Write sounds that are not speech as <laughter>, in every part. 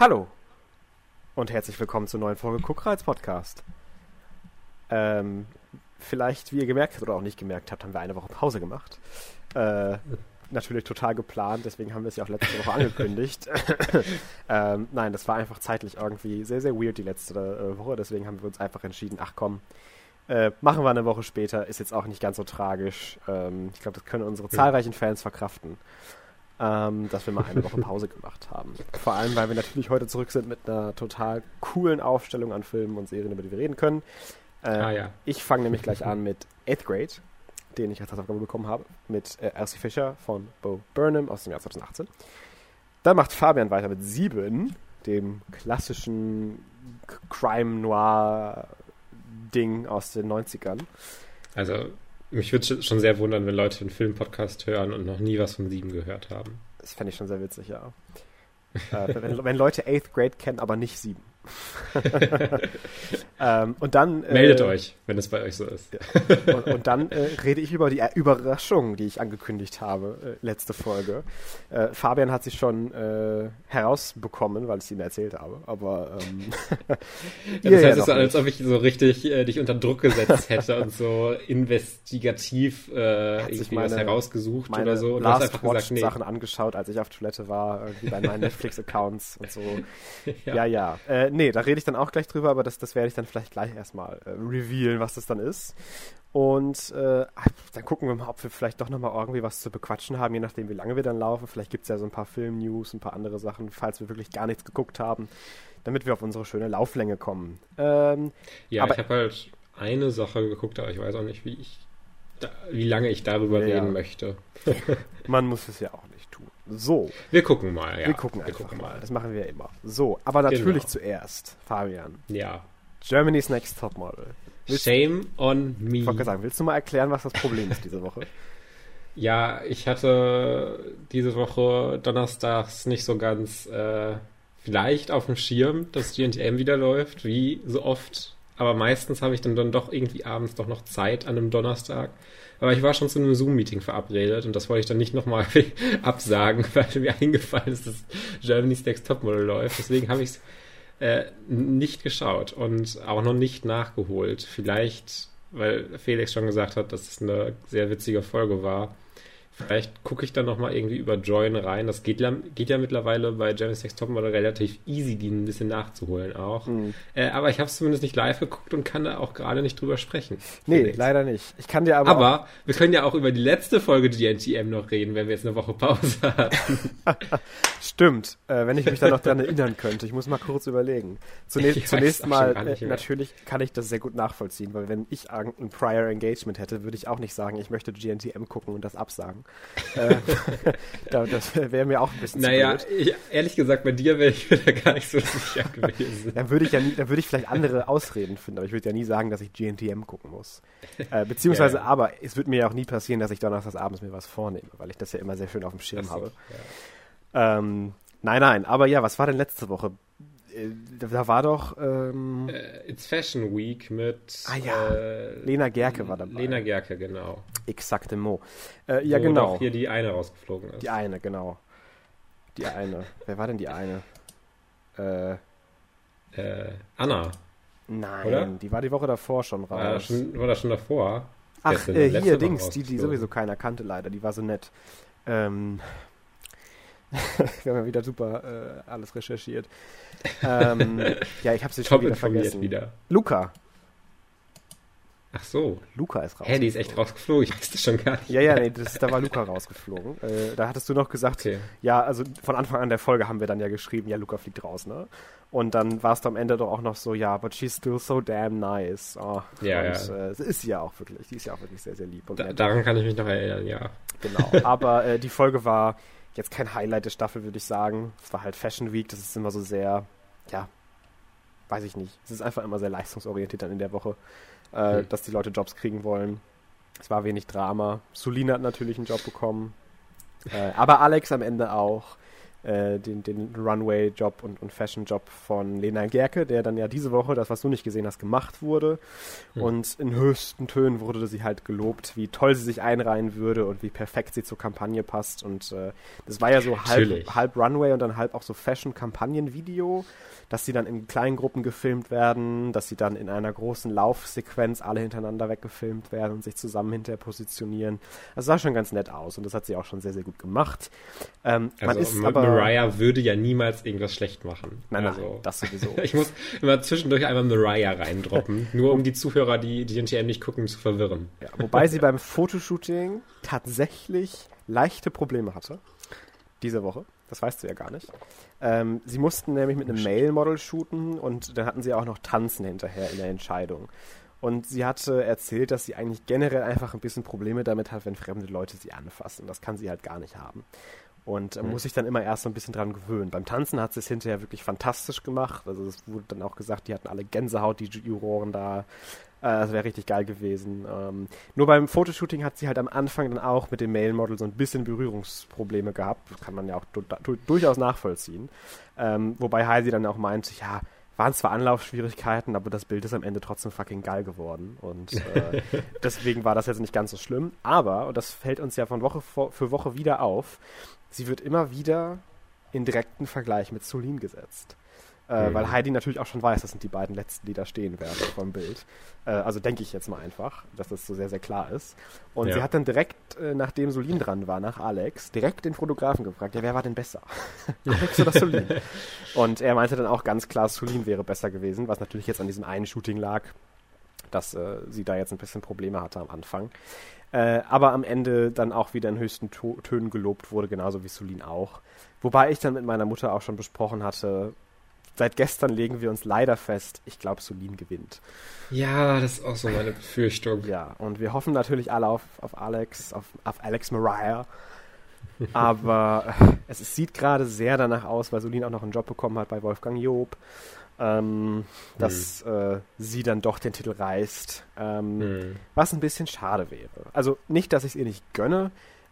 Hallo und herzlich willkommen zur neuen Folge Guckreiz Podcast. Ähm, vielleicht, wie ihr gemerkt habt oder auch nicht gemerkt habt, haben wir eine Woche Pause gemacht. Äh, natürlich total geplant, deswegen haben wir es ja auch letzte Woche angekündigt. <laughs> ähm, nein, das war einfach zeitlich irgendwie sehr, sehr weird die letzte äh, Woche, deswegen haben wir uns einfach entschieden, ach komm, äh, machen wir eine Woche später, ist jetzt auch nicht ganz so tragisch. Ähm, ich glaube, das können unsere zahlreichen Fans verkraften ähm, dass wir mal eine Woche Pause gemacht haben. Vor allem, weil wir natürlich heute zurück sind mit einer total coolen Aufstellung an Filmen und Serien, über die wir reden können. Äh, ah, ja. Ich fange nämlich gleich an mit Eighth Grade, den ich als Hausaufgabe bekommen habe, mit äh, Elsie Fisher von Bo Burnham aus dem Jahr 2018. Dann macht Fabian weiter mit Sieben, dem klassischen Crime Noir Ding aus den 90ern. Also mich würde schon sehr wundern, wenn Leute einen Filmpodcast hören und noch nie was von Sieben gehört haben. Das fände ich schon sehr witzig, ja. äh, wenn, wenn, Leute Eighth Grade kennen, aber nicht Sieben. <laughs> ähm, und dann äh, meldet euch, wenn es bei euch so ist. und, und, dann äh, rede ich über die Überraschung, die ich angekündigt habe äh, letzte Folge. Äh, Fabian hat sich schon äh, herausbekommen, weil ich es ihm erzählt habe. Aber ähm, <laughs> ja, das heißt, ja es ist, als ob ich so richtig äh, dich unter Druck gesetzt hätte und so investigativ irgendwie meine, was herausgesucht oder so. Und Last hast Watch gesagt, nee. Sachen angeschaut, als ich auf Toilette war, irgendwie bei meinen <laughs> Netflix-Accounts und so. ja, ja. ja nee, da rede ich dann auch gleich drüber, aber das, das werde ich dann vielleicht gleich erstmal äh, revealen, was das dann ist. Und äh, dann gucken wir mal, ob wir vielleicht doch nochmal irgendwie was zu bequatschen haben, je nachdem, wie lange wir dann laufen. Vielleicht gibt es ja so ein paar Film-News, ein paar andere Sachen, falls wir wirklich gar nichts geguckt haben, damit wir auf unsere schöne Lauflänge kommen. Ähm, ja, aber, ich habe halt eine Sache geguckt, aber ich weiß auch nicht, wie ich da, wie lange ich darüber ja. reden möchte. Man muss es ja auch nicht. So. Wir gucken mal, ja. Wir gucken wir einfach gucken mal. Das machen wir immer. So, aber natürlich genau. zuerst, Fabian. Ja. Germany's Next Topmodel. Willst, Shame on me. Ich wollte sagen, willst du mal erklären, was das Problem ist diese Woche? <laughs> Ja, ich hatte diese Woche donnerstags nicht so ganz äh, vielleicht auf dem Schirm, dass GNTM wieder läuft, wie so oft. Aber meistens habe ich dann, dann doch irgendwie abends doch noch Zeit an einem Donnerstag. Aber ich war schon zu einem Zoom-Meeting verabredet und das wollte ich dann nicht nochmal <laughs> absagen, weil mir eingefallen ist, dass Germany's Next Topmodel läuft. Deswegen habe ich es äh, nicht geschaut und auch noch nicht nachgeholt. Vielleicht, weil Felix schon gesagt hat, dass es eine sehr witzige Folge war. Vielleicht gucke ich dann nochmal irgendwie über Join rein. Das geht, geht ja mittlerweile bei Jeremy's Next Topmodel relativ easy, die ein bisschen nachzuholen auch. Mhm. Äh, aber ich habe es zumindest nicht live geguckt und kann da auch gerade nicht drüber sprechen. Nee, Felix. leider nicht. Ich kann dir aber. Aber wir können ja auch über die letzte Folge GNTM noch reden, wenn wir jetzt eine Woche Pause <laughs> hatten. <laughs> Stimmt, äh, wenn ich mich da noch dran erinnern könnte. Ich muss mal kurz überlegen. Zunächst, zunächst mal, äh, natürlich kann ich das sehr gut nachvollziehen, weil wenn ich ein Prior Engagement hätte, würde ich auch nicht sagen, ich möchte GNTM gucken und das absagen <laughs> das wäre mir auch ein bisschen naja, blöd. ehrlich gesagt, bei dir wäre ich mir da gar nicht so sicher <laughs> gewesen. dann würde ich ja nie, dann würde ich vielleicht andere Ausreden finden, aber ich würde ja nie sagen, dass ich GNTM gucken muss. Äh, <laughs> beziehungsweise, ja, ja. aber es wird mir ja auch nie passieren, dass ich donnerstags abends mir was vornehme, weil ich das ja immer sehr schön auf dem Schirm so, habe. Ja. Ähm, nein, nein, aber ja, was war denn letzte Woche? Äh, da war doch. Ähm, uh, It's Fashion Week mit. Ah ja. Äh, Lena Gerke war dabei. Lena Gerke, genau. Exakte Mo. Äh, ja, Wo genau. Wo hier die eine rausgeflogen ist. Die eine, genau. Die eine. Wer war denn die eine? Äh, äh, Anna. Nein, Oder? die war die Woche davor schon raus. War, schon, war das schon davor? Ach, äh, hier, Dings, die, die sowieso keiner kannte leider. Die war so nett. Ähm, <laughs> wir haben ja wieder super äh, alles recherchiert. Ähm, <laughs> ja, ich habe sie schon wieder vergessen. Wieder. Luca. Ach so. Luca ist rausgeflogen. Hä, die ist echt rausgeflogen. Ich weiß das schon gar nicht. Ja, ja, nee, <laughs> das, da war Luca rausgeflogen. Äh, da hattest du noch gesagt, okay. ja, also von Anfang an der Folge haben wir dann ja geschrieben, ja, Luca fliegt raus, ne? Und dann war es am Ende doch auch noch so, ja, but she's still so damn nice. Oh, ja, und, ja. Äh, ist sie ja auch wirklich. Die ist ja auch wirklich sehr, sehr lieb. Da, daran kann ich mich noch erinnern, ja. Genau. Aber äh, die Folge war jetzt kein Highlight der Staffel, würde ich sagen. Es war halt Fashion Week, das ist immer so sehr, ja, weiß ich nicht. Es ist einfach immer sehr leistungsorientiert dann in der Woche, äh, mhm. dass die Leute Jobs kriegen wollen. Es war wenig Drama. Sulina hat natürlich einen Job bekommen. Äh, aber Alex am Ende auch. Äh, den, den Runway-Job und, und Fashion-Job von Lena Gerke, der dann ja diese Woche, das was du nicht gesehen hast, gemacht wurde. Mhm. Und in höchsten Tönen wurde sie halt gelobt, wie toll sie sich einreihen würde und wie perfekt sie zur Kampagne passt. Und äh, das war ja so halb, halb Runway und dann halb auch so Fashion-Kampagnen-Video dass sie dann in kleinen Gruppen gefilmt werden, dass sie dann in einer großen Laufsequenz alle hintereinander weggefilmt werden und sich zusammen hinterher positionieren. Das sah schon ganz nett aus und das hat sie auch schon sehr, sehr gut gemacht. Ähm, also ist aber, Mariah würde ja niemals irgendwas schlecht machen. Nein, nein, also, das sowieso. <laughs> ich muss immer zwischendurch einmal Mariah reindroppen, nur um die Zuhörer, die die NTM nicht gucken, zu verwirren. Ja, wobei sie beim Fotoshooting tatsächlich leichte Probleme hatte. Diese Woche. Das weißt du ja gar nicht. Ähm, sie mussten nämlich mit einem Male-Model shooten und dann hatten sie auch noch Tanzen hinterher in der Entscheidung. Und sie hatte erzählt, dass sie eigentlich generell einfach ein bisschen Probleme damit hat, wenn fremde Leute sie anfassen. Das kann sie halt gar nicht haben. Und äh, mhm. muss sich dann immer erst so ein bisschen dran gewöhnen. Beim Tanzen hat sie es hinterher wirklich fantastisch gemacht. Also es wurde dann auch gesagt, die hatten alle Gänsehaut, die Juroren da. Äh, das wäre richtig geil gewesen. Ähm, nur beim Fotoshooting hat sie halt am Anfang dann auch mit dem Male-Model so ein bisschen Berührungsprobleme gehabt. Das kann man ja auch du du durchaus nachvollziehen. Ähm, wobei Heidi dann auch meinte, ja, waren zwar Anlaufschwierigkeiten, aber das Bild ist am Ende trotzdem fucking geil geworden. Und äh, <laughs> deswegen war das jetzt nicht ganz so schlimm. Aber, und das fällt uns ja von Woche für Woche wieder auf, sie wird immer wieder in direkten Vergleich mit Solin gesetzt. Äh, mhm. Weil Heidi natürlich auch schon weiß, das sind die beiden letzten, die da stehen werden vom Bild. Äh, also denke ich jetzt mal einfach, dass das so sehr, sehr klar ist. Und ja. sie hat dann direkt, äh, nachdem Solin dran war, nach Alex, direkt den Fotografen gefragt, ja, wer war denn besser? <laughs> Alex oder Solin? Und er meinte dann auch ganz klar, Solin wäre besser gewesen, was natürlich jetzt an diesem einen Shooting lag, dass äh, sie da jetzt ein bisschen Probleme hatte am Anfang. Äh, aber am Ende dann auch wieder in höchsten to Tönen gelobt wurde, genauso wie Solin auch. Wobei ich dann mit meiner Mutter auch schon besprochen hatte, seit gestern legen wir uns leider fest, ich glaube, Solin gewinnt. Ja, das ist auch so meine Befürchtung. Ja, und wir hoffen natürlich alle auf, auf Alex, auf, auf Alex Mariah. Aber es, <laughs> es sieht gerade sehr danach aus, weil Solin auch noch einen Job bekommen hat bei Wolfgang Job, ähm, dass hm. äh, sie dann doch den Titel reißt. Ähm, hm. Was ein bisschen schade wäre. Also nicht, dass ich es ihr nicht gönne,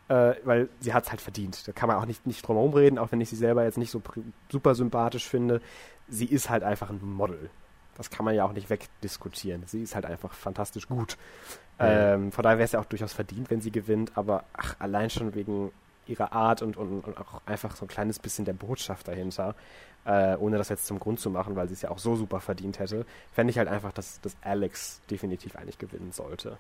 äh, weil sie hat es halt verdient. Da kann man auch nicht, nicht drum herum reden, auch wenn ich sie selber jetzt nicht so super sympathisch finde sie ist halt einfach ein Model. Das kann man ja auch nicht wegdiskutieren. Sie ist halt einfach fantastisch gut. Ja. Ähm, von daher wäre es ja auch durchaus verdient, wenn sie gewinnt, aber ach, allein schon wegen ihrer Art und, und, und auch einfach so ein kleines bisschen der Botschaft dahinter, äh, ohne das jetzt zum Grund zu machen, weil sie es ja auch so super verdient hätte, fände ich halt einfach, dass, dass Alex definitiv eigentlich gewinnen sollte.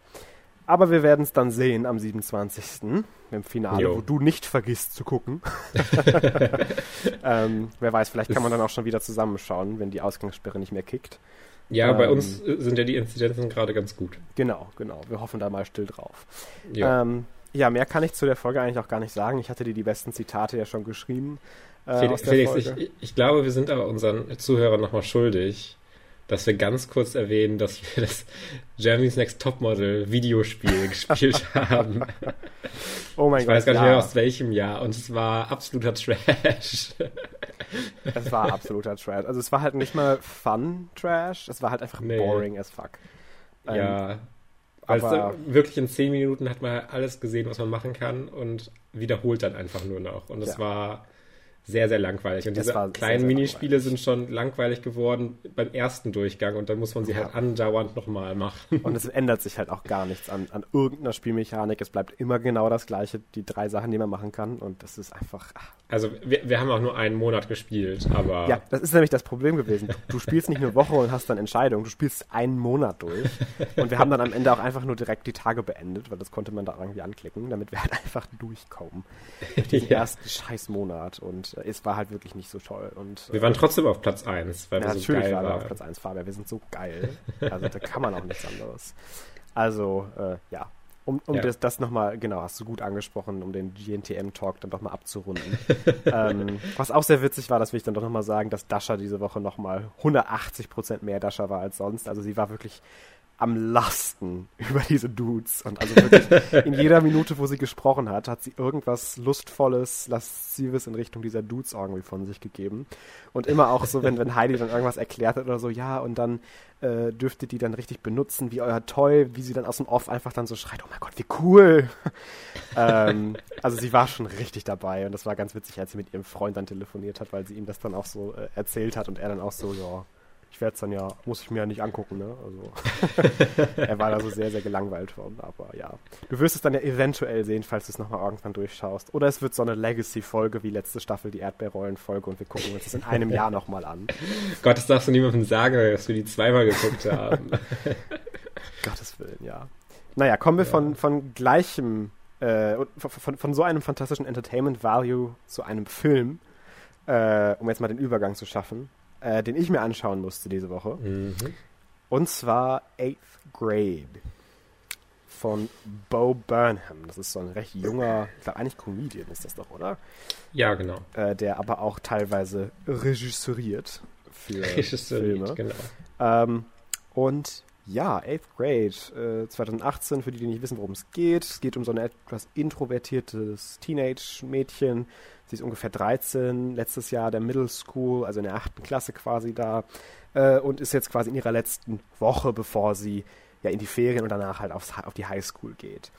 Aber wir werden es dann sehen am 27. im Finale, jo. wo du nicht vergisst zu gucken. <laughs> <laughs> ähm, wer weiß, vielleicht kann man dann auch schon wieder zusammenschauen, wenn die Ausgangssperre nicht mehr kickt. Ja, ähm, bei uns sind ja die Inzidenzen gerade ganz gut. Genau, genau. Wir hoffen da mal still drauf. Ähm, ja, mehr kann ich zu der Folge eigentlich auch gar nicht sagen. Ich hatte dir die besten Zitate ja schon geschrieben. Äh, Felix, Felix ich, ich, glaube, wir sind aber unseren Zuhörern nochmal schuldig dass wir ganz kurz erwähnen, dass wir das Germany's Next Topmodel Videospiel <laughs> gespielt haben. Oh mein ich Gott. Ich weiß gar nicht ja. mehr aus welchem Jahr und es war absoluter Trash. es war absoluter Trash. Also es war halt nicht mal Fun Trash, es war halt einfach nee. boring as fuck. Ja. Ähm, aber wirklich in zehn Minuten hat man alles gesehen, was man machen kann und wiederholt dann einfach nur noch. Und es ja. war sehr, sehr langweilig. Und diese kleinen sehr, sehr Minispiele sind schon langweilig geworden beim ersten Durchgang und dann muss man sie ja. halt andauernd nochmal machen. Und es ändert sich halt auch gar nichts an, an irgendeiner Spielmechanik. Es bleibt immer genau das gleiche, die drei Sachen, die man machen kann und das ist einfach. Ach. Also wir, wir haben auch nur einen Monat gespielt, aber. Ja, das ist nämlich das Problem gewesen. Du spielst nicht eine Woche und hast dann Entscheidungen, du spielst einen Monat durch. Und wir haben dann am Ende auch einfach nur direkt die Tage beendet, weil das konnte man da irgendwie anklicken, damit wir halt einfach durchkommen. Durch den <laughs> ja. ersten Scheißmonat. Und es war halt wirklich nicht so toll. Und, wir waren äh, trotzdem auf Platz 1, weil ja, wir so geil waren. wir auf Platz 1, Fabian. Wir sind so geil. Also da kann man auch nichts anderes. Also, äh, ja. Um, um ja. das, das nochmal, genau, hast du gut angesprochen, um den GNTM-Talk dann doch mal abzurunden. <laughs> ähm, was auch sehr witzig war, das will ich dann doch nochmal sagen, dass Dasha diese Woche nochmal 180% mehr Dasha war als sonst. Also sie war wirklich am Lasten <laughs> über diese Dudes. Und also wirklich in jeder Minute, wo sie gesprochen hat, hat sie irgendwas Lustvolles, Laszives in Richtung dieser Dudes irgendwie von sich gegeben. Und immer auch so, wenn, wenn Heidi dann irgendwas erklärt hat oder so, ja, und dann äh, dürftet die dann richtig benutzen, wie euer Toy, wie sie dann aus dem Off einfach dann so schreit, oh mein Gott, wie cool. <laughs> ähm, also sie war schon richtig dabei und das war ganz witzig, als sie mit ihrem Freund dann telefoniert hat, weil sie ihm das dann auch so äh, erzählt hat und er dann auch so, ja, ich werde es dann ja, muss ich mir ja nicht angucken, ne? Also <laughs> er war da so sehr, sehr gelangweilt von, aber ja. Du wirst es dann ja eventuell sehen, falls du es nochmal irgendwann durchschaust. Oder es wird so eine Legacy-Folge wie letzte Staffel, die Erdbeerrollen-Folge und wir gucken uns das in einem Jahr nochmal an. <laughs> Gott, das darfst du niemandem sagen, dass wir die zweimal geguckt haben. <laughs> Gottes Willen, ja. Naja, kommen wir ja. von, von gleichem, äh, von, von, von so einem fantastischen Entertainment Value zu einem Film, äh, um jetzt mal den Übergang zu schaffen äh, den ich mir anschauen musste diese Woche. Mhm. Und zwar Eighth Grade von Bo Burnham. Das ist so ein recht junger, ich glaube eigentlich Comedian ist das doch, oder? Ja, genau. Äh, der aber auch teilweise regisseuriert für Filme. genau. Ähm, und ja, Eighth Grade, äh, 2018, für die, die nicht wissen, worum es geht. Es geht um so ein etwas introvertiertes Teenage-Mädchen, Sie ist ungefähr 13, letztes Jahr der Middle School, also in der achten Klasse quasi da äh, und ist jetzt quasi in ihrer letzten Woche, bevor sie ja in die Ferien und danach halt aufs, auf die High School geht.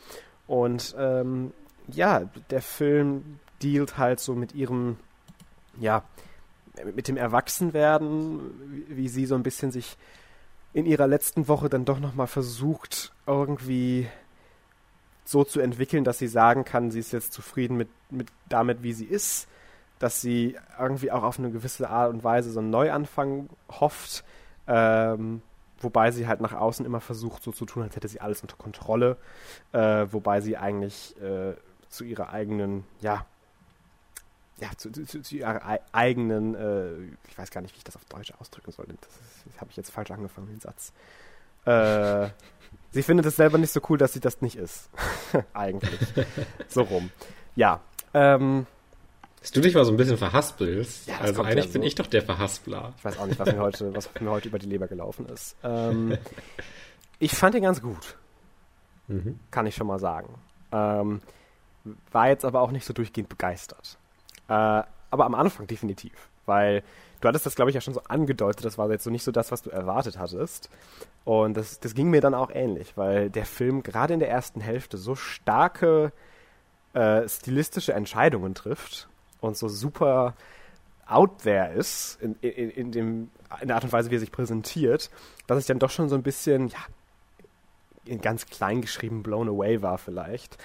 Und ähm, ja, der Film dealt halt so mit ihrem, ja, mit dem Erwachsenwerden, wie sie so ein bisschen sich in ihrer letzten Woche dann doch nochmal versucht, irgendwie so zu entwickeln, dass sie sagen kann, sie ist jetzt zufrieden mit, mit damit, wie sie ist, dass sie irgendwie auch auf eine gewisse Art und Weise so einen Neuanfang hofft, ähm, wobei sie halt nach außen immer versucht, so zu tun, als hätte sie alles unter Kontrolle, äh, wobei sie eigentlich äh, zu ihrer eigenen, ja, ja, zu, zu, zu ihrer eigenen, äh, ich weiß gar nicht, wie ich das auf Deutsch ausdrücken soll. Das, habe ich jetzt falsch angefangen, den Satz. Äh, <laughs> Sie findet es selber nicht so cool, dass sie das nicht ist. <laughs> Eigentlich. so rum. Ja. Ähm, dass du dich mal so ein bisschen verhaspelst. Ja, also eigentlich ja so. bin ich doch der Verhaspler. Ich weiß auch nicht, was mir heute, was mir heute über die Leber gelaufen ist. Ähm, <laughs> ich fand ihn ganz gut. Mhm. Kann ich schon mal sagen. Ähm, war jetzt aber auch nicht so durchgehend begeistert. Äh, aber am Anfang definitiv. Weil du hattest das, glaube ich, ja schon so angedeutet. Das war jetzt so nicht so das, was du erwartet hattest. Und das, das ging mir dann auch ähnlich, weil der Film gerade in der ersten Hälfte so starke äh, stilistische Entscheidungen trifft und so super out there ist in, in, in, dem, in der Art und Weise, wie er sich präsentiert, dass ich dann doch schon so ein bisschen, ja, in ganz klein geschrieben blown away war vielleicht,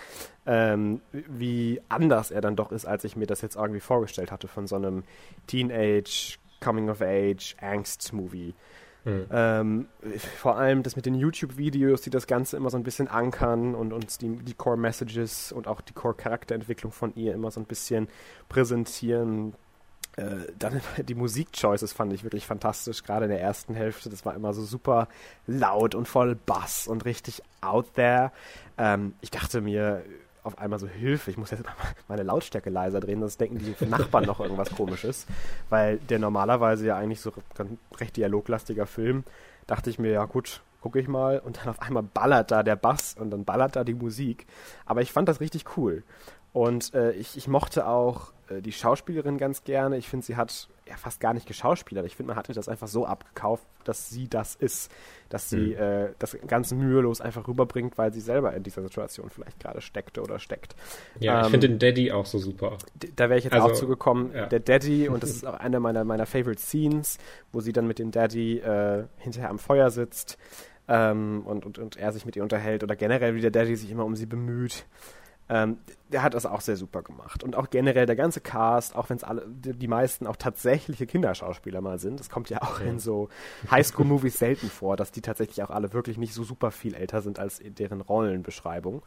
ähm, wie anders er dann doch ist, als ich mir das jetzt irgendwie vorgestellt hatte von so einem Teenage Coming of Age Angst Movie. Mhm. Ähm, vor allem das mit den YouTube-Videos, die das Ganze immer so ein bisschen ankern und uns die, die Core-Messages und auch die Core-Charakterentwicklung von ihr immer so ein bisschen präsentieren. Äh, dann <laughs> die Musik-Choices fand ich wirklich fantastisch, gerade in der ersten Hälfte. Das war immer so super laut und voll Bass und richtig out there. Ähm, ich dachte mir, auf einmal so Hilfe, ich muss jetzt <laughs> meine Lautstärke leiser drehen, sonst denken die Nachbarn noch irgendwas komisches. Weil der normalerweise ja eigentlich so recht dialoglastiger Film, dachte ich mir, ja gut, gucke ich mal und dann auf einmal ballert da der Bass und dann ballert da die Musik. Aber ich fand das richtig cool. Und äh, ich, ich mochte auch äh, die Schauspielerin ganz gerne. Ich finde, sie hat ja fast gar nicht geschauspielert. Ich finde, man hat ihr das einfach so abgekauft, dass sie das ist. Dass sie mhm. äh, das ganz mühelos einfach rüberbringt, weil sie selber in dieser Situation vielleicht gerade steckte oder steckt. Ja, ähm, ich finde den Daddy auch so super. Da wäre ich jetzt also, auch zugekommen. Ja. Der Daddy, und das <laughs> ist auch eine meiner, meiner Favorite Scenes, wo sie dann mit dem Daddy äh, hinterher am Feuer sitzt ähm, und, und, und er sich mit ihr unterhält oder generell wie der Daddy sich immer um sie bemüht. Ähm, der hat das auch sehr super gemacht. Und auch generell der ganze Cast, auch wenn es alle, die meisten auch tatsächliche Kinderschauspieler mal sind, das kommt ja auch ja. in so Highschool-Movies selten vor, dass die tatsächlich auch alle wirklich nicht so super viel älter sind als in deren Rollenbeschreibung.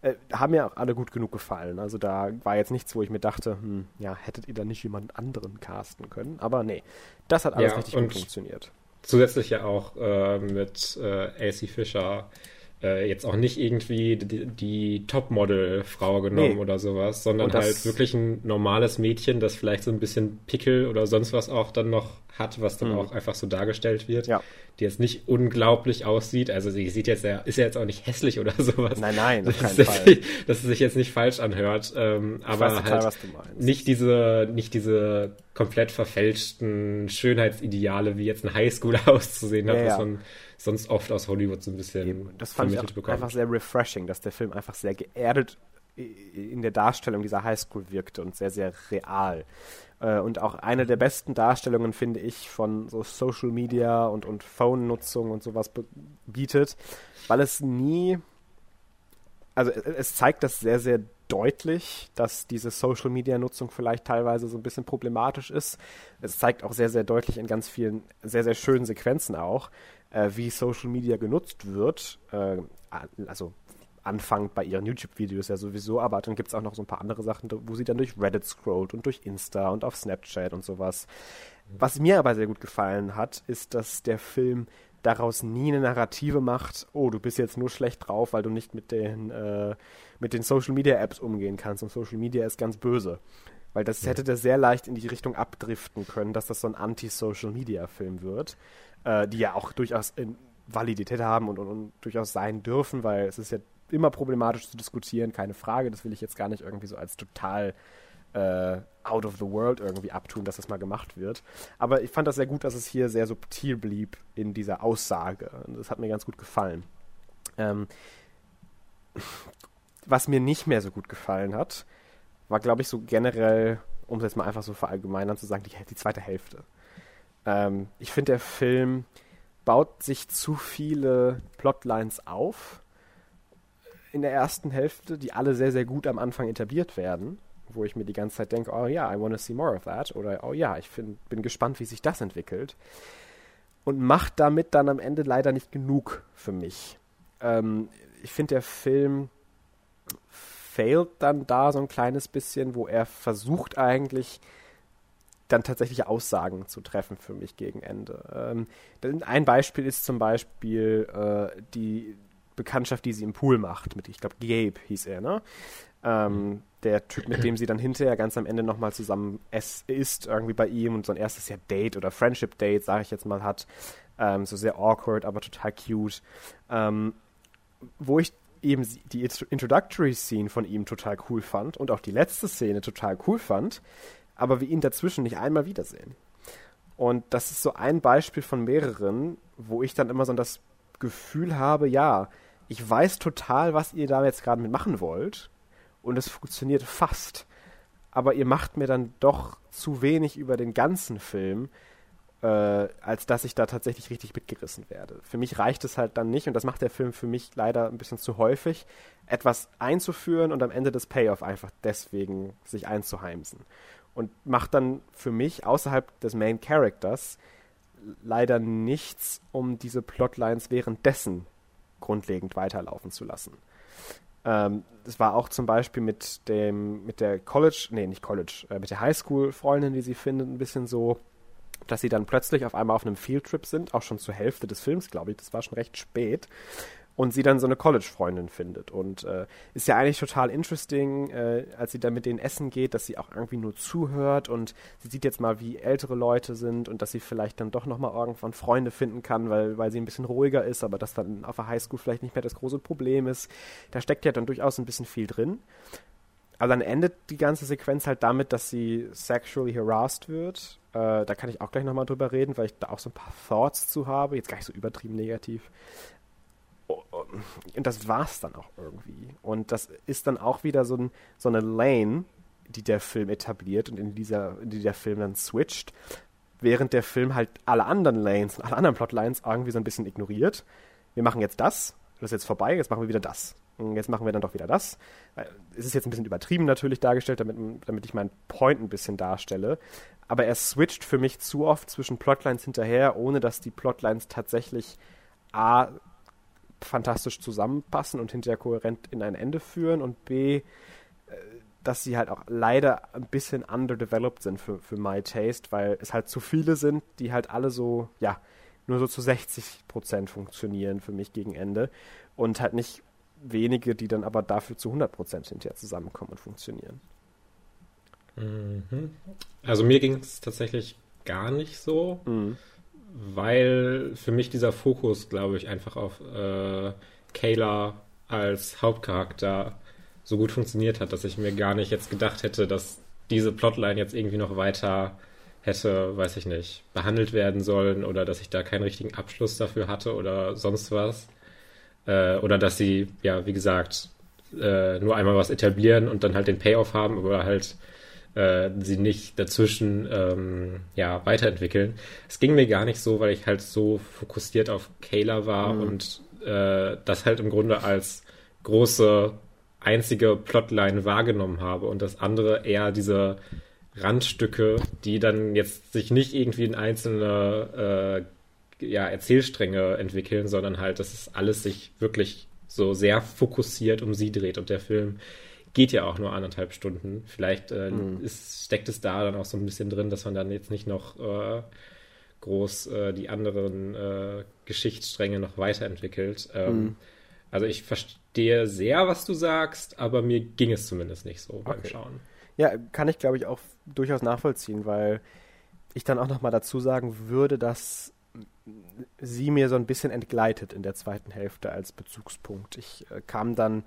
Äh, haben mir auch alle gut genug gefallen. Also da war jetzt nichts, wo ich mir dachte, hm, ja, hättet ihr da nicht jemand anderen casten können? Aber nee, das hat alles ja, richtig gut funktioniert. Zusätzlich ja auch äh, mit äh, AC Fischer äh, jetzt auch nicht irgendwie die, die Topmodel-Frau genommen nee. oder sowas, sondern halt wirklich ein normales Mädchen, das vielleicht so ein bisschen Pickel oder sonst was auch dann noch hat, was dann mhm. auch einfach so dargestellt wird, ja. die jetzt nicht unglaublich aussieht. Also sie sieht jetzt ja, ist ja jetzt auch nicht hässlich oder sowas. Nein, nein, auf keinen dass, Fall. dass es sich jetzt nicht falsch anhört. Ähm, aber total, halt nicht diese, nicht diese komplett verfälschten Schönheitsideale, wie jetzt ein Highschool <laughs> auszusehen hat, ja, was man sonst oft aus Hollywood so ein bisschen Eben. Das fand ich einfach sehr refreshing, dass der Film einfach sehr geerdet in der Darstellung dieser Highschool wirkte und sehr, sehr real. Äh, und auch eine der besten Darstellungen, finde ich, von so Social Media und, und Phone-Nutzung und sowas bietet, weil es nie, also es zeigt das sehr, sehr deutlich, dass diese Social Media Nutzung vielleicht teilweise so ein bisschen problematisch ist. Es zeigt auch sehr, sehr deutlich in ganz vielen sehr, sehr schönen Sequenzen auch, äh, wie Social Media genutzt wird. Äh, also anfangt bei ihren YouTube-Videos ja sowieso, aber dann gibt es auch noch so ein paar andere Sachen, wo sie dann durch Reddit scrollt und durch Insta und auf Snapchat und sowas. Was mir aber sehr gut gefallen hat, ist, dass der Film daraus nie eine Narrative macht, oh, du bist jetzt nur schlecht drauf, weil du nicht mit den, äh, mit den Social Media Apps umgehen kannst und Social Media ist ganz böse. Weil das hätte der sehr leicht in die Richtung abdriften können, dass das so ein Anti-Social Media Film wird, äh, die ja auch durchaus in Validität haben und, und, und, durchaus sein dürfen, weil es ist ja immer problematisch zu diskutieren, keine Frage. Das will ich jetzt gar nicht irgendwie so als total äh, out of the world irgendwie abtun, dass das mal gemacht wird. Aber ich fand das sehr gut, dass es hier sehr subtil blieb in dieser Aussage. Das hat mir ganz gut gefallen. Ähm, was mir nicht mehr so gut gefallen hat, war, glaube ich, so generell, um es jetzt mal einfach so verallgemeinern zu sagen, die, die zweite Hälfte. Ähm, ich finde, der Film baut sich zu viele Plotlines auf in der ersten Hälfte, die alle sehr, sehr gut am Anfang etabliert werden, wo ich mir die ganze Zeit denke, oh ja, I want to see more of that. Oder oh ja, ich find, bin gespannt, wie sich das entwickelt. Und macht damit dann am Ende leider nicht genug für mich. Ähm, ich finde, der Film failt dann da so ein kleines bisschen, wo er versucht eigentlich dann tatsächlich Aussagen zu treffen für mich gegen Ende. Ähm, ein Beispiel ist zum Beispiel äh, die Bekanntschaft, die sie im Pool macht, mit, ich glaube, Gabe hieß er, ne? Ähm, mhm. der Typ, mit dem sie dann hinterher ganz am Ende nochmal zusammen es isst, irgendwie bei ihm und so ein erstes ja Date oder Friendship-Date, sage ich jetzt mal, hat. Ähm, so sehr awkward, aber total cute. Ähm, wo ich eben die Introductory Scene von ihm total cool fand und auch die letzte Szene total cool fand, aber wir ihn dazwischen nicht einmal wiedersehen. Und das ist so ein Beispiel von mehreren, wo ich dann immer so das Gefühl habe, ja, ich weiß total, was ihr da jetzt gerade mit machen wollt und es funktioniert fast, aber ihr macht mir dann doch zu wenig über den ganzen Film, äh, als dass ich da tatsächlich richtig mitgerissen werde. Für mich reicht es halt dann nicht, und das macht der Film für mich leider ein bisschen zu häufig, etwas einzuführen und am Ende des Payoff einfach deswegen sich einzuheimsen. Und macht dann für mich außerhalb des Main Characters leider nichts, um diese Plotlines währenddessen grundlegend weiterlaufen zu lassen. Ähm, das war auch zum Beispiel mit dem, mit der College, nee, nicht College, äh, mit der Highschool-Freundin, die sie findet, ein bisschen so, dass sie dann plötzlich auf einmal auf einem Fieldtrip sind, auch schon zur Hälfte des Films, glaube ich, das war schon recht spät und sie dann so eine College-Freundin findet. Und äh, ist ja eigentlich total interesting, äh, als sie dann mit denen essen geht, dass sie auch irgendwie nur zuhört und sie sieht jetzt mal, wie ältere Leute sind und dass sie vielleicht dann doch nochmal irgendwann Freunde finden kann, weil, weil sie ein bisschen ruhiger ist, aber das dann auf der Highschool vielleicht nicht mehr das große Problem ist. Da steckt ja dann durchaus ein bisschen viel drin. Aber dann endet die ganze Sequenz halt damit, dass sie sexually harassed wird. Äh, da kann ich auch gleich nochmal drüber reden, weil ich da auch so ein paar Thoughts zu habe. Jetzt gar nicht so übertrieben negativ und das war's dann auch irgendwie. Und das ist dann auch wieder so, ein, so eine Lane, die der Film etabliert und in dieser, in die der Film dann switcht, während der Film halt alle anderen Lanes und alle anderen Plotlines irgendwie so ein bisschen ignoriert. Wir machen jetzt das, das ist jetzt vorbei, jetzt machen wir wieder das. Und jetzt machen wir dann doch wieder das. Es ist jetzt ein bisschen übertrieben natürlich dargestellt, damit, damit ich meinen Point ein bisschen darstelle. Aber er switcht für mich zu oft zwischen Plotlines hinterher, ohne dass die Plotlines tatsächlich A fantastisch zusammenpassen und hinterher kohärent in ein Ende führen und B, äh, dass sie halt auch leider ein bisschen underdeveloped sind für, für my taste, weil es halt zu viele sind, die halt alle so, ja, nur so zu 60 Prozent funktionieren für mich gegen Ende und halt nicht wenige, die dann aber dafür zu 100 Prozent hinterher zusammenkommen und funktionieren. Mhm. Also mir ging es tatsächlich gar nicht so, mhm. Weil für mich dieser Fokus, glaube ich, einfach auf äh, Kayla als Hauptcharakter so gut funktioniert hat, dass ich mir gar nicht jetzt gedacht hätte, dass diese Plotline jetzt irgendwie noch weiter hätte, weiß ich nicht, behandelt werden sollen oder dass ich da keinen richtigen Abschluss dafür hatte oder sonst was. Äh, oder dass sie, ja, wie gesagt, äh, nur einmal was etablieren und dann halt den Payoff haben, aber halt äh, sie nicht dazwischen ähm, ja, weiterentwickeln. Es ging mir gar nicht so, weil ich halt so fokussiert auf Kayla war mhm. und äh, das halt im Grunde als große einzige Plotline wahrgenommen habe und das andere eher diese Randstücke, die dann jetzt sich nicht irgendwie in einzelne äh, ja, Erzählstränge entwickeln, sondern halt, dass es alles sich wirklich so sehr fokussiert um sie dreht und der Film geht ja auch nur anderthalb Stunden. Vielleicht äh, mhm. ist, steckt es da dann auch so ein bisschen drin, dass man dann jetzt nicht noch äh, groß äh, die anderen äh, Geschichtsstränge noch weiterentwickelt. Ähm, mhm. Also ich verstehe sehr, was du sagst, aber mir ging es zumindest nicht so beim Schauen. Ja, kann ich glaube ich auch durchaus nachvollziehen, weil ich dann auch noch mal dazu sagen würde, dass sie mir so ein bisschen entgleitet in der zweiten Hälfte als Bezugspunkt. Ich äh, kam dann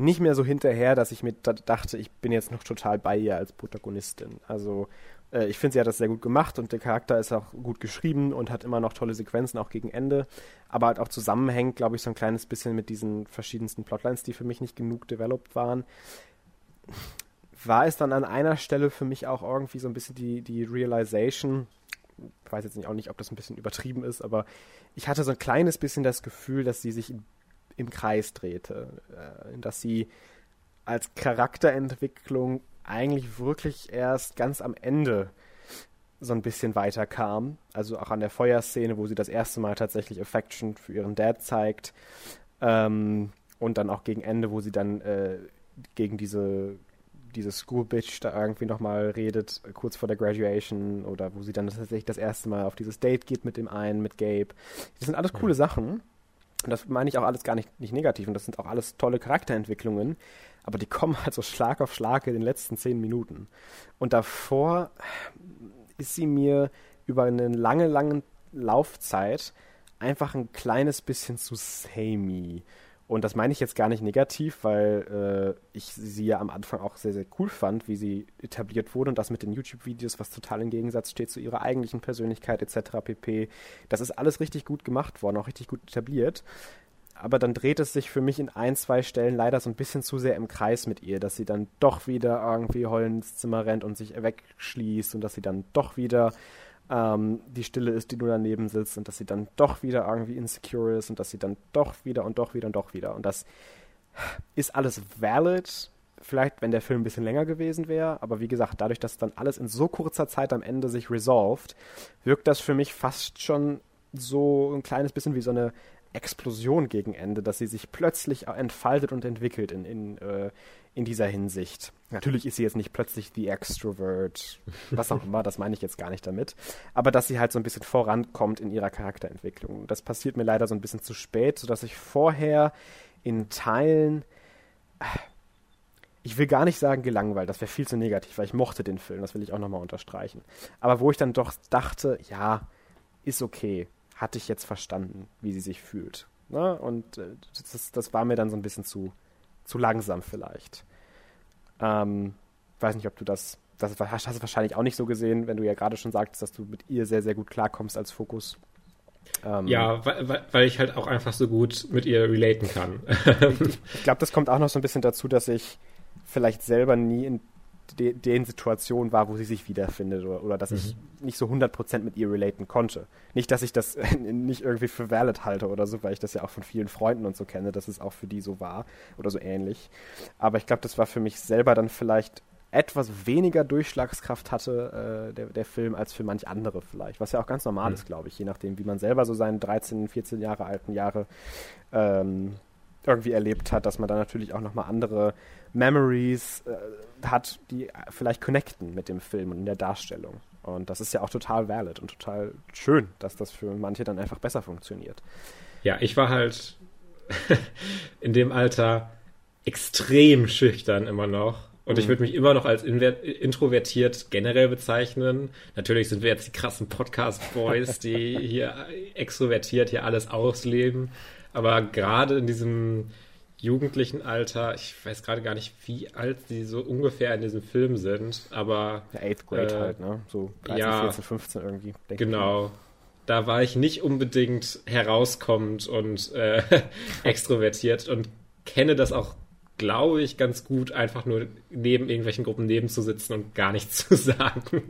nicht mehr so hinterher, dass ich mir dachte, ich bin jetzt noch total bei ihr als Protagonistin. Also äh, ich finde, sie hat das sehr gut gemacht und der Charakter ist auch gut geschrieben und hat immer noch tolle Sequenzen, auch gegen Ende. Aber halt auch zusammenhängt, glaube ich, so ein kleines bisschen mit diesen verschiedensten Plotlines, die für mich nicht genug developed waren. War es dann an einer Stelle für mich auch irgendwie so ein bisschen die, die Realization, ich weiß jetzt auch nicht, ob das ein bisschen übertrieben ist, aber ich hatte so ein kleines bisschen das Gefühl, dass sie sich im, im Kreis drehte. Äh, dass sie als Charakterentwicklung eigentlich wirklich erst ganz am Ende so ein bisschen weiter kam. Also auch an der Feuerszene, wo sie das erste Mal tatsächlich Affection für ihren Dad zeigt. Ähm, und dann auch gegen Ende, wo sie dann äh, gegen diese, diese School Bitch da irgendwie nochmal redet, kurz vor der Graduation. Oder wo sie dann tatsächlich das erste Mal auf dieses Date geht mit dem einen, mit Gabe. Das sind alles coole mhm. Sachen. Und das meine ich auch alles gar nicht, nicht negativ. Und das sind auch alles tolle Charakterentwicklungen aber die kommen halt so Schlag auf Schlag in den letzten zehn Minuten. Und davor ist sie mir über eine lange, lange Laufzeit einfach ein kleines bisschen zu samey. Und das meine ich jetzt gar nicht negativ, weil äh, ich sie ja am Anfang auch sehr, sehr cool fand, wie sie etabliert wurde und das mit den YouTube-Videos, was total im Gegensatz steht zu ihrer eigentlichen Persönlichkeit etc. pp. Das ist alles richtig gut gemacht worden, auch richtig gut etabliert aber dann dreht es sich für mich in ein, zwei Stellen leider so ein bisschen zu sehr im Kreis mit ihr, dass sie dann doch wieder irgendwie heulend ins Zimmer rennt und sich wegschließt und dass sie dann doch wieder ähm, die Stille ist, die nur daneben sitzt und dass sie dann doch wieder irgendwie insecure ist und dass sie dann doch wieder und doch wieder und doch wieder. Und das ist alles valid, vielleicht wenn der Film ein bisschen länger gewesen wäre, aber wie gesagt, dadurch, dass dann alles in so kurzer Zeit am Ende sich resolved, wirkt das für mich fast schon so ein kleines bisschen wie so eine Explosion gegen Ende, dass sie sich plötzlich entfaltet und entwickelt in, in, äh, in dieser Hinsicht. Natürlich ist sie jetzt nicht plötzlich die Extrovert, was auch immer, das meine ich jetzt gar nicht damit, aber dass sie halt so ein bisschen vorankommt in ihrer Charakterentwicklung. Das passiert mir leider so ein bisschen zu spät, sodass ich vorher in Teilen, ich will gar nicht sagen gelangweilt, das wäre viel zu negativ, weil ich mochte den Film, das will ich auch nochmal unterstreichen. Aber wo ich dann doch dachte, ja, ist okay hatte ich jetzt verstanden, wie sie sich fühlt. Ne? Und äh, das, das war mir dann so ein bisschen zu, zu langsam vielleicht. Ähm, weiß nicht, ob du das, das hast, hast du wahrscheinlich auch nicht so gesehen, wenn du ja gerade schon sagtest, dass du mit ihr sehr, sehr gut klarkommst als Fokus. Ähm, ja, weil, weil ich halt auch einfach so gut mit ihr relaten kann. ich, ich glaube, das kommt auch noch so ein bisschen dazu, dass ich vielleicht selber nie in de, den Situationen war, wo sie sich wiederfindet oder, oder dass mhm. ich nicht so 100% mit ihr relaten konnte. Nicht, dass ich das <laughs> nicht irgendwie für valid halte oder so, weil ich das ja auch von vielen Freunden und so kenne, dass es auch für die so war oder so ähnlich. Aber ich glaube, das war für mich selber dann vielleicht etwas weniger Durchschlagskraft hatte, äh, der, der Film, als für manch andere vielleicht. Was ja auch ganz normal mhm. ist, glaube ich, je nachdem, wie man selber so seine 13, 14 Jahre alten Jahre ähm, irgendwie erlebt hat, dass man da natürlich auch nochmal andere Memories äh, hat, die vielleicht connecten mit dem Film und in der Darstellung. Und das ist ja auch total valid und total schön, dass das für manche dann einfach besser funktioniert. Ja, ich war halt <laughs> in dem Alter extrem schüchtern immer noch Und mhm. ich würde mich immer noch als introvertiert generell bezeichnen. Natürlich sind wir jetzt die krassen Podcast-Boys, die <laughs> hier extrovertiert hier alles ausleben. Aber gerade in diesem jugendlichen Alter, ich weiß gerade gar nicht, wie alt sie so ungefähr in diesem Film sind, aber. Ja, 8th Grade äh, halt, ne? So 13, ja, 14, 15 irgendwie. Genau. Da war ich nicht unbedingt herauskommend und äh, <laughs> extrovertiert und kenne das auch glaube ich, ganz gut, einfach nur neben irgendwelchen Gruppen nebenzusitzen und gar nichts <laughs> zu sagen.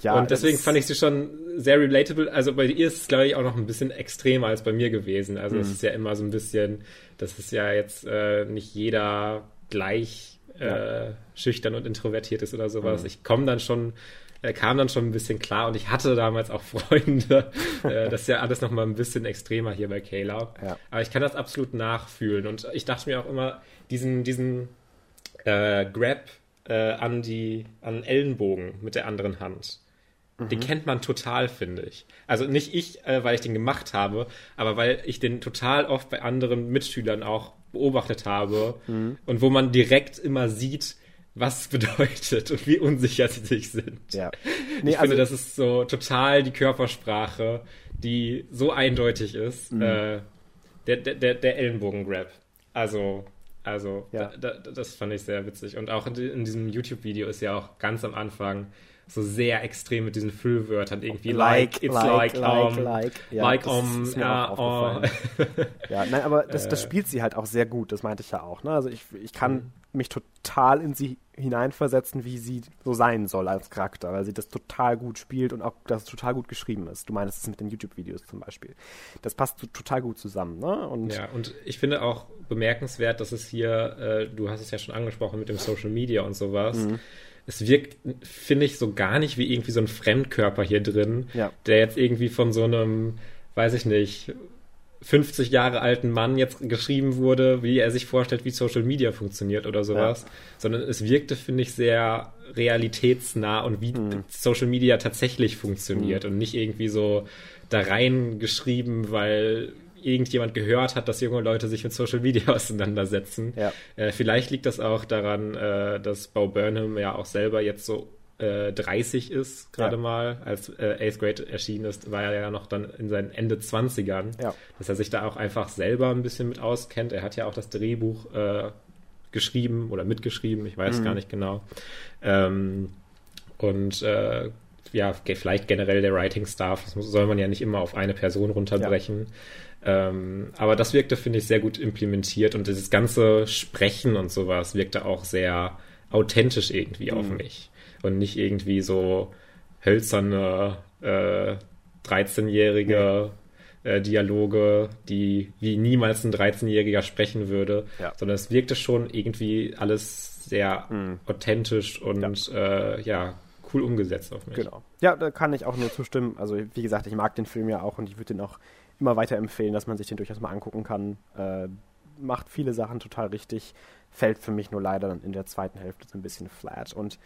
Ja, und deswegen fand ich sie schon sehr relatable. Also bei ihr ist es, glaube ich, auch noch ein bisschen extremer als bei mir gewesen. Also es mhm. ist ja immer so ein bisschen, das ist ja jetzt äh, nicht jeder gleich äh, ja. schüchtern und introvertiert ist oder sowas. Mhm. Ich komme dann schon äh, kam dann schon ein bisschen klar und ich hatte damals auch <laughs> Freunde. äh, das ist ja alles nochmal ein bisschen extremer hier bei Kayla. Ja. Aber ich kann das absolut nachfühlen und ich dachte mir auch immer, diesen, diesen äh, Grab äh, an die an Ellenbogen mit der anderen Hand. Mhm. Den kennt man total, finde ich. Also nicht ich, äh, weil ich den gemacht habe, aber weil ich den total oft bei anderen Mitschülern auch beobachtet habe mhm. und wo man direkt immer sieht, was <laughs> bedeutet und wie unsicher sie sich sind. Ja. Nee, ich also, finde, das ist so total die Körpersprache, die so eindeutig ist. Mhm. Äh, der, der, der Ellenbogen-Grab. Also, also ja. da, da, das fand ich sehr witzig. Und auch in, in diesem YouTube-Video ist ja auch ganz am Anfang so sehr extrem mit diesen Füllwörtern irgendwie like, like it's like, like, like, um, like, ja, like um, ja, oh. ja, nein, aber das, <laughs> das äh. spielt sie halt auch sehr gut, das meinte ich ja auch. Ne? Also ich, ich kann mhm. mich total in sie hineinversetzen, wie sie so sein soll als Charakter, weil sie das total gut spielt und auch das total gut geschrieben ist. Du meinst es mit den YouTube-Videos zum Beispiel. Das passt total gut zusammen. Ne? Und ja, und ich finde auch bemerkenswert, dass es hier, äh, du hast es ja schon angesprochen mit dem Social Media und sowas. Mhm es wirkt, finde ich, so gar nicht wie irgendwie so ein Fremdkörper hier drin, ja. der jetzt irgendwie von so einem, weiß ich nicht, 50 Jahre alten Mann jetzt geschrieben wurde, wie er sich vorstellt, wie Social Media funktioniert oder sowas, ja. sondern es wirkte, finde ich, sehr realitätsnah und wie hm. Social Media tatsächlich funktioniert hm. und nicht irgendwie so da reingeschrieben, weil irgendjemand gehört hat, dass junge Leute sich mit Social Media <laughs> auseinandersetzen. Ja. Äh, vielleicht liegt das auch daran, äh, dass Bo Burnham ja auch selber jetzt so äh, 30 ist, gerade ja. mal, als äh, Eighth Grade erschienen ist, war er ja noch dann in seinen Ende 20ern, ja. dass er sich da auch einfach selber ein bisschen mit auskennt. Er hat ja auch das Drehbuch äh, geschrieben oder mitgeschrieben, ich weiß mhm. gar nicht genau. Ähm, und äh, ja, vielleicht generell der Writing-Staff, das muss, soll man ja nicht immer auf eine Person runterbrechen. Ähm, aber das wirkte, finde ich, sehr gut implementiert und dieses ganze Sprechen und sowas wirkte auch sehr authentisch irgendwie mhm. auf mich. Und nicht irgendwie so hölzerne äh, 13-jährige nee. äh, Dialoge, die wie niemals ein 13-Jähriger sprechen würde, ja. sondern es wirkte schon irgendwie alles sehr mhm. authentisch und ja. Äh, ja cool umgesetzt auf mich. Genau. Ja, da kann ich auch nur zustimmen. Also, wie gesagt, ich mag den Film ja auch und ich würde den auch immer weiter empfehlen, dass man sich den durchaus mal angucken kann. Äh, macht viele Sachen total richtig, fällt für mich nur leider dann in der zweiten Hälfte so ein bisschen flat. Und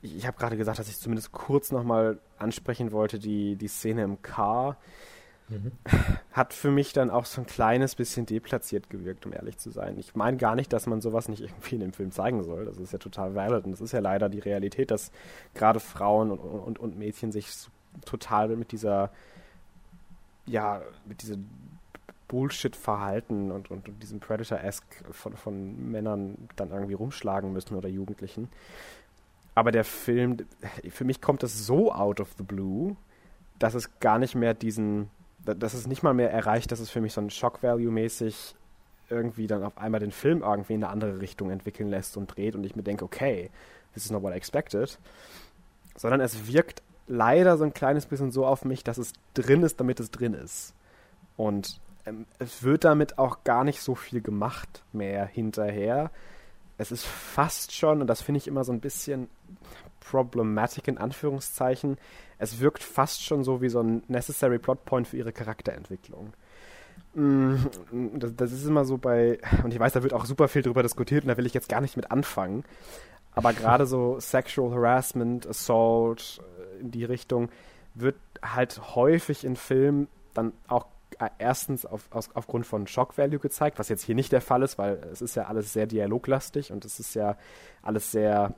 ich, ich habe gerade gesagt, dass ich zumindest kurz nochmal ansprechen wollte, die, die Szene im Car Mhm. Hat für mich dann auch so ein kleines bisschen deplatziert gewirkt, um ehrlich zu sein. Ich meine gar nicht, dass man sowas nicht <laughs> irgendwie in dem Film zeigen soll. Das ist ja total valid und das ist ja leider die Realität, dass gerade Frauen und, und, und Mädchen sich total mit dieser, ja, mit diesem Bullshit-Verhalten und, und, und diesem Predator-esque von, von Männern dann irgendwie rumschlagen müssen oder Jugendlichen. Aber der Film, für mich kommt das so out of the blue, dass es gar nicht mehr diesen dass es nicht mal mehr erreicht, dass es für mich so ein Shock-Value-mäßig irgendwie dann auf einmal den Film irgendwie in eine andere Richtung entwickeln lässt und dreht und ich mir denke, okay, this is not what I expected. Sondern es wirkt leider so ein kleines bisschen so auf mich, dass es drin ist, damit es drin ist. Und ähm, es wird damit auch gar nicht so viel gemacht mehr hinterher. Es ist fast schon, und das finde ich immer so ein bisschen problematic in Anführungszeichen, es wirkt fast schon so wie so ein necessary plot point für ihre Charakterentwicklung. Mm, das, das ist immer so bei, und ich weiß, da wird auch super viel drüber diskutiert und da will ich jetzt gar nicht mit anfangen. Aber <laughs> gerade so Sexual Harassment, Assault in die Richtung wird halt häufig in Filmen dann auch äh, erstens auf, aus, aufgrund von Shock Value gezeigt, was jetzt hier nicht der Fall ist, weil es ist ja alles sehr dialoglastig und es ist ja alles sehr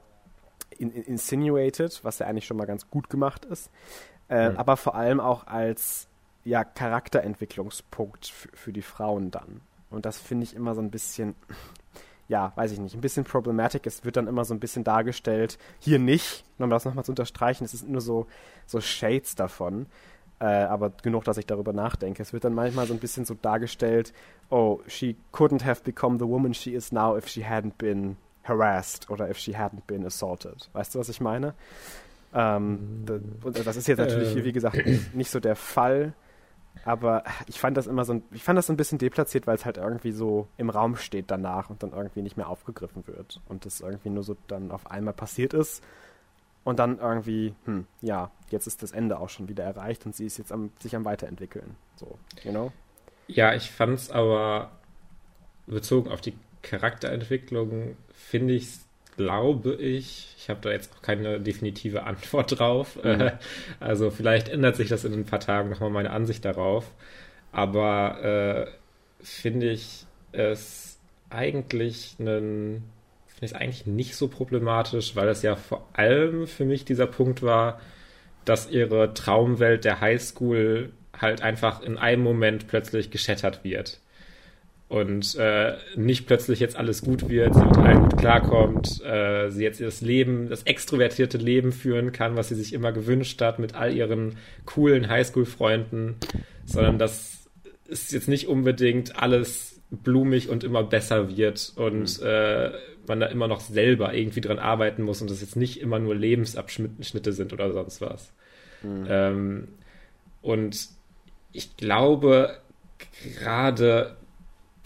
in, in, insinuated, was ja eigentlich schon mal ganz gut gemacht ist. Äh, mhm. Aber vor allem auch als ja, Charakterentwicklungspunkt für die Frauen dann. Und das finde ich immer so ein bisschen, ja, weiß ich nicht, ein bisschen problematic. Es wird dann immer so ein bisschen dargestellt, hier nicht, um das nochmal zu unterstreichen, es ist nur so, so Shades davon. Äh, aber genug, dass ich darüber nachdenke. Es wird dann manchmal so ein bisschen so dargestellt, oh, she couldn't have become the woman she is now if she hadn't been harassed oder if she hadn't been assaulted. Weißt du, was ich meine? Ähm, das ist jetzt natürlich hier, wie gesagt, <clears throat> nicht so der Fall. Aber ich fand das immer so ein, ich fand das ein bisschen deplatziert, weil es halt irgendwie so im Raum steht danach und dann irgendwie nicht mehr aufgegriffen wird. Und das irgendwie nur so dann auf einmal passiert ist. Und dann irgendwie, hm, ja, jetzt ist das Ende auch schon wieder erreicht und sie ist jetzt am, sich am Weiterentwickeln. So, you know? Ja, ich fand es aber bezogen auf die Charakterentwicklung, finde ich es glaube ich, ich habe da jetzt noch keine definitive <laughs> Antwort drauf. Mhm. also vielleicht ändert sich das in ein paar Tagen nochmal meine Ansicht darauf. Aber äh, finde ich es eigentlich einen, finde ich eigentlich nicht so problematisch, weil es ja vor allem für mich dieser Punkt war, dass ihre Traumwelt der Highschool halt einfach in einem Moment plötzlich geschettert wird und äh, nicht plötzlich jetzt alles gut wird, sie mit allen gut klarkommt, äh, sie jetzt das Leben, das extrovertierte Leben führen kann, was sie sich immer gewünscht hat mit all ihren coolen Highschool-Freunden, sondern dass es jetzt nicht unbedingt alles blumig und immer besser wird und mhm. äh, man da immer noch selber irgendwie dran arbeiten muss und das jetzt nicht immer nur Lebensabschnitte sind oder sonst was. Mhm. Ähm, und ich glaube, gerade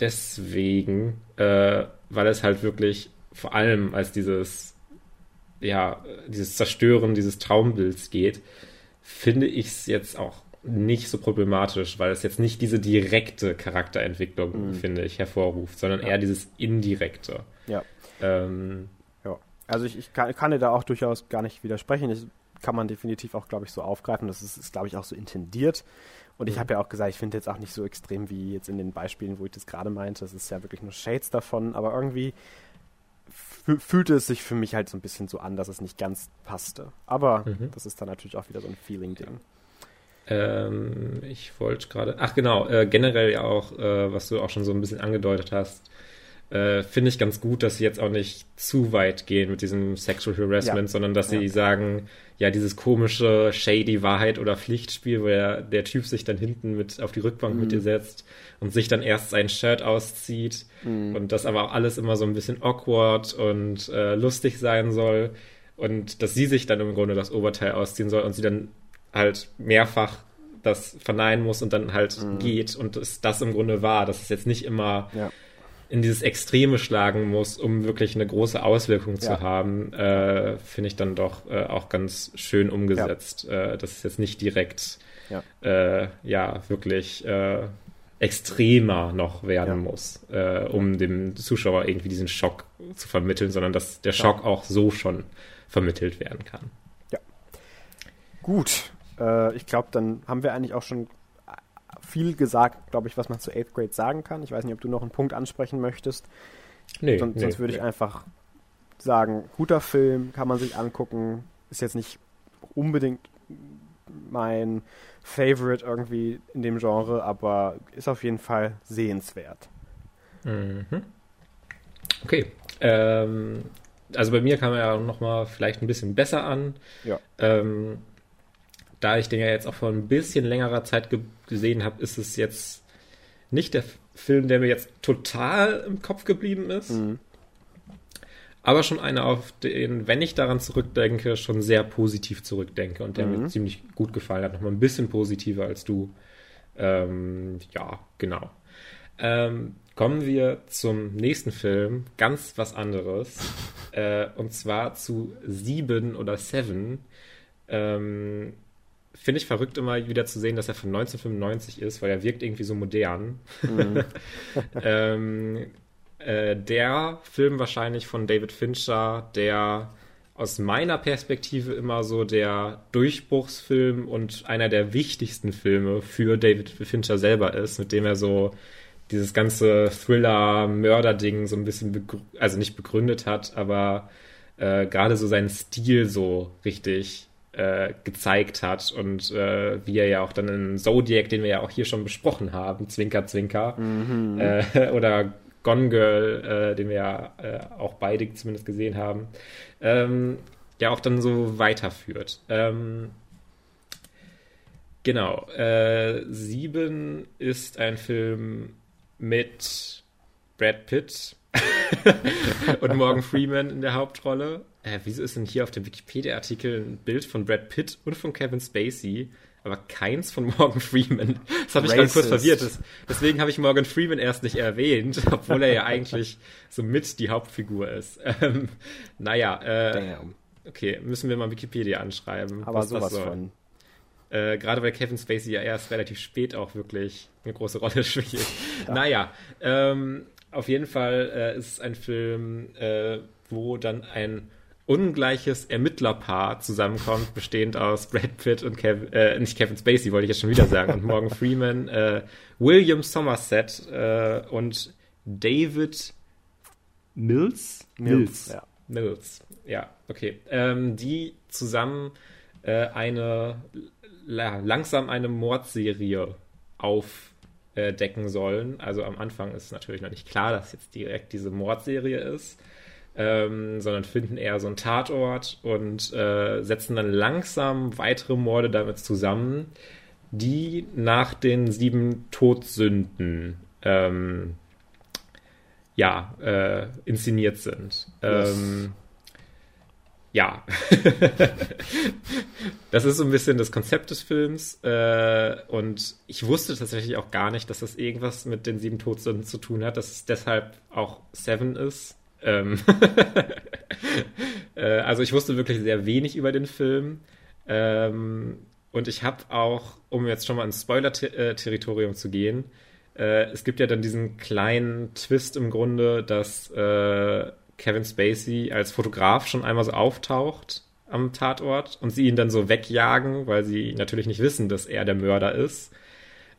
deswegen, äh, weil es halt wirklich vor allem als dieses, ja, dieses Zerstören dieses Traumbilds geht, finde ich es jetzt auch nicht so problematisch, weil es jetzt nicht diese direkte Charakterentwicklung, mhm. finde ich, hervorruft, sondern ja. eher dieses indirekte. Ja. Ähm, ja. Also ich, ich kann, kann, dir da auch durchaus gar nicht widersprechen. Das kann man definitiv auch, glaube ich, so aufgreifen. Das ist, ist glaube ich, auch so intendiert. Und ich mhm. habe ja auch gesagt, ich finde jetzt auch nicht so extrem wie jetzt in den Beispielen, wo ich das gerade meinte. Das ist ja wirklich nur Shades davon, aber irgendwie fühlte es sich für mich halt so ein bisschen so an, dass es nicht ganz passte. Aber mhm. das ist dann natürlich auch wieder so ein Feeling-Ding. Ähm, ich wollte gerade, ach genau, äh, generell ja auch, äh, was du auch schon so ein bisschen angedeutet hast, äh, finde ich ganz gut, dass sie jetzt auch nicht zu weit gehen mit diesem Sexual Harassment, ja. sondern dass ja. sie sagen, ja, dieses komische shady Wahrheit oder Pflichtspiel, wo der, der Typ sich dann hinten mit auf die Rückbank mhm. mit dir setzt und sich dann erst sein Shirt auszieht mhm. und das aber auch alles immer so ein bisschen awkward und äh, lustig sein soll und dass sie sich dann im Grunde das Oberteil ausziehen soll und sie dann halt mehrfach das verneinen muss und dann halt mhm. geht und es das im Grunde war, dass es jetzt nicht immer ja in dieses Extreme schlagen muss, um wirklich eine große Auswirkung ja. zu haben, äh, finde ich dann doch äh, auch ganz schön umgesetzt. Ja. Äh, dass es jetzt nicht direkt ja, äh, ja wirklich äh, extremer noch werden muss, äh, um dem Zuschauer irgendwie diesen Schock zu vermitteln, sondern dass der Schock auch so schon vermittelt werden kann. Ja. Gut. ich glaube, dann haben wir eigentlich auch schon viel gesagt, glaube ich, was man zu 8th Grade sagen kann. Ich weiß nicht, ob du noch einen Punkt ansprechen möchtest. Nee, sonst, nee, sonst würde nee. ich einfach sagen, guter Film, kann man sich angucken. Ist jetzt nicht unbedingt mein Favorite irgendwie in dem Genre, aber ist auf jeden Fall sehenswert. Mhm. Okay. Ähm, also bei mir kam er ja noch mal vielleicht ein bisschen besser an. Ja. Ähm, da ich den ja jetzt auch vor ein bisschen längerer Zeit ge gesehen habe, ist es jetzt nicht der Film, der mir jetzt total im Kopf geblieben ist. Mhm. Aber schon einer, auf den, wenn ich daran zurückdenke, schon sehr positiv zurückdenke und der mhm. mir ziemlich gut gefallen hat. Nochmal ein bisschen positiver als du. Ähm, ja, genau. Ähm, kommen wir zum nächsten Film. Ganz was anderes. <laughs> äh, und zwar zu Sieben oder Seven. Ähm, finde ich verrückt immer wieder zu sehen, dass er von 1995 ist, weil er wirkt irgendwie so modern. Mhm. <laughs> ähm, äh, der Film wahrscheinlich von David Fincher, der aus meiner Perspektive immer so der Durchbruchsfilm und einer der wichtigsten Filme für David Fincher selber ist, mit dem er so dieses ganze Thriller-Mörder-Ding so ein bisschen, also nicht begründet hat, aber äh, gerade so seinen Stil so richtig äh, gezeigt hat und äh, wie er ja auch dann in Zodiac, den wir ja auch hier schon besprochen haben, Zwinker, Zwinker, mhm. äh, <laughs> oder Gone Girl, äh, den wir ja äh, auch beide zumindest gesehen haben, ähm, ja auch dann so weiterführt. Ähm, genau. Sieben ist ein Film mit Brad Pitt <laughs> <laughs> und Morgan Freeman in der Hauptrolle. Äh, wieso ist denn hier auf dem Wikipedia-Artikel ein Bild von Brad Pitt und von Kevin Spacey, aber keins von <laughs> Morgan Freeman? Das habe ich gerade kurz verwirrt. Das, deswegen habe ich Morgan Freeman erst nicht erwähnt, <laughs> obwohl er ja eigentlich so mit die Hauptfigur ist. <laughs> Ähm, naja, äh, okay, müssen wir mal Wikipedia anschreiben. Aber sowas von. Äh, gerade weil Kevin Spacey ja erst relativ spät auch wirklich eine große Rolle spielt. Ja. Naja, ähm, auf jeden Fall äh, ist es ein Film, äh, wo dann ein ungleiches Ermittlerpaar zusammenkommt, bestehend aus Brad Pitt und Kevin, äh, nicht Kevin Spacey, wollte ich jetzt schon wieder sagen, und Morgan Freeman, äh, William Somerset äh, und David Mills? Mills, ja. Mills, ja, okay. Ähm, die zusammen äh, eine langsam eine Mordserie aufdecken sollen. Also am Anfang ist natürlich noch nicht klar, dass jetzt direkt diese Mordserie ist ähm, sondern finden eher so einen Tatort und äh, setzen dann langsam weitere Morde damit zusammen, die nach den sieben Todsünden ähm, ja, äh, inszeniert sind. Yes. Ähm, ja, <laughs> das ist so ein bisschen das Konzept des Films äh, und ich wusste tatsächlich auch gar nicht, dass das irgendwas mit den sieben Todsünden zu tun hat, dass es deshalb auch Seven ist. Ähm <laughs> äh, also ich wusste wirklich sehr wenig über den Film. Ähm, und ich habe auch, um jetzt schon mal ins Spoiler-Territorium zu gehen, äh, es gibt ja dann diesen kleinen Twist im Grunde, dass äh, Kevin Spacey als Fotograf schon einmal so auftaucht am Tatort und sie ihn dann so wegjagen, weil sie natürlich nicht wissen, dass er der Mörder ist.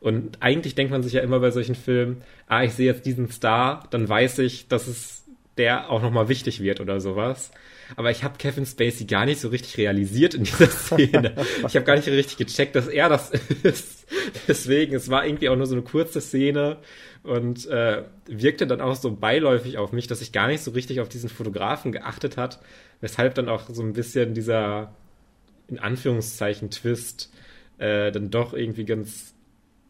Und eigentlich denkt man sich ja immer bei solchen Filmen, ah, ich sehe jetzt diesen Star, dann weiß ich, dass es der auch nochmal wichtig wird oder sowas. Aber ich habe Kevin Spacey gar nicht so richtig realisiert in dieser <laughs> Szene. ich habe gar nicht richtig gecheckt, dass er das <laughs> ist. Deswegen, es war irgendwie auch nur so eine kurze Szene und äh, wirkte dann auch so beiläufig auf mich, dass ich gar nicht so richtig auf diesen Fotografen geachtet hat, weshalb dann auch so ein bisschen dieser in Anführungszeichen Twist äh, dann doch irgendwie ganz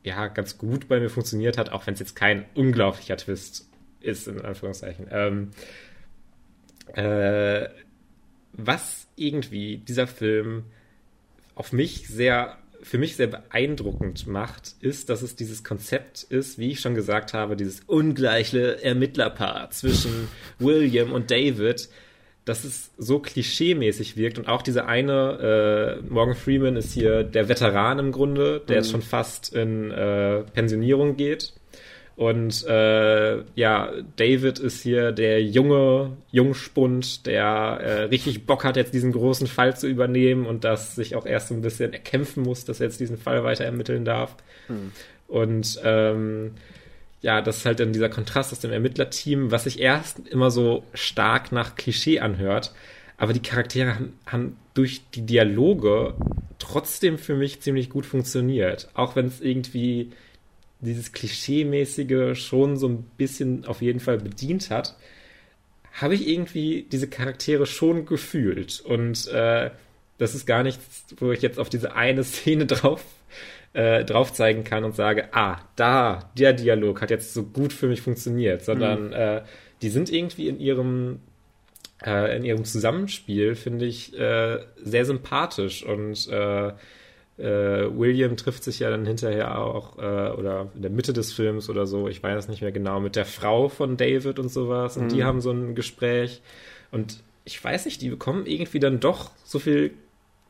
ja ganz gut bei mir funktioniert hat, auch wenn es jetzt kein unglaublicher Twist ist, in Anführungszeichen. Ähm, äh, was irgendwie dieser Film auf mich sehr, für mich sehr beeindruckend macht, ist, dass es dieses Konzept ist, wie ich schon gesagt habe, dieses ungleiche Ermittlerpaar zwischen <laughs> William und David, dass es so klischeemäßig wirkt und auch dieser eine, äh, Morgan Freeman ist hier der Veteran im Grunde, der mhm. jetzt schon fast in äh, Pensionierung geht und äh, ja, David ist hier der junge Jungspund, der äh, richtig Bock hat, jetzt diesen großen Fall zu übernehmen und das sich auch erst so ein bisschen erkämpfen muss, dass er jetzt diesen Fall weiter ermitteln darf. Hm. Und ähm, ja, das ist halt dann dieser Kontrast aus dem Ermittlerteam, was sich erst immer so stark nach Klischee anhört. Aber die Charaktere haben, haben durch die Dialoge trotzdem für mich ziemlich gut funktioniert. Auch wenn es irgendwie dieses Klischee-mäßige schon so ein bisschen auf jeden Fall bedient hat, habe ich irgendwie diese Charaktere schon gefühlt. Und äh, das ist gar nichts, wo ich jetzt auf diese eine <laughs> Szene drauf, äh, drauf zeigen kann und sage, ah, da, der Dialog hat jetzt so gut für mich funktioniert, sondern mhm. äh, die sind irgendwie in ihrem äh, in ihrem Zusammenspiel, finde ich, äh, sehr sympathisch und äh, William trifft sich ja dann hinterher auch, äh, oder in der Mitte des Films oder so, ich weiß es nicht mehr genau, mit der Frau von David und sowas. Und mhm. die haben so ein Gespräch. Und ich weiß nicht, die bekommen irgendwie dann doch so viel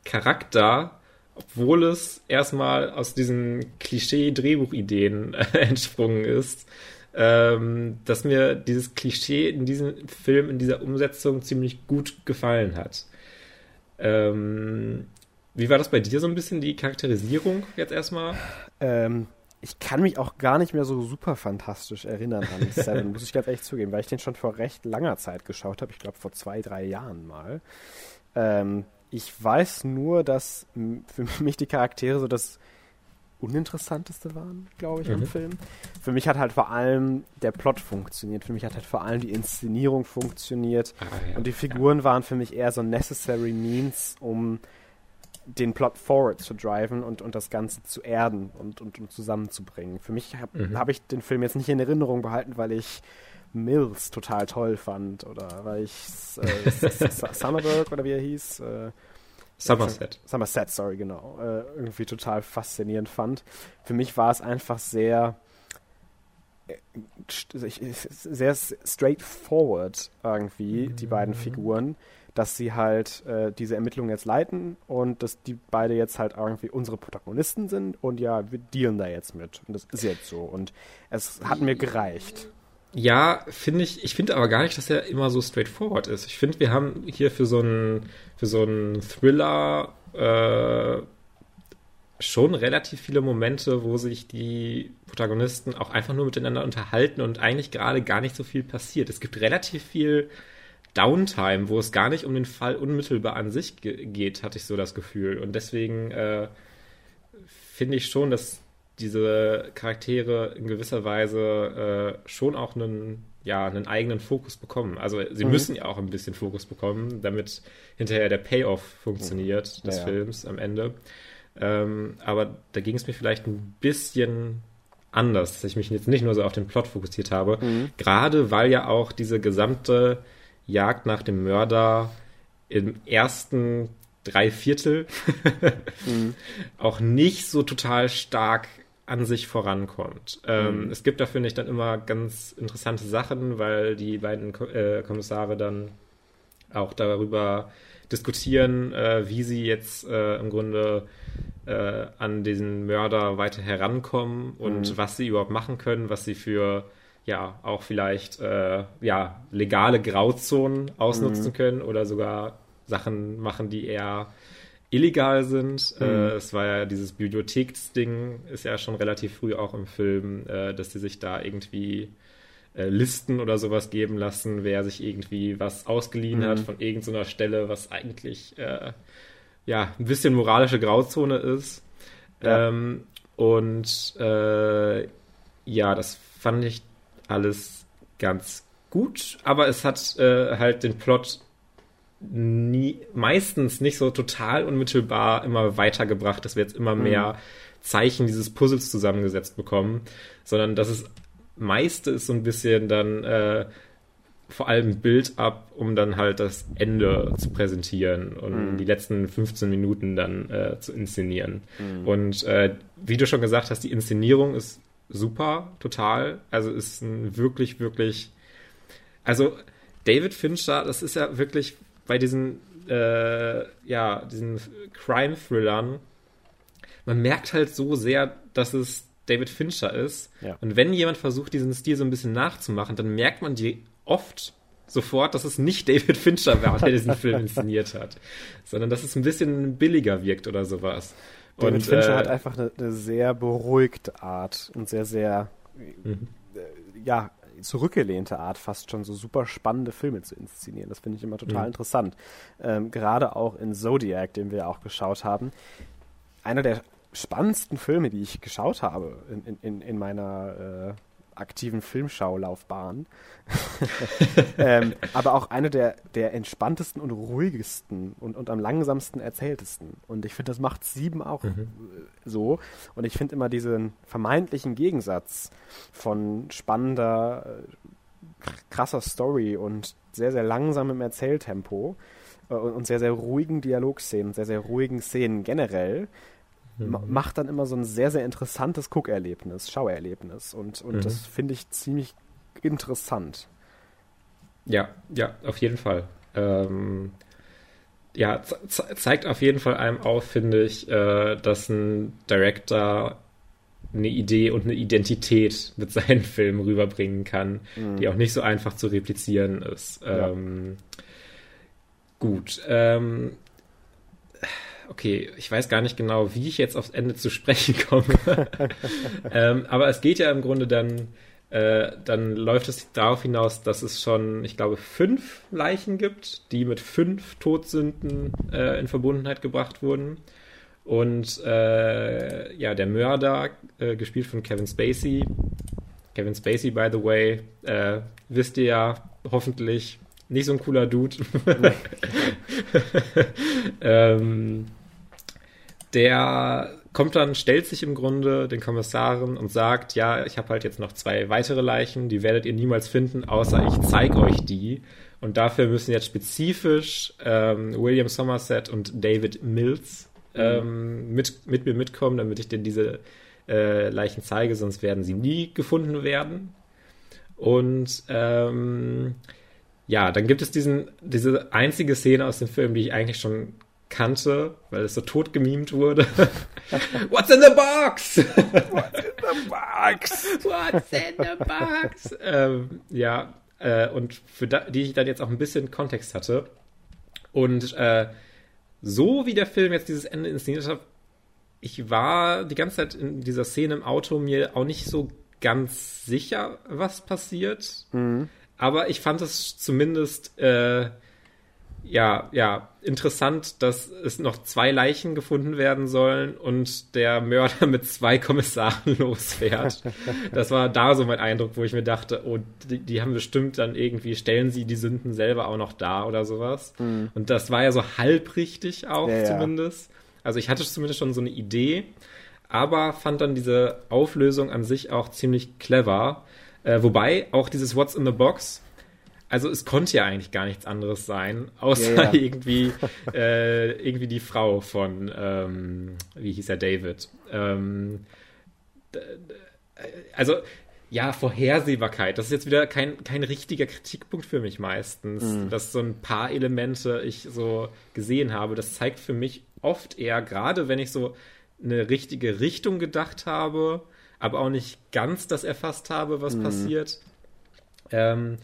Charakter, obwohl es erstmal aus diesen Klischee-Drehbuchideen äh, <laughs> entsprungen ist, ähm, dass mir dieses Klischee in diesem Film, in dieser Umsetzung ziemlich gut gefallen hat. Ähm, wie war das bei dir so ein bisschen, die Charakterisierung jetzt erstmal? Ähm, ich kann mich auch gar nicht mehr so super fantastisch erinnern an Seven, muss ich ganz ehrlich zugeben, weil ich den schon vor recht langer Zeit geschaut habe. Ich glaube vor zwei, drei Jahren mal. Ähm, ich weiß nur, dass für <laughs> mich die Charaktere so das uninteressanteste waren, glaube ich, mhm. im Film. Für mich hat halt vor allem der Plot funktioniert. Für mich hat halt vor allem die Inszenierung funktioniert. Ah, ja. Und die Figuren ja. waren für mich eher so necessary means, um den Plot forward zu driven und, und das Ganze zu erden und, und, und zusammenzubringen. Für mich habe mhm. hab ich den Film jetzt nicht in Erinnerung behalten, weil ich Mills total toll fand oder weil ich äh, Summerberg oder wie er hieß. Äh, Somerset. Somerset, sorry, genau. Äh, irgendwie total faszinierend fand. Für mich war es einfach sehr äh, sehr straightforward irgendwie, die beiden mhm. Figuren dass sie halt äh, diese Ermittlungen jetzt leiten und dass die beide jetzt halt irgendwie unsere Protagonisten sind und ja, wir dealen da jetzt mit. Und das ist jetzt so. Und es hat mir gereicht. Ja, finde ich, ich finde aber gar nicht, dass er immer so straightforward ist. Ich finde, wir haben hier für so einen, für so einen Thriller äh, schon relativ viele Momente, wo sich die Protagonisten auch einfach nur miteinander unterhalten und eigentlich gerade gar nicht so viel passiert. Es gibt relativ viel Downtime, wo es gar nicht um den Fall unmittelbar an sich ge geht, hatte ich so das Gefühl. Und deswegen äh, finde ich schon, dass diese Charaktere in gewisser Weise äh, schon auch einen, ja, einen eigenen Fokus bekommen. Also sie mhm. müssen ja auch ein bisschen Fokus bekommen, damit hinterher der Payoff funktioniert mhm. des ja, Films am Ende. Ähm, aber da ging es mir vielleicht ein bisschen anders, dass ich mich jetzt nicht nur so auf den Plot fokussiert habe. Mhm. Gerade weil ja auch diese gesamte Jagd nach dem Mörder im ersten Dreiviertel mhm. <laughs> <laughs> auch nicht so total stark an sich vorankommt. Ähm, mhm. Es gibt dafür nicht dann immer ganz interessante Sachen, weil die beiden äh, Kommissare dann auch darüber diskutieren, äh, wie sie jetzt äh, im Grunde äh, an diesen Mörder weiter herankommen und mhm. was sie überhaupt machen können, was sie für ja auch vielleicht äh, ja legale Grauzonen ausnutzen mhm. können oder sogar Sachen machen, die eher illegal sind. Mhm. Äh, es war ja dieses Bibliotheksding, ist ja schon relativ früh auch im Film, äh, dass sie sich da irgendwie äh, Listen oder sowas geben lassen, wer sich irgendwie was ausgeliehen mhm. hat von irgendeiner Stelle, was eigentlich äh, ja ein bisschen moralische Grauzone ist. Ja. Ähm, und äh, ja, das fand ich alles ganz gut, aber es hat äh, halt den Plot nie, meistens nicht so total unmittelbar immer weitergebracht, dass wir jetzt immer mhm. mehr Zeichen dieses Puzzles zusammengesetzt bekommen, sondern dass es meiste ist so ein bisschen dann äh, vor allem Bild ab, um dann halt das Ende zu präsentieren und mhm. die letzten 15 Minuten dann äh, zu inszenieren. Mhm. Und äh, wie du schon gesagt hast, die Inszenierung ist super, total. Also ist ein wirklich, wirklich. Also David Fincher, das ist ja wirklich bei diesen, äh, ja, diesen Crime-Thrillern, man merkt halt so sehr, dass es David Fincher ist. Ja. Und wenn jemand versucht, diesen Stil so ein bisschen nachzumachen, dann merkt man die oft sofort, dass es nicht <laughs> David Fincher war, der diesen Film inszeniert hat, sondern dass es ein bisschen billiger wirkt oder sowas. David und, Fincher äh, hat einfach eine, eine, sehr beruhigte Art und sehr, sehr, mhm. äh, ja, zurückgelehnte Art, fast schon so super spannende Filme zu inszenieren. Das finde ich immer total mhm. interessant. Ähm, gerade auch in Zodiac, den wir auch geschaut haben. Einer der spannendsten Filme, die ich geschaut habe in, in, in meiner äh, aktiven Filmschaulaufbahn. <laughs> ähm, aber auch eine der, der entspanntesten und ruhigsten und, und am langsamsten erzähltesten. Und ich finde, das macht sieben auch mhm. so. Und ich finde immer diesen vermeintlichen Gegensatz von spannender, äh, krasser Story und sehr, sehr langsamem Erzähltempo äh, und sehr, sehr ruhigen Dialogszenen, sehr, sehr ruhigen Szenen generell mhm. macht dann immer so ein sehr, sehr interessantes Guckerlebnis, Schauerlebnis. Und, und mhm. das finde ich ziemlich interessant. Ja, ja, auf jeden Fall. Ähm, ja, zeigt auf jeden Fall einem auf, finde ich, äh, dass ein Director eine Idee und eine Identität mit <laughs> seinen Filmen rüberbringen kann, mhm. die auch nicht so einfach zu replizieren ist. Ja. Ähm, gut. Ähm, okay, ich weiß gar nicht genau, wie ich jetzt aufs Ende zu sprechen komme. <laughs> ähm, aber es geht ja im Grunde dann, äh, dann läuft es darauf hinaus, dass es schon, ich glaube, fünf Leichen gibt, die mit fünf Todsünden äh, in Verbundenheit gebracht wurden. Und äh, ja, der Mörder, äh, gespielt von Kevin Spacey, Kevin Spacey, by the way, äh, wisst ihr ja hoffentlich, nicht so ein cooler Dude. <laughs> ähm, der kommt dann, stellt sich im Grunde den Kommissaren und sagt, ja, ich habe halt jetzt noch zwei weitere Leichen, die werdet ihr niemals finden, außer ich zeige euch die. Und dafür müssen jetzt spezifisch ähm, William Somerset und David Mills ähm, mit, mit mir mitkommen, damit ich denn diese äh, Leichen zeige, sonst werden sie nie gefunden werden. Und ähm, ja, dann gibt es diesen, diese einzige Szene aus dem Film, die ich eigentlich schon kannte, weil es so tot gemimt wurde. <laughs> What's in the box? What's in the box? <laughs> What's in the box? ähm, ja, äh, und für die ich dann jetzt auch ein bisschen Kontext hatte. Und äh, so wie der Film jetzt dieses Ende inszeniert hat, ich war die ganze Zeit in dieser Szene im Auto mir auch nicht so ganz sicher, was passiert. Mhm. Aber ich fand es zumindest äh, ja, ja, interessant, dass es noch zwei Leichen gefunden werden sollen und der Mörder mit zwei Kommissaren <laughs> losfährt. das war da so mein Eindruck, wo ich mir dachte, oh, die, die haben bestimmt dann irgendwie, stellen sie die Sünden selber auch noch da oder sowas. Mhm. Und das war ja so halb richtig auch ja, zumindest. Ja. Also ich hatte zumindest schon so eine Idee, aber fand dann diese Auflösung an sich auch ziemlich clever äh, wobei auch dieses What's in the Box, also es konnte ja eigentlich gar nichts anderes sein, außer ja, ja. <laughs> irgendwie äh, irgendwie die Frau von, ähm, wie hieß er, David. Ähm, also ja, Vorhersehbarkeit. Das ist jetzt wieder kein, kein richtiger Kritikpunkt für mich meistens, mhm. dass so ein paar Elemente ich so gesehen habe. Das zeigt für mich oft eher, gerade wenn ich so eine richtige Richtung gedacht habe, aber auch nicht ganz das erfasst habe, was mhm. passiert. Ähm,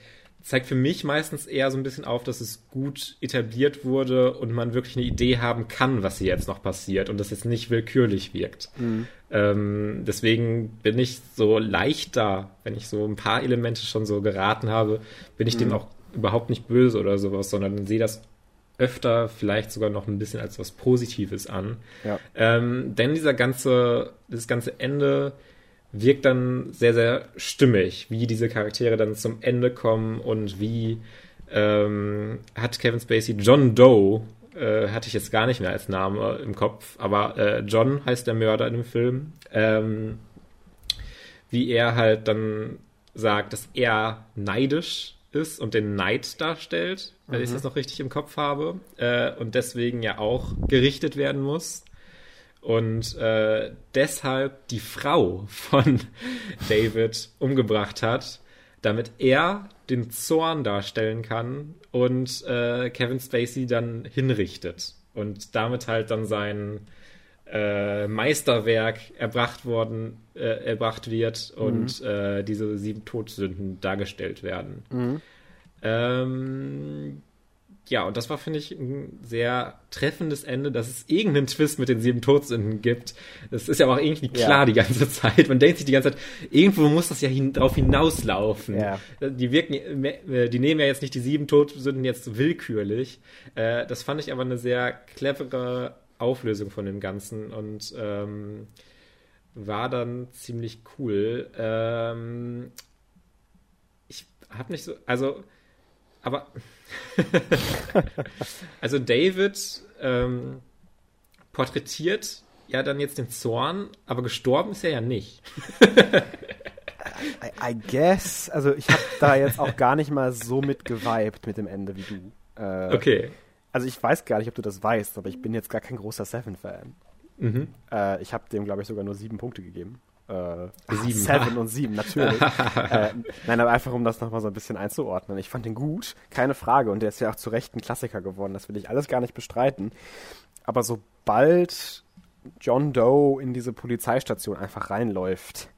zeigt für mich meistens eher so ein bisschen auf, dass es gut etabliert wurde und man wirklich eine Idee haben kann, was hier jetzt noch passiert und das jetzt nicht willkürlich wirkt. Mhm. Ähm, deswegen bin ich so leichter, wenn ich so ein paar Elemente schon so geraten habe, bin ich mhm. dem auch überhaupt nicht böse oder sowas, sondern sehe das öfter vielleicht sogar noch ein bisschen als was Positives an. Ja. Ähm, denn dieser ganze, das ganze Ende wirkt dann sehr, sehr stimmig, wie diese Charaktere dann zum Ende kommen und wie ähm, hat Kevin Spacey John Doe, äh, hatte ich jetzt gar nicht mehr als Name im Kopf, aber äh, John heißt der Mörder in dem Film, ähm, wie er halt dann sagt, dass er neidisch ist und den Neid darstellt, wenn mhm. ich das noch richtig im Kopf habe, äh, und deswegen ja auch gerichtet werden muss und äh, deshalb die Frau von <laughs> David umgebracht hat, damit er den Zorn darstellen kann und äh, Kevin Spacey dann hinrichtet und damit halt dann sein äh, Meisterwerk erbracht worden, äh, erbracht wird und mhm. Äh, diese sieben Todsünden dargestellt werden. Mhm. Ähm, ja, und das war, finde ich, ein sehr treffendes Ende, dass es irgendeinen Twist mit den sieben Todsünden gibt. Das ist ja auch irgendwie klar ja. die ganze <laughs> Zeit. Man denkt sich die ganze Zeit, irgendwo muss das ja hin, darauf hinauslaufen. Ja. Die wirken, äh, die nehmen ja jetzt nicht die sieben Todsünden jetzt willkürlich. Äh, das fand ich aber eine sehr clevere Auflösung von dem Ganzen und ähm, war dann ziemlich cool. Ähm, ich habe nicht so, also, aber <laughs> also David ähm, porträtiert ja dann jetzt den Zorn, aber gestorben ist er ja nicht. <laughs> I, I, guess. Also ich habe da jetzt auch gar nicht mal so mit geweibt mit dem Ende wie du. Äh, okay. Also ich weiß gar nicht, ob du das weißt, aber ich bin jetzt gar kein großer Seven-Fan. Mhm. Äh, ich habe dem, glaube ich, sogar nur sieben Punkte gegeben. Äh, sieben. Seven <laughs> und sieben, natürlich. <laughs> äh, nein, aber einfach, um das nochmal so ein bisschen einzuordnen. Ich fand den gut, keine Frage. Und der ist ja auch zu Recht ein Klassiker geworden. Das will ich alles gar nicht bestreiten. Aber sobald John Doe in diese Polizeistation einfach reinläuft,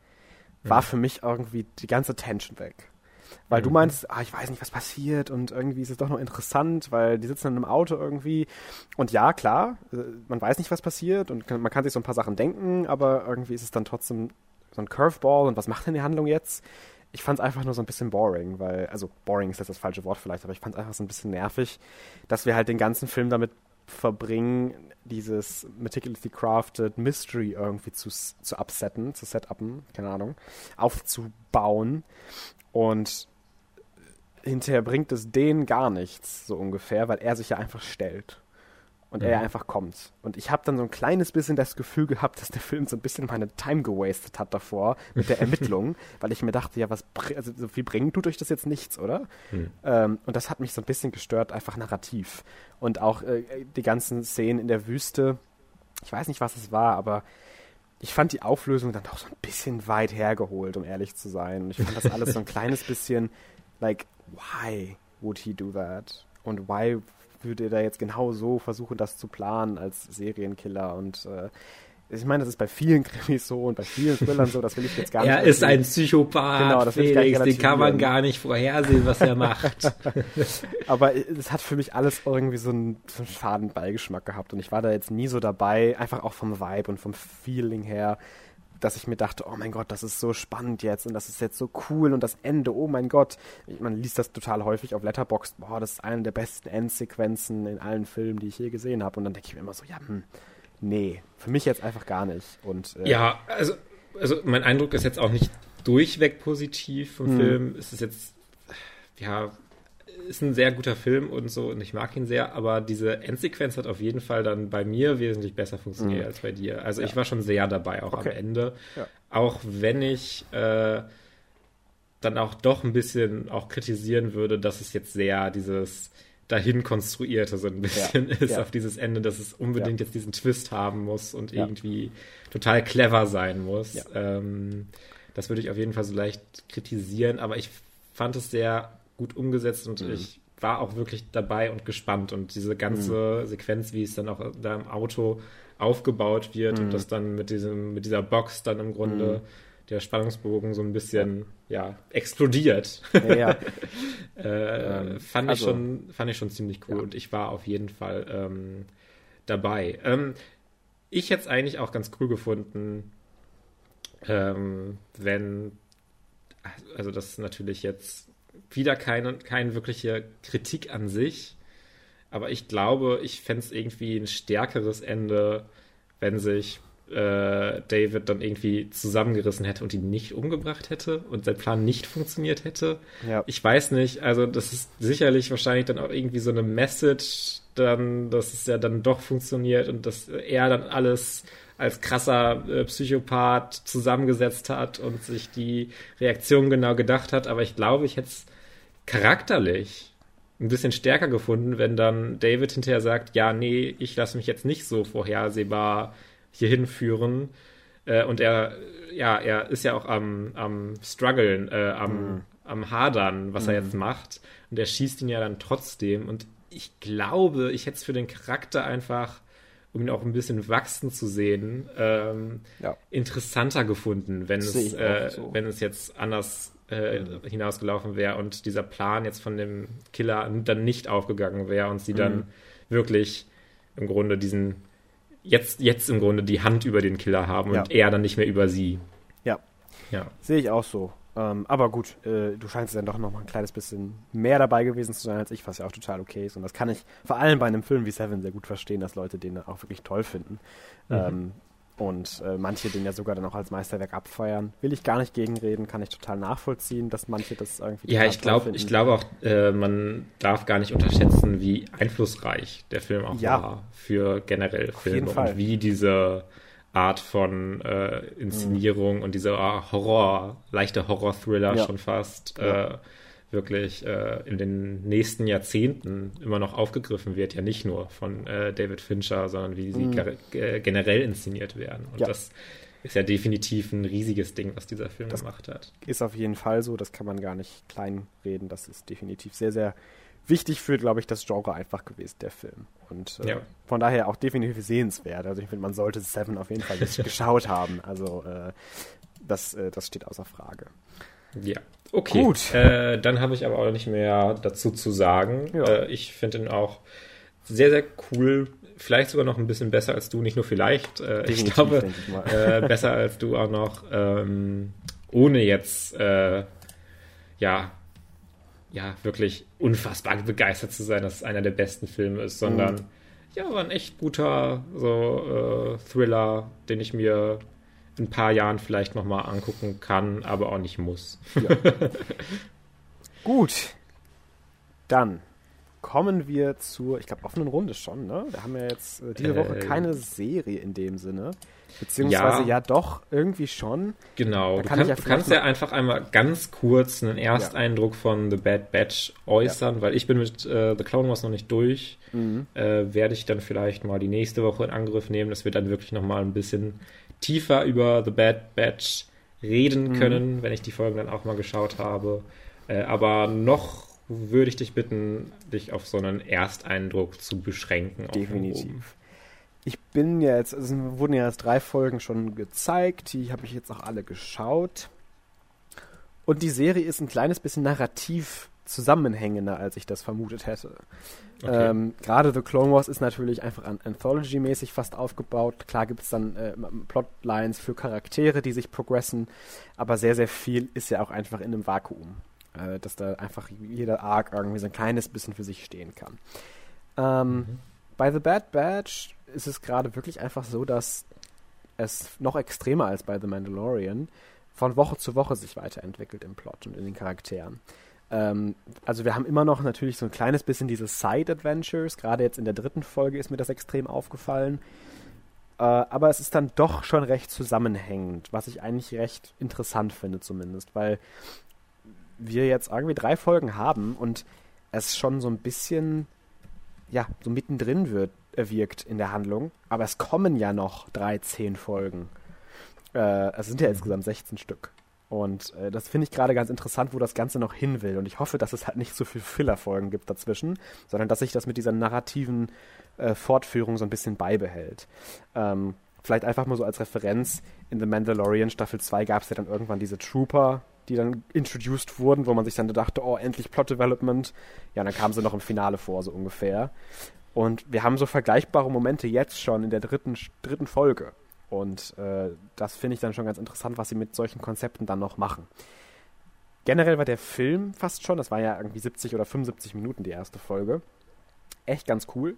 war mhm. für mich irgendwie die ganze Tension weg. Weil mhm. du meinst, ah, ich weiß nicht, was passiert und irgendwie ist es doch noch interessant, weil die sitzen dann im Auto irgendwie. Und ja, klar, äh, man weiß nicht, was passiert und man kann sich so ein paar Sachen denken, aber irgendwie ist es dann trotzdem so ein Curveball und was macht denn die Handlung jetzt? Ich fand es einfach nur so ein bisschen boring, weil, also boring ist jetzt das falsche Wort vielleicht, aber ich fand es einfach so ein bisschen nervig, dass wir halt den ganzen Film damit verbringen, dieses meticulously crafted Mystery irgendwie zu, zu upsetten, zu setupen, keine Ahnung, aufzubauen. Und hinterher bringt es denen gar nichts, so ungefähr, weil er sich ja einfach stellt und mhm. er einfach kommt. Und ich habe dann so ein kleines bisschen das Gefühl gehabt, dass der Film so ein bisschen meine Time gewastet hat davor mit der <laughs> Ermittlung, weil ich mir dachte, ja, was, also so viel bringt tut euch das jetzt nichts, oder? Mhm. Ähm, und das hat mich so ein bisschen gestört, einfach narrativ. Und auch äh, die ganzen Szenen in der Wüste, ich weiß nicht, was es war, aber ich fand die Auflösung dann doch so ein bisschen weit hergeholt, um ehrlich zu sein. Und ich fand das alles so ein kleines bisschen, like, why would he do that? Und why würde er da jetzt genau so versuchen, das zu planen als Serienkiller und äh, ich meine, das ist bei vielen <laughs> Krimis so und bei vielen Thrillern so, das will ich jetzt gar nicht. Er ist ein Psychopath, genau, das Felix, den kann man gar nicht vorhersehen, was er macht. <laughs> Aber es hat für mich alles irgendwie so einen, so einen faden Beigeschmack gehabt und ich war da jetzt nie so dabei, einfach auch vom Vibe und vom Feeling her dass ich mir dachte, oh mein Gott, das ist so spannend jetzt und das ist jetzt so cool und das Ende, oh mein Gott. Man liest das total häufig auf Letterboxd, boah, das ist eine der besten Endsequenzen in allen Filmen, die ich je gesehen habe. Und dann denke ich mir immer so, ja, hm, nee, für mich jetzt einfach gar nicht. Und, äh, ja, also, also mein Eindruck ist jetzt auch nicht durchweg positiv vom hm. Film. Es ist jetzt, ja, ist ein sehr guter Film und so und ich mag ihn sehr, aber diese Endsequenz hat auf jeden Fall dann bei mir wesentlich besser funktioniert mhm. als bei dir. Also ja. ich war schon sehr dabei, auch okay. am Ende. Ja. Auch wenn ich äh, dann auch doch ein bisschen auch kritisieren würde, dass es jetzt sehr dieses dahin konstruierte so ein bisschen <laughs> ja. ist auf dieses Ende, dass es unbedingt jetzt diesen Twist haben muss und irgendwie total clever sein muss. Ähm, das würde ich auf jeden Fall so leicht kritisieren, aber ich fand es sehr gut umgesetzt und mhm. ich war auch wirklich dabei und gespannt. Und diese ganze mhm. Sequenz, wie es dann auch da im Auto aufgebaut wird mhm. und das dann mit diesem, mit dieser Box dann im Grunde mhm. Der Spannungsbogen so ein bisschen ja, explodiert. Ja, ja. <laughs> äh, ähm, fand, also. ich schon, fand ich schon ziemlich cool ja. und ich war auf jeden Fall ähm, dabei. Ähm, ich hätte es eigentlich auch ganz cool gefunden, ähm, wenn, also das ist natürlich jetzt wieder keine, keine wirkliche Kritik an sich. Aber ich glaube, ich fände es irgendwie ein stärkeres Ende, wenn sich äh, David dann irgendwie zusammengerissen hätte und ihn nicht umgebracht hätte und sein Plan nicht funktioniert hätte. Ja. Ich weiß nicht, also das ist sicherlich wahrscheinlich dann auch irgendwie so eine Message, dann, dass es ja dann doch funktioniert und dass er dann alles als krasser äh, Psychopath zusammengesetzt hat und sich die Reaktion genau gedacht hat. Aber ich glaube, ich hätte es charakterlich ein bisschen stärker gefunden, wenn dann David hinterher sagt, ja, nee, ich lasse mich jetzt nicht so vorhersehbar hier hinführen. Äh, und er, ja, er ist ja auch am, am struggeln, äh, am, mhm. am hadern, was mhm. er jetzt macht. Und er schießt ihn ja dann trotzdem. Und ich glaube, ich hätte es für den Charakter einfach, um ihn auch ein bisschen wachsen zu sehen, ähm, ja. interessanter gefunden, wenn es, äh, so. wenn es jetzt anders äh, hinausgelaufen wäre und dieser Plan jetzt von dem Killer dann nicht aufgegangen wäre und sie dann mhm. wirklich im Grunde diesen jetzt jetzt im Grunde die Hand über den Killer haben ja. und er dann nicht mehr über sie. Ja. Ja. Sehe ich auch so. Ähm, aber gut, äh, du scheinst dann doch noch mal ein kleines bisschen mehr dabei gewesen zu sein als ich, was ja auch total okay ist. Und das kann ich vor allem bei einem Film wie Seven sehr gut verstehen, dass Leute den auch wirklich toll finden. Mhm. Ähm, und äh, manche den ja sogar dann auch als Meisterwerk abfeiern. Will ich gar nicht gegenreden, kann ich total nachvollziehen, dass manche das irgendwie. Ja, ich glaube, ich glaube auch, äh, man darf gar nicht unterschätzen, wie einflussreich der Film auch ja. war für generell Filme und wie diese Art von äh, Inszenierung mhm. und dieser Horror, leichte Horror-Thriller ja. schon fast. Ja äh, wirklich äh, in den nächsten Jahrzehnten immer noch aufgegriffen wird, ja nicht nur von äh, David Fincher, sondern wie sie mhm. generell inszeniert werden. Und ja. das ist ja definitiv ein riesiges Ding, was dieser Film das gemacht hat. Ist auf jeden Fall so, das kann man gar nicht kleinreden. Das ist definitiv sehr, sehr wichtig für, glaube ich, das Genre einfach gewesen, der Film. Und äh, ja. von daher auch definitiv sehenswert. Also ich finde, man sollte Seven auf jeden Fall <laughs> geschaut haben. Also äh, das, äh, das steht außer Frage. Ja, Okay, Gut. Äh, dann habe ich aber auch nicht mehr dazu zu sagen. Ja. Äh, ich finde ihn auch sehr, sehr cool. Vielleicht sogar noch ein bisschen besser als du. Nicht nur vielleicht. Äh, ich glaube, ich äh, besser als du auch noch. Ähm, ohne jetzt, äh, ja, ja, wirklich unfassbar begeistert zu sein, dass es einer der besten Filme ist, sondern mhm. ja, war ein echt guter so äh, Thriller, den ich mir ein paar Jahren vielleicht nochmal angucken kann, aber auch nicht muss. Ja. <laughs> Gut. Dann kommen wir zur, ich glaube, offenen Runde schon, ne? Wir haben ja jetzt äh, diese Woche äh, keine Serie in dem Sinne. Beziehungsweise ja, ja doch, irgendwie schon. Genau, du, kann, ja du, kannst ja einfach einmal ganz kurz einen Ersteindruck ja. von The Bad Batch äußern, weil ich bin mit äh, The Clone Wars noch nicht durch. Mhm. Äh, werde ich dann vielleicht mal die nächste Woche in Angriff nehmen, dass wir dann wirklich nochmal ein bisschen tiefer über The Bad Batch reden mhm. können, wenn ich die Folgen dann auch mal geschaut habe. Äh, aber noch würde ich dich bitten, dich auf so einen Ersteindruck zu beschränken. Definitiv. Ich bin jetzt, also es wurden ja jetzt drei Folgen schon gezeigt, die habe ich jetzt auch alle geschaut. Und die Serie ist ein kleines bisschen narrativ zusammenhängender, als ich das vermutet hätte. Okay. Ähm, Gerade The Clone Wars ist natürlich einfach an Anthology-mäßig fast aufgebaut. Klar gibt es dann äh, Plotlines für Charaktere, die sich progressen, aber sehr, sehr viel ist ja auch einfach in einem Vakuum. Äh, dass da einfach jeder Arc irgendwie so ein kleines bisschen für sich stehen kann. Ähm, mhm. Bei The Bad Batch ist es gerade wirklich einfach so, dass es noch extremer als bei The Mandalorian von Woche zu Woche sich weiterentwickelt im Plot und in den Charakteren. Ähm, also wir haben immer noch natürlich so ein kleines bisschen diese Side-Adventures. Gerade jetzt in der dritten Folge ist mir das extrem aufgefallen. Äh, aber es ist dann doch schon recht zusammenhängend, was ich eigentlich recht interessant finde zumindest, weil wir jetzt irgendwie drei Folgen haben und es schon so ein bisschen, ja, so mittendrin wird, äh, wirkt in der Handlung. Aber es kommen ja noch 13 Folgen. Äh, es sind ja insgesamt 16 Stück. Und äh, das finde ich gerade ganz interessant, wo das Ganze noch hin will. Und ich hoffe, dass es halt nicht so viel Filler-Folgen gibt dazwischen, sondern dass sich das mit dieser narrativen äh, Fortführung so ein bisschen beibehält. Ähm, vielleicht einfach mal so als Referenz, in The Mandalorian Staffel 2 gab es ja dann irgendwann diese Trooper, die dann introduced wurden, wo man sich dann dachte, oh, endlich Plot Development. Ja, dann kamen sie noch im Finale vor, so ungefähr. Und wir haben so vergleichbare Momente jetzt schon in der dritten, dritten Folge. Und äh, das finde ich dann schon ganz interessant, was sie mit solchen Konzepten dann noch machen. Generell war der Film fast schon, das war ja irgendwie 70 oder 75 Minuten die erste Folge, echt ganz cool,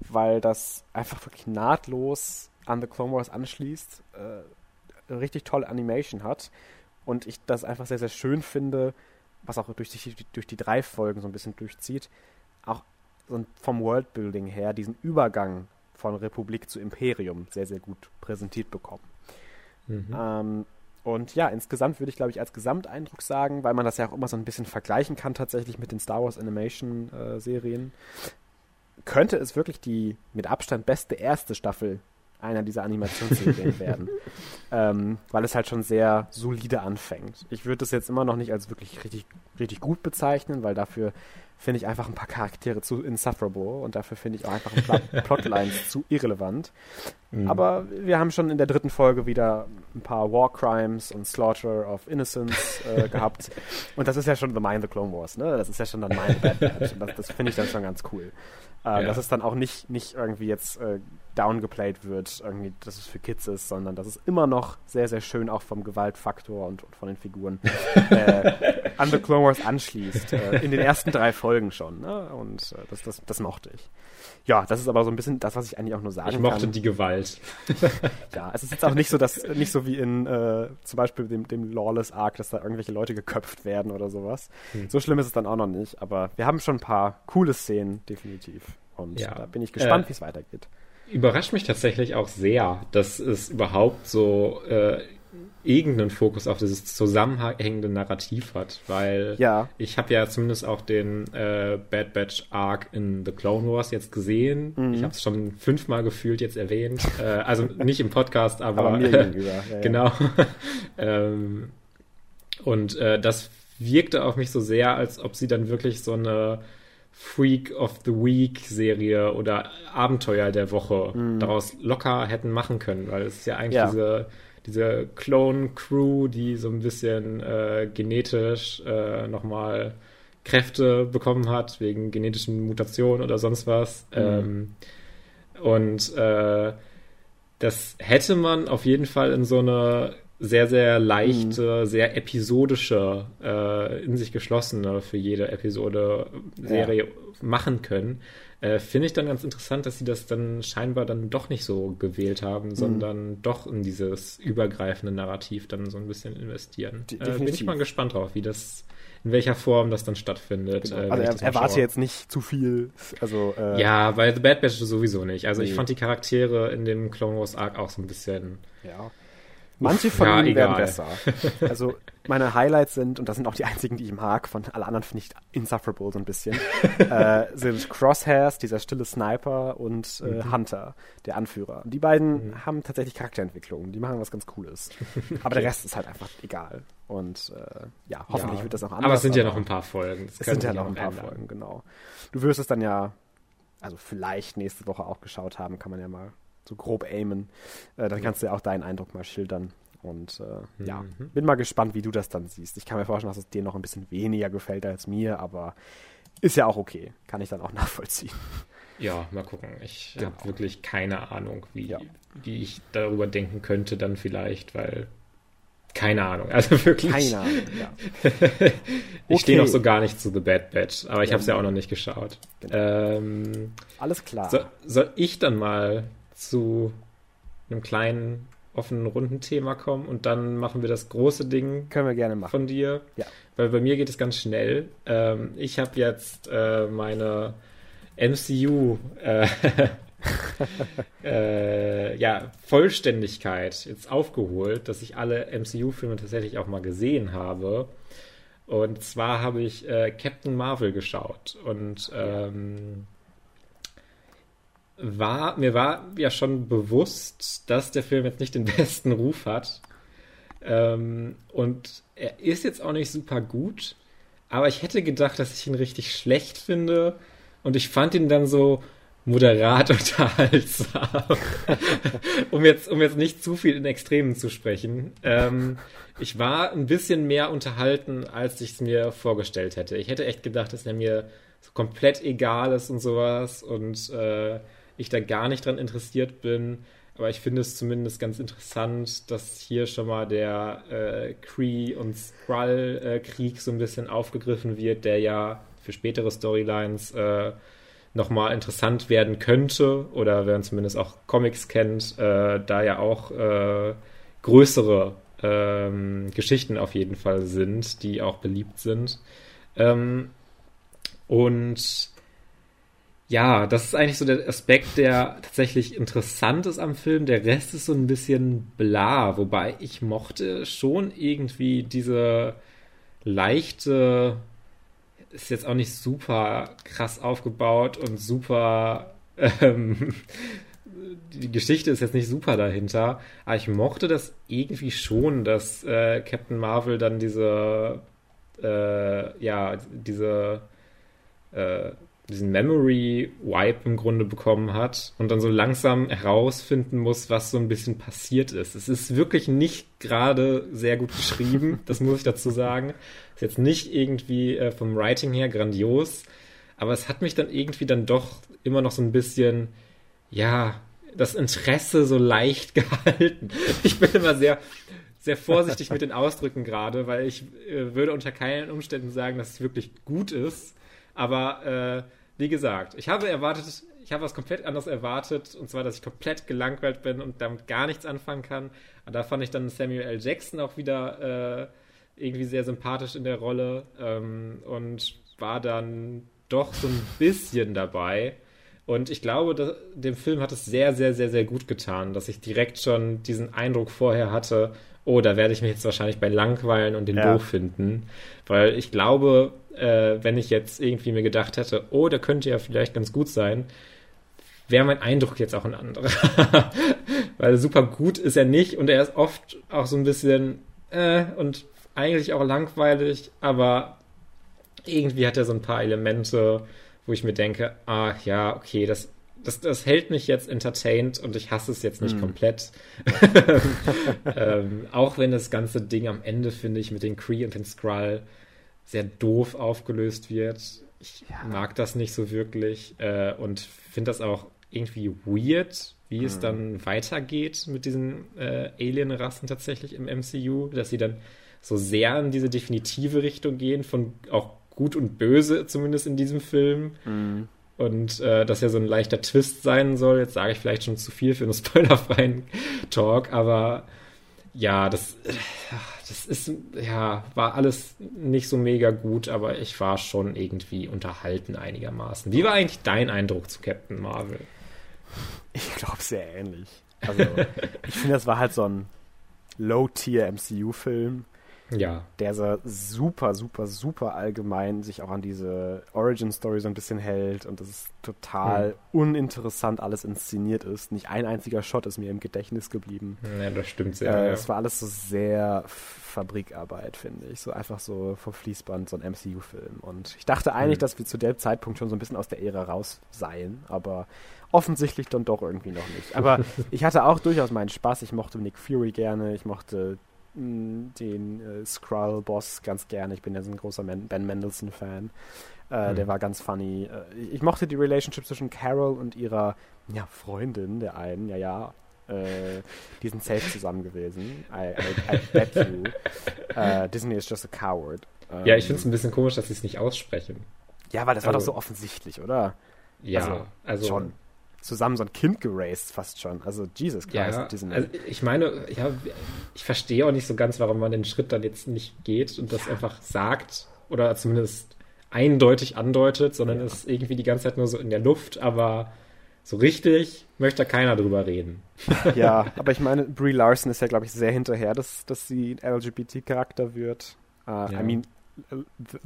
weil das einfach wirklich nahtlos an The Clone Wars anschließt, äh, richtig tolle Animation hat und ich das einfach sehr, sehr schön finde, was auch durch die, durch die drei Folgen so ein bisschen durchzieht, auch so vom Worldbuilding her diesen Übergang von Republik zu Imperium sehr, sehr gut präsentiert bekommen. Mhm. Ähm, und ja, insgesamt würde ich, glaube ich, als Gesamteindruck sagen, weil man das ja auch immer so ein bisschen vergleichen kann tatsächlich mit den Star Wars Animation äh, Serien, könnte es wirklich die mit Abstand beste erste Staffel einer dieser Animationsserien <laughs> werden. Ähm, weil es halt schon sehr solide anfängt. Ich würde das jetzt immer noch nicht als wirklich richtig, richtig gut bezeichnen, weil dafür finde ich einfach ein paar Charaktere zu insufferable und dafür finde ich auch einfach ein paar <laughs> Plotlines zu irrelevant. Mhm. Aber wir haben schon in der dritten Folge wieder ein paar War Crimes und Slaughter of Innocence äh, <laughs> gehabt. Und das ist ja schon The Mind the Clone Wars, ne? Das ist ja schon dann Mind Bad Batch. Und das, das finde ich dann schon ganz cool. Äh, ja. Dass es dann auch nicht, nicht irgendwie jetzt äh, downgeplayed wird, irgendwie, dass es für Kids ist, sondern dass es immer noch sehr, sehr schön auch vom Gewaltfaktor und, und von den Figuren <laughs> äh, an The Clone Wars anschließt. Äh, in den ersten drei Folgen schon. Ne? Und äh, das, das, das mochte ich. Ja, das ist aber so ein bisschen das, was ich eigentlich auch nur sagen kann. Ich mochte die Gewalt. <laughs> ja, es ist jetzt auch nicht so, dass nicht so wie in äh, zum Beispiel dem, dem Lawless Arc, dass da irgendwelche Leute geköpft werden oder sowas. Hm. So schlimm ist es dann auch noch nicht, aber wir haben schon ein paar coole Szenen, definitiv. Und ja. da bin ich gespannt, äh, wie es weitergeht. Überrascht mich tatsächlich auch sehr, dass es überhaupt so äh, irgendeinen Fokus auf dieses zusammenhängende Narrativ hat, weil ja. ich habe ja zumindest auch den äh, Bad Batch Arc in The Clone Wars jetzt gesehen. Mhm. Ich habe es schon fünfmal gefühlt jetzt erwähnt, <laughs> äh, also nicht im Podcast, aber, aber <laughs> ja, genau. <laughs> ähm, und äh, das wirkte auf mich so sehr, als ob sie dann wirklich so eine Freak of the Week Serie oder Abenteuer der Woche mhm. daraus locker hätten machen können, weil es ist ja eigentlich ja. diese diese Clone-Crew, die so ein bisschen äh, genetisch äh, nochmal Kräfte bekommen hat, wegen genetischen Mutationen oder sonst was. Mhm. Ähm, und äh, das hätte man auf jeden Fall in so eine sehr, sehr leichte, mhm. sehr episodische, äh, in sich geschlossene für jede Episode Serie ja. machen können. Äh, Finde ich dann ganz interessant, dass sie das dann scheinbar dann doch nicht so gewählt haben, mhm. sondern doch in dieses übergreifende Narrativ dann so ein bisschen investieren. Äh, bin ich mal gespannt drauf, wie das in welcher Form das dann stattfindet. Genau. Äh, also er, erwarte jetzt nicht zu viel. Also, äh, ja, bei The Bad Batch sowieso nicht. Also nee. ich fand die Charaktere in dem Clone Wars Arc auch so ein bisschen. Ja. Manche von ja, ihnen egal. werden besser. Also meine Highlights sind, und das sind auch die einzigen, die ich mag, von alle anderen finde ich insufferable so ein bisschen, <laughs> äh, sind Crosshairs, dieser stille Sniper, und äh, mhm. Hunter, der Anführer. Und die beiden mhm. haben tatsächlich Charakterentwicklungen, die machen was ganz Cooles. Aber der Rest ist halt einfach egal. Und äh, ja, hoffentlich ja. wird das auch anders. Aber es sind ja noch ein paar Folgen. Das es sind ja noch ein paar ändern. Folgen, genau. Du wirst es dann ja, also vielleicht nächste Woche auch geschaut haben, kann man ja mal so grob aimen. Äh, dann kannst du ja auch deinen Eindruck mal schildern. Und äh, mhm. ja, bin mal gespannt, wie du das dann siehst. Ich kann mir vorstellen, dass es dir noch ein bisschen weniger gefällt als mir, aber ist ja auch okay. Kann ich dann auch <laughs> nachvollziehen. Ja, mal gucken. Ich genau. habe wirklich keine Ahnung, wie, ja. wie ich darüber denken könnte, dann vielleicht, weil keine Ahnung. <laughs> Also wirklich. Keine Ahnung, ja. <laughs> ich okay. stehe noch so gar nicht zu The Bad Batch, aber ich habe es ja auch noch nicht geschaut. Genau. Ähm, Alles klar. So, soll ich dann mal zu einem kleinen offenen Rundenthema kommen und dann machen wir das große Ding Können wir gerne machen. von dir. Ja. Weil bei mir geht es ganz schnell. Ähm, ich habe jetzt äh, meine MCU äh, <laughs> äh, ja, Vollständigkeit jetzt aufgeholt, dass ich alle MCU-Filme tatsächlich auch mal gesehen habe. Und zwar habe ich äh, Captain Marvel geschaut und ähm, war, mir war ja schon bewusst, dass der Film jetzt nicht den <laughs> besten Ruf hat. Ähm, und er ist jetzt auch nicht super gut, aber ich hätte gedacht, dass ich ihn richtig schlecht finde. Und ich fand ihn dann so moderat <laughs> unterhaltsam. um, jetzt, um jetzt nicht zu viel in Extremen zu sprechen. Ähm, ich war ein bisschen mehr unterhalten, als ich es mir vorgestellt hätte. Ich hätte echt gedacht, dass er mir so komplett egal ist und sowas. Und äh, ich da gar nicht dran interessiert bin. Aber ich finde es zumindest ganz interessant, dass hier schon mal der äh, Cree- und Skrull-Krieg so ein bisschen aufgegriffen wird, der ja für spätere Storylines äh, nochmal interessant werden könnte. Oder wenn man zumindest auch Comics kennt, äh, da ja auch äh, größere ähm, Geschichten auf jeden Fall sind, die auch beliebt sind. Ähm, und ja, das ist eigentlich so der Aspekt, der tatsächlich interessant ist am Film. Der Rest ist so ein bisschen bla, wobei ich mochte schon irgendwie diese leichte, ist jetzt auch nicht super krass aufgebaut und super, <laughs> ähm, die Geschichte ist jetzt nicht super dahinter, aber ich mochte das irgendwie schon, dass äh, Captain Marvel dann diese, äh, ja, diese, äh, diesen Memory Wipe im Grunde bekommen hat und dann so langsam herausfinden muss, was so ein bisschen passiert ist. Es ist wirklich nicht gerade sehr gut geschrieben, <laughs> das muss ich dazu sagen. Ist jetzt nicht irgendwie äh, vom Writing her grandios, aber es hat mich dann irgendwie dann doch immer noch so ein bisschen, ja, das Interesse so leicht <laughs> gehalten. Ich bin immer sehr, sehr vorsichtig mit den Ausdrücken gerade, weil ich äh, würde unter keinen Umständen sagen, dass es wirklich gut ist. Aber äh, wie gesagt, ich habe erwartet, ich habe was komplett anderes erwartet, und zwar, dass ich komplett gelangweilt bin und damit gar nichts anfangen kann. Und da fand ich dann Samuel L. Jackson auch wieder äh, irgendwie sehr sympathisch in der Rolle ähm, und war dann doch so ein bisschen dabei. Und ich glaube, dass, dem Film hat es sehr, sehr, sehr, sehr gut getan, dass ich direkt schon diesen Eindruck vorher hatte, oh, da werde ich mich jetzt wahrscheinlich bei langweilen und den ja. doof finden. Weil ich glaube, äh, wenn ich jetzt irgendwie mir gedacht hätte, oh, der könnte ja vielleicht ganz gut sein, wäre mein Eindruck jetzt auch ein anderer. <laughs> Weil super gut ist er nicht und er ist oft auch so ein bisschen äh, und eigentlich auch langweilig, aber irgendwie hat er so ein paar Elemente, wo ich mir denke, ah ja, okay, das das, das hält mich jetzt entertained und ich hasse es jetzt nicht mm. komplett. <laughs> ähm, auch wenn das ganze Ding am Ende, finde ich, mit den Cree und den Skrull sehr doof aufgelöst wird. Ich ja. mag das nicht so wirklich äh, und finde das auch irgendwie weird, wie mm. es dann weitergeht mit diesen äh, Alien-Rassen tatsächlich im MCU, dass sie dann so sehr in diese definitive Richtung gehen, von auch gut und böse, zumindest in diesem Film. Mm. Und äh, dass ja so ein leichter Twist sein soll. Jetzt sage ich vielleicht schon zu viel für einen <laughs> spoilerfreien Talk, aber ja, das, das ist, ja, war alles nicht so mega gut, aber ich war schon irgendwie unterhalten einigermaßen. Wie war eigentlich dein Eindruck zu Captain Marvel? Ich glaube sehr ähnlich. Also, <laughs> ich finde, das war halt so ein Low-Tier MCU-Film ja. Der so super, super, super allgemein sich auch an diese Origin-Story so ein bisschen hält und das ist total hm. uninteressant alles inszeniert ist. Nicht ein einziger Shot ist mir im Gedächtnis geblieben. Ja, das stimmt sehr. Äh, ja. Es war alles so sehr Fabrikarbeit, finde ich. So einfach so vom Fließband, so ein MCU-Film. Und ich dachte eigentlich, hm. dass wir zu dem Zeitpunkt schon so ein bisschen aus der Ära raus seien, aber offensichtlich dann doch irgendwie noch nicht. Aber <laughs> ich hatte auch durchaus meinen Spaß. Ich mochte Nick Fury gerne, ich mochte den äh, Skrull-Boss ganz gerne. Ich bin ja so ein großer Man Ben Mendelssohn-Fan. Äh, mhm. Der war ganz funny. Äh, ich mochte die Relationship zwischen Carol und ihrer ja, Freundin, der einen, ja, ja. Äh, die sind safe zusammen gewesen. I, I, I bet you. Uh, Disney is just a coward. Um, ja, ich finde es ein bisschen komisch, dass sie es nicht aussprechen. Ja, weil das also, war doch also so offensichtlich, oder? Ja, also, also schon zusammen so ein Kind geraced, fast schon. Also Jesus Christ. Ja, diesen also ich meine, ja, ich verstehe auch nicht so ganz, warum man den Schritt dann jetzt nicht geht und das ja. einfach sagt oder zumindest eindeutig andeutet, sondern ja. ist irgendwie die ganze Zeit nur so in der Luft, aber so richtig möchte keiner drüber reden. <laughs> Ja, aber ich meine, Brie Larson ist ja, glaube ich, sehr hinterher, dass, dass sie LGBT-Charakter wird. Uh, ja. I mean,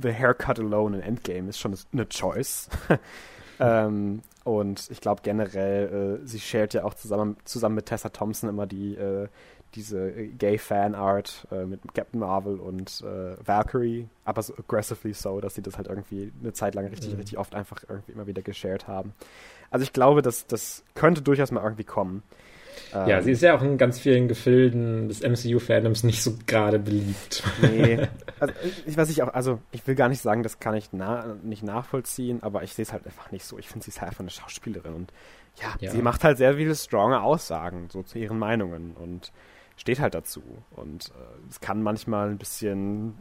the haircut alone in Endgame ist schon eine Choice. <laughs> ähm, und ich glaube generell, äh, sie shared ja auch zusammen, zusammen mit Tessa Thompson immer die, äh, diese Gay-Fan-Art äh, mit Captain Marvel und äh, Valkyrie, aber so aggressively so, dass sie das halt irgendwie eine Zeit lang richtig, mhm. richtig oft einfach irgendwie immer wieder geshared haben. Also ich glaube, dass das könnte durchaus mal irgendwie kommen. Ja, ähm, sie ist ja auch in ganz vielen Gefilden des MCU-Fandoms nicht so gerade beliebt. Nee. <laughs> Also, ich weiß nicht auch, also ich will gar nicht sagen, das kann ich na, nicht nachvollziehen, aber ich sehe es halt einfach nicht so. Ich finde, sie ist halt einfach eine Schauspielerin und ja, ja, sie macht halt sehr viele stronge Aussagen, so zu ihren Meinungen und steht halt dazu. Und äh, es kann manchmal ein bisschen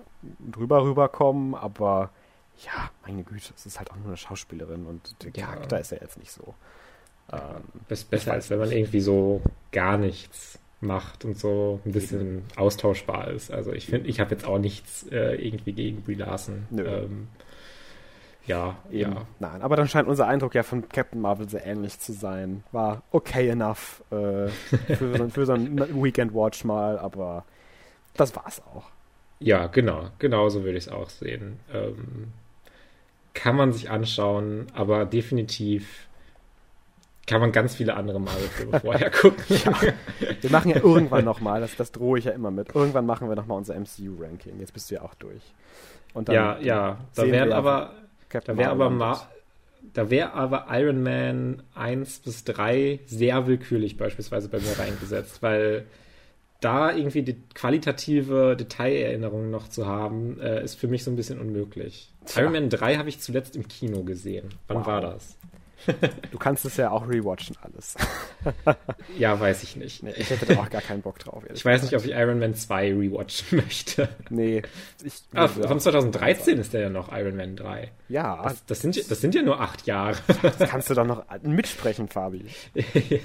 drüber rüberkommen, aber ja, meine Güte, es ist halt auch nur eine Schauspielerin und der ja. Charakter ist ja jetzt nicht so. Ähm, ist besser, als wenn man irgendwie so gar nichts macht und so ein bisschen austauschbar ist. Also ich finde, ich habe jetzt auch nichts äh, irgendwie gegen Brie Larson. Ähm, ja, Eben. ja. Nein, aber dann scheint unser Eindruck ja von Captain Marvel sehr ähnlich zu sein. War okay enough äh, für, so, für so ein Weekend Watch mal, aber das war's auch. Ja, genau. Genauso würde ich es auch sehen. Ähm, kann man sich anschauen, aber definitiv kann man ganz viele andere Marvel-Filme <laughs> vorher gucken. ja. Wir machen ja irgendwann nochmal, das, das drohe ich ja immer mit. Irgendwann machen wir nochmal unser MCU-Ranking. Jetzt bist du ja auch durch. Ja, ja. Da wären aber, da wäre aber Ma da wäre aber Iron Man 1 bis 3 sehr willkürlich beispielsweise bei mir reingesetzt, weil da irgendwie die qualitative Detailerinnerung noch zu haben, äh, ist für mich so ein bisschen unmöglich. Tja. Iron Man 3 habe ich zuletzt im Kino gesehen. Wann wow. war das? <laughs> Du kannst es ja auch rewatchen alles. <laughs> ja, weiß ich nicht. Nee, ich hätte da auch gar keinen Bock drauf. Ich weiß nicht, ob ich Iron Man 2 rewatchen <laughs> möchte. Nee. Ich, ah, von 2013 ist der ja noch Iron Man 3. Ja. Das, das, sind, das sind ja nur acht Jahre. Das kannst du doch noch mitsprechen, Fabi. ja.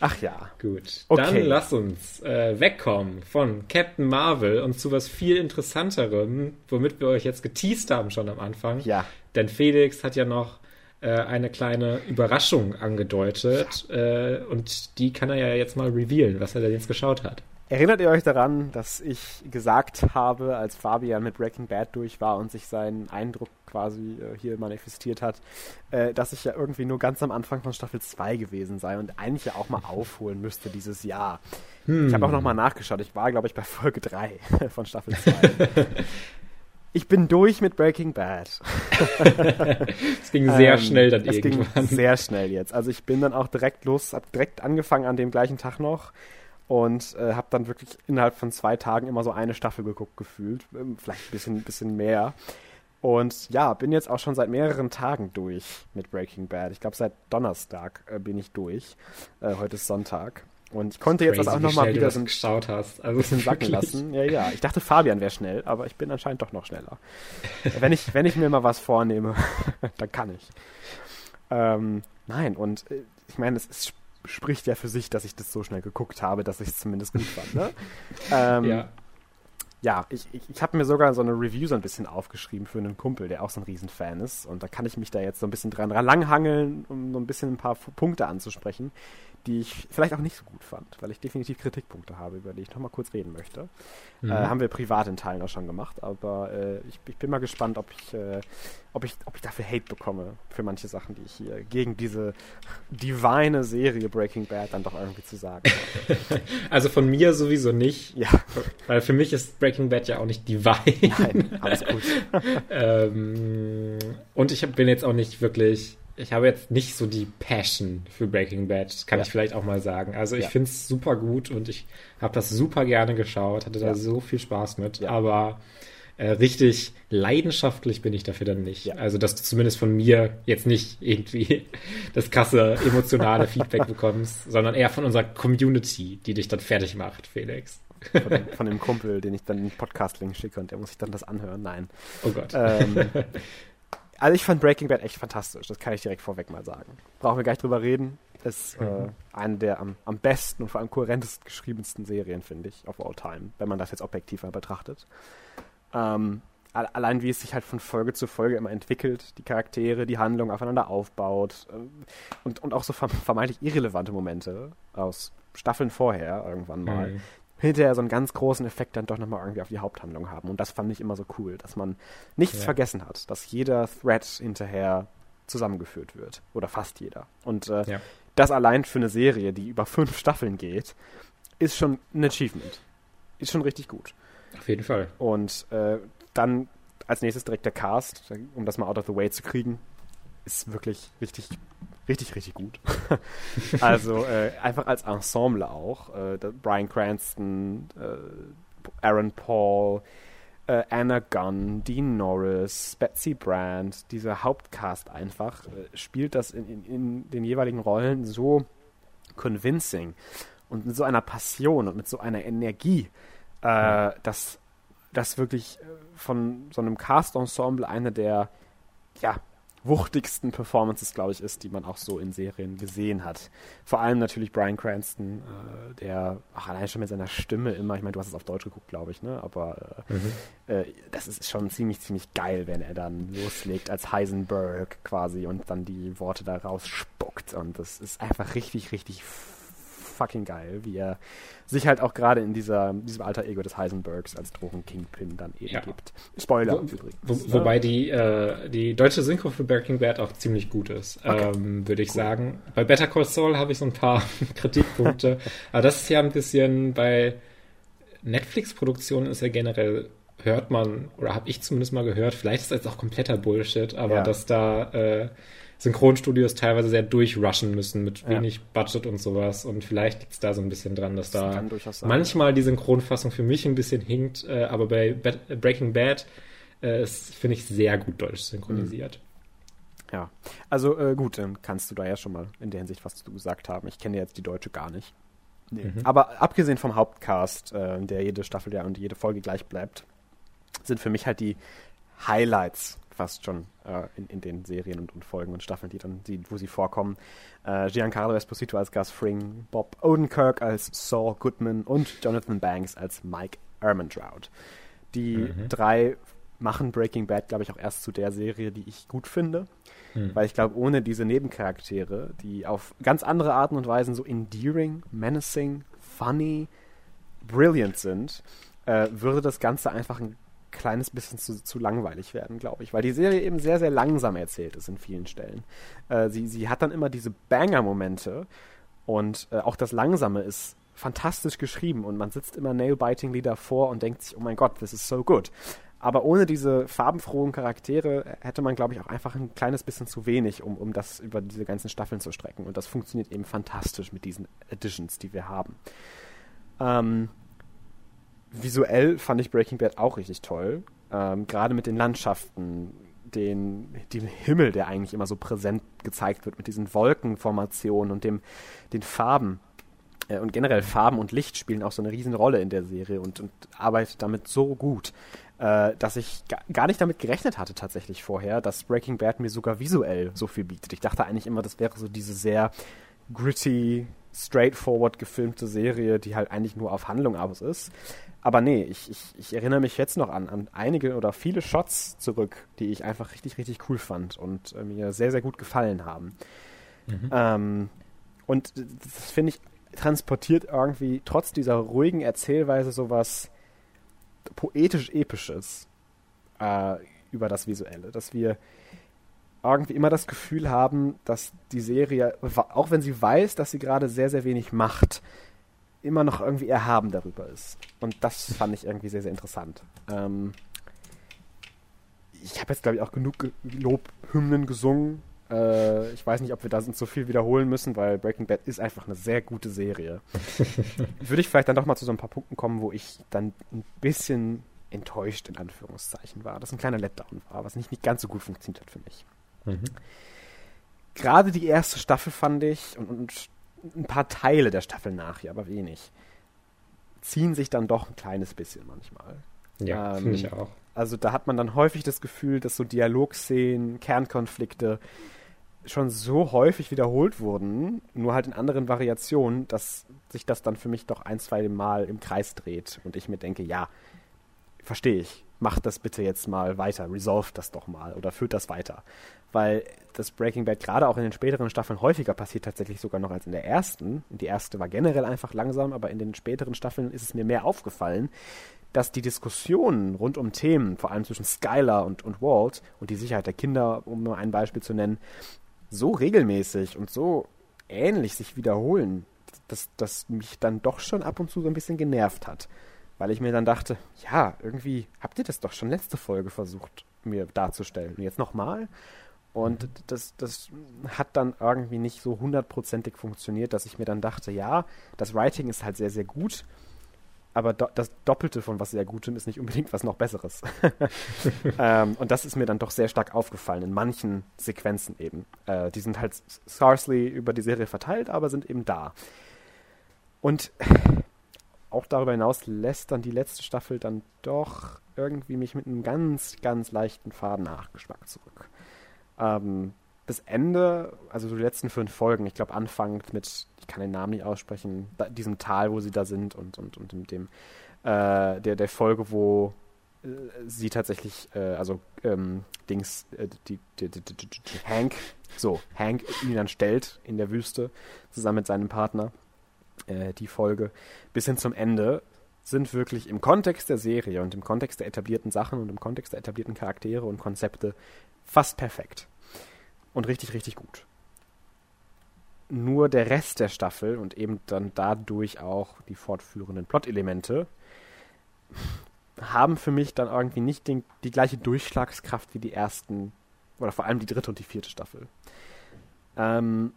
Ach ja. Gut. Okay. Dann lass uns äh, wegkommen von Captain Marvel und zu was viel interessanterem, womit wir euch jetzt geteased haben schon am Anfang. Ja. Denn Felix hat ja noch äh, eine kleine Überraschung angedeutet äh, und die kann er ja jetzt mal revealen, was er denn jetzt geschaut hat. Erinnert ihr euch daran, dass ich gesagt habe, als Fabian mit Breaking Bad durch war und sich sein Eindruck quasi äh, hier manifestiert hat, äh, dass ich ja irgendwie nur ganz am Anfang von Staffel 2 gewesen sei und eigentlich ja auch mal aufholen müsste dieses Jahr. Hm. Ich habe auch nochmal nachgeschaut. Ich war, glaube ich, bei Folge 3 <laughs> von Staffel 2. <laughs> ich bin durch mit Breaking Bad. <laughs> es ging sehr ähm, schnell dann es irgendwann. Es ging sehr schnell jetzt. Also ich bin dann auch direkt los, hab direkt angefangen an dem gleichen Tag noch und äh, habe dann wirklich innerhalb von zwei Tagen immer so eine Staffel geguckt gefühlt, ähm, vielleicht ein bisschen, bisschen mehr. Und ja, bin jetzt auch schon seit mehreren Tagen durch mit Breaking Bad. Ich glaube, seit Donnerstag äh, bin ich durch. Äh, heute ist Sonntag. Und ich konnte jetzt Crazy, das auch nochmal wieder so ein geschaut hast. Also bisschen sacken lassen. Ja, ja. Ich dachte, Fabian wäre schnell, aber ich bin anscheinend doch noch schneller. wenn, ich, wenn ich mir mal was vornehme, <laughs> dann kann ich. Ähm, nein, und äh, ich meine, es, es, spricht ja für sich, dass ich das so schnell geguckt habe, dass ich es zumindest gut fand. Ne? ähm, ja ja, ich, ich, ich habe mir sogar so eine Review so ein bisschen aufgeschrieben für einen Kumpel, der auch so ein Riesenfan ist. Und da kann ich mich da jetzt so ein bisschen dran langhangeln, um so ein bisschen ein paar Punkte anzusprechen, die ich vielleicht auch nicht so gut fand, weil ich definitiv Kritikpunkte habe, über die ich nochmal kurz reden möchte. Mhm. Äh, haben wir privat in Teilen auch schon gemacht, aber äh, ich, ich, bin mal gespannt, ob ich, äh, ob, ich, ob ich dafür Hate bekomme für manche Sachen, die ich hier gegen diese divine Serie Breaking Bad dann doch irgendwie zu sagen habe. <laughs> also von mir sowieso nicht. Ja. Weil für mich ist Breaking Bad ja auch nicht divine. Nein, alles gut. <laughs> ähm, und ich bin jetzt auch nicht wirklich ich habe jetzt nicht so die Passion für Breaking Bad, kann ja. ich vielleicht auch mal sagen. Also ich ja. finde es super gut und ich habe das super gerne geschaut, hatte da ja. so viel Spaß mit, aber äh, richtig leidenschaftlich bin ich dafür dann nicht. Also dass du zumindest von mir jetzt nicht irgendwie <laughs> das krasse emotionale <laughs> Feedback bekommst, sondern eher von unserer Community, die dich dann fertig macht, Felix. Von dem, von dem <laughs> Kumpel, den ich dann den Podcast-Link schicke und der muss sich dann das anhören. Nein. Oh Gott. Ähm, also ich fand Breaking Bad echt fantastisch, das kann ich direkt vorweg mal sagen. Brauchen wir gar nicht drüber reden. Ist äh, mhm. eine der am, am besten und vor allem kohärentest geschriebensten Serien, finde ich, of all time, wenn man das jetzt objektiv mal betrachtet. Ähm, allein wie es sich halt von Folge zu Folge immer entwickelt, die Charaktere, die Handlung aufeinander aufbaut äh, und, und auch so vermeintlich irrelevante Momente aus Staffeln vorher irgendwann mal, mhm hinterher so einen ganz großen Effekt dann doch nochmal irgendwie auf die Haupthandlung haben. Und das fand ich immer so cool, dass man nichts ja. vergessen hat, dass jeder Thread hinterher zusammengeführt wird. Oder fast jeder. Und äh, ja. das allein für eine Serie, die über fünf Staffeln geht, ist schon ein Achievement. Ist schon richtig gut. Auf jeden Fall. Und äh, dann als nächstes direkt der Cast, um das mal out of the way zu kriegen, ist wirklich richtig richtig, richtig gut. <laughs> also äh, einfach als Ensemble auch. Äh, Brian Cranston, äh, Aaron Paul, äh, Anna Gunn, Dean Norris, Betsy Brandt, dieser Hauptcast einfach, äh, spielt das in, in, in, den jeweiligen Rollen so convincing und mit so einer Passion und mit so einer Energie, äh, dass das wirklich von so einem Cast-Ensemble eine der ja, wuchtigsten Performances, glaube ich, ist, die man auch so in Serien gesehen hat. Vor allem natürlich Brian Cranston, äh, der ach, allein schon mit seiner Stimme immer, ich meine, du hast es auf Deutsch geguckt, glaube ich, ne? Aber äh, mhm. äh, das ist schon ziemlich, ziemlich geil, wenn er dann loslegt als Heisenberg quasi und dann die Worte da rausspuckt. Und das ist einfach richtig, richtig fucking geil, wie er sich halt auch gerade in dieser, diesem alter Ego des Heisenbergs als Drogen-Kingpin dann eben ja. gibt. Spoiler wo, übrigens. Wo, ne? wobei die, äh, die deutsche Synchro für Breaking Bad auch ziemlich gut ist, okay. ähm, würde ich cool. sagen. Bei Better Call Saul habe ich so ein paar <laughs> Kritikpunkte, aber das ist ja ein bisschen bei Netflix-Produktionen ist ja generell hört man, oder habe ich zumindest mal gehört, vielleicht ist das jetzt auch kompletter Bullshit, aber ja. dass da äh, Synchronstudios teilweise sehr durchrushen müssen mit wenig ja. Budget und sowas. Und vielleicht liegt es da so ein bisschen dran, dass das da manchmal die Synchronfassung für mich ein bisschen hinkt, äh, aber bei Be Breaking Bad äh, ist, finde ich, sehr gut deutsch synchronisiert. Mhm. Ja, also äh, gut, dann kannst du da ja schon mal in der Hinsicht was zu gesagt haben. Ich kenne jetzt die deutsche gar nicht. Nee. Mhm. Aber abgesehen vom Hauptcast, äh, der jede Staffel ja und jede Folge gleich bleibt, sind für mich halt die Highlights fast schon äh, in, in den Serien und, und, Folgen und Staffeln, die dann, die, wo sie vorkommen. Äh, Giancarlo Esposito als Gus Fring, Bob Odenkirk als Saul Goodman und Jonathan Banks als Mike Ehrmantraut. Die mhm. drei machen Breaking Bad, glaube ich, auch erst zu der Serie, die ich gut finde. Mhm. Weil ich glaube, ohne diese Nebencharaktere, die auf ganz andere Arten und Weisen so endearing, menacing, funny, brilliant sind, äh, würde das Ganze einfach ein kleines bisschen zu, zu langweilig werden, glaube ich, weil die Serie eben sehr, sehr langsam erzählt ist in vielen Stellen. Äh, sie, sie hat dann immer diese Banger-Momente und äh, auch das Langsame ist fantastisch geschrieben und man sitzt immer nail-bitingly davor und denkt sich, oh mein Gott, this is so good. Aber ohne diese farbenfrohen Charaktere hätte man, glaube ich, auch einfach ein kleines bisschen zu wenig, um, um das über diese ganzen Staffeln zu strecken. Und das funktioniert eben fantastisch mit diesen Editions, die wir haben. Ähm, visuell fand ich Breaking Bad auch richtig toll. Ähm, Gerade mit den Landschaften, den, dem Himmel, der eigentlich immer so präsent gezeigt wird, mit diesen Wolkenformationen und dem, den Farben. Äh, und generell Farben und Licht spielen auch so eine Riesenrolle in der Serie und, und arbeitet damit so gut, äh, dass ich gar nicht damit gerechnet hatte tatsächlich vorher, dass Breaking Bad mir sogar visuell so viel bietet. Ich dachte eigentlich immer, das wäre so diese sehr gritty, straightforward gefilmte Serie, die halt eigentlich nur auf Handlung aus ist. Aber nee, ich, ich, ich erinnere mich jetzt noch an, an einige oder viele Shots zurück, die ich einfach richtig, richtig cool fand und äh, mir sehr, sehr gut gefallen haben. Mhm. Ähm, und das finde ich transportiert irgendwie trotz dieser ruhigen Erzählweise sowas poetisch-episches äh, über das Visuelle, dass wir irgendwie immer das Gefühl haben, dass die Serie, auch wenn sie weiß, dass sie gerade sehr, sehr wenig macht, immer noch irgendwie erhaben darüber ist. Und das fand ich irgendwie sehr, sehr interessant. Ähm, ich habe jetzt, glaube ich, auch genug Lobhymnen gesungen. Äh, ich weiß nicht, ob wir da so viel wiederholen müssen, weil Breaking Bad ist einfach eine sehr gute Serie. <laughs> Würde ich vielleicht dann doch mal zu so ein paar Punkten kommen, wo ich dann ein bisschen enttäuscht in Anführungszeichen war. Das ein kleiner Letdown war, was nicht, nicht ganz so gut funktioniert hat für mich. Mhm. Gerade die erste Staffel fand ich und, und ein paar Teile der Staffel nachher, aber wenig, ziehen sich dann doch ein kleines bisschen manchmal. Ja, ähm, finde ich auch. Also da hat man dann häufig das Gefühl, dass so Dialogszenen, Kernkonflikte schon so häufig wiederholt wurden, nur halt in anderen Variationen, dass sich das dann für mich doch ein, zwei Mal im Kreis dreht und ich mir denke, ja, verstehe ich, macht das bitte jetzt mal weiter, resolve das doch mal oder führt das weiter weil das Breaking Bad gerade auch in den späteren Staffeln häufiger passiert, tatsächlich sogar noch als in der ersten. Die erste war generell einfach langsam, aber in den späteren Staffeln ist es mir mehr aufgefallen, dass die Diskussionen rund um Themen, vor allem zwischen Skylar und, und Walt und die Sicherheit der Kinder, um nur ein Beispiel zu nennen, so regelmäßig und so ähnlich sich wiederholen, dass das mich dann doch schon ab und zu so ein bisschen genervt hat. Weil ich mir dann dachte, ja, irgendwie habt ihr das doch schon letzte Folge versucht, mir darzustellen. Und jetzt nochmal? Und mhm. das, das hat dann irgendwie nicht so hundertprozentig funktioniert, dass ich mir dann dachte, ja, das Writing ist halt sehr, sehr gut, aber do das Doppelte von was sehr Gutem ist nicht unbedingt was noch Besseres. <laughs> ähm, und das ist mir dann doch sehr stark aufgefallen, in manchen Sequenzen eben. Äh, die sind halt sparsely über die Serie verteilt, aber sind eben da. Und auch darüber hinaus lässt dann die letzte Staffel dann doch irgendwie mich mit einem ganz, ganz leichten Faden-Nachgeschmack zurück. Ähm, das Ende, also die letzten fünf Folgen, ich glaube anfangend mit, ich kann den Namen nicht aussprechen, da, diesem Tal, wo sie da sind und, und, und mit dem, äh, der, der Folge, wo äh, sie tatsächlich, äh, also ähm, Dings, äh, die, die, die, Hank, so, Hank ihn dann stellt in der Wüste, zusammen mit seinem Partner, äh, die Folge, bis hin zum Ende, sind wirklich im Kontext der Serie und im Kontext der etablierten Sachen und im Kontext der etablierten Charaktere und Konzepte fast perfekt und richtig, richtig gut. Nur der Rest der Staffel und eben dann dadurch auch die fortführenden Plot-Elemente haben für mich dann irgendwie nicht den, die gleiche Durchschlagskraft wie die ersten, oder vor allem die dritte und die vierte Staffel. Ähm,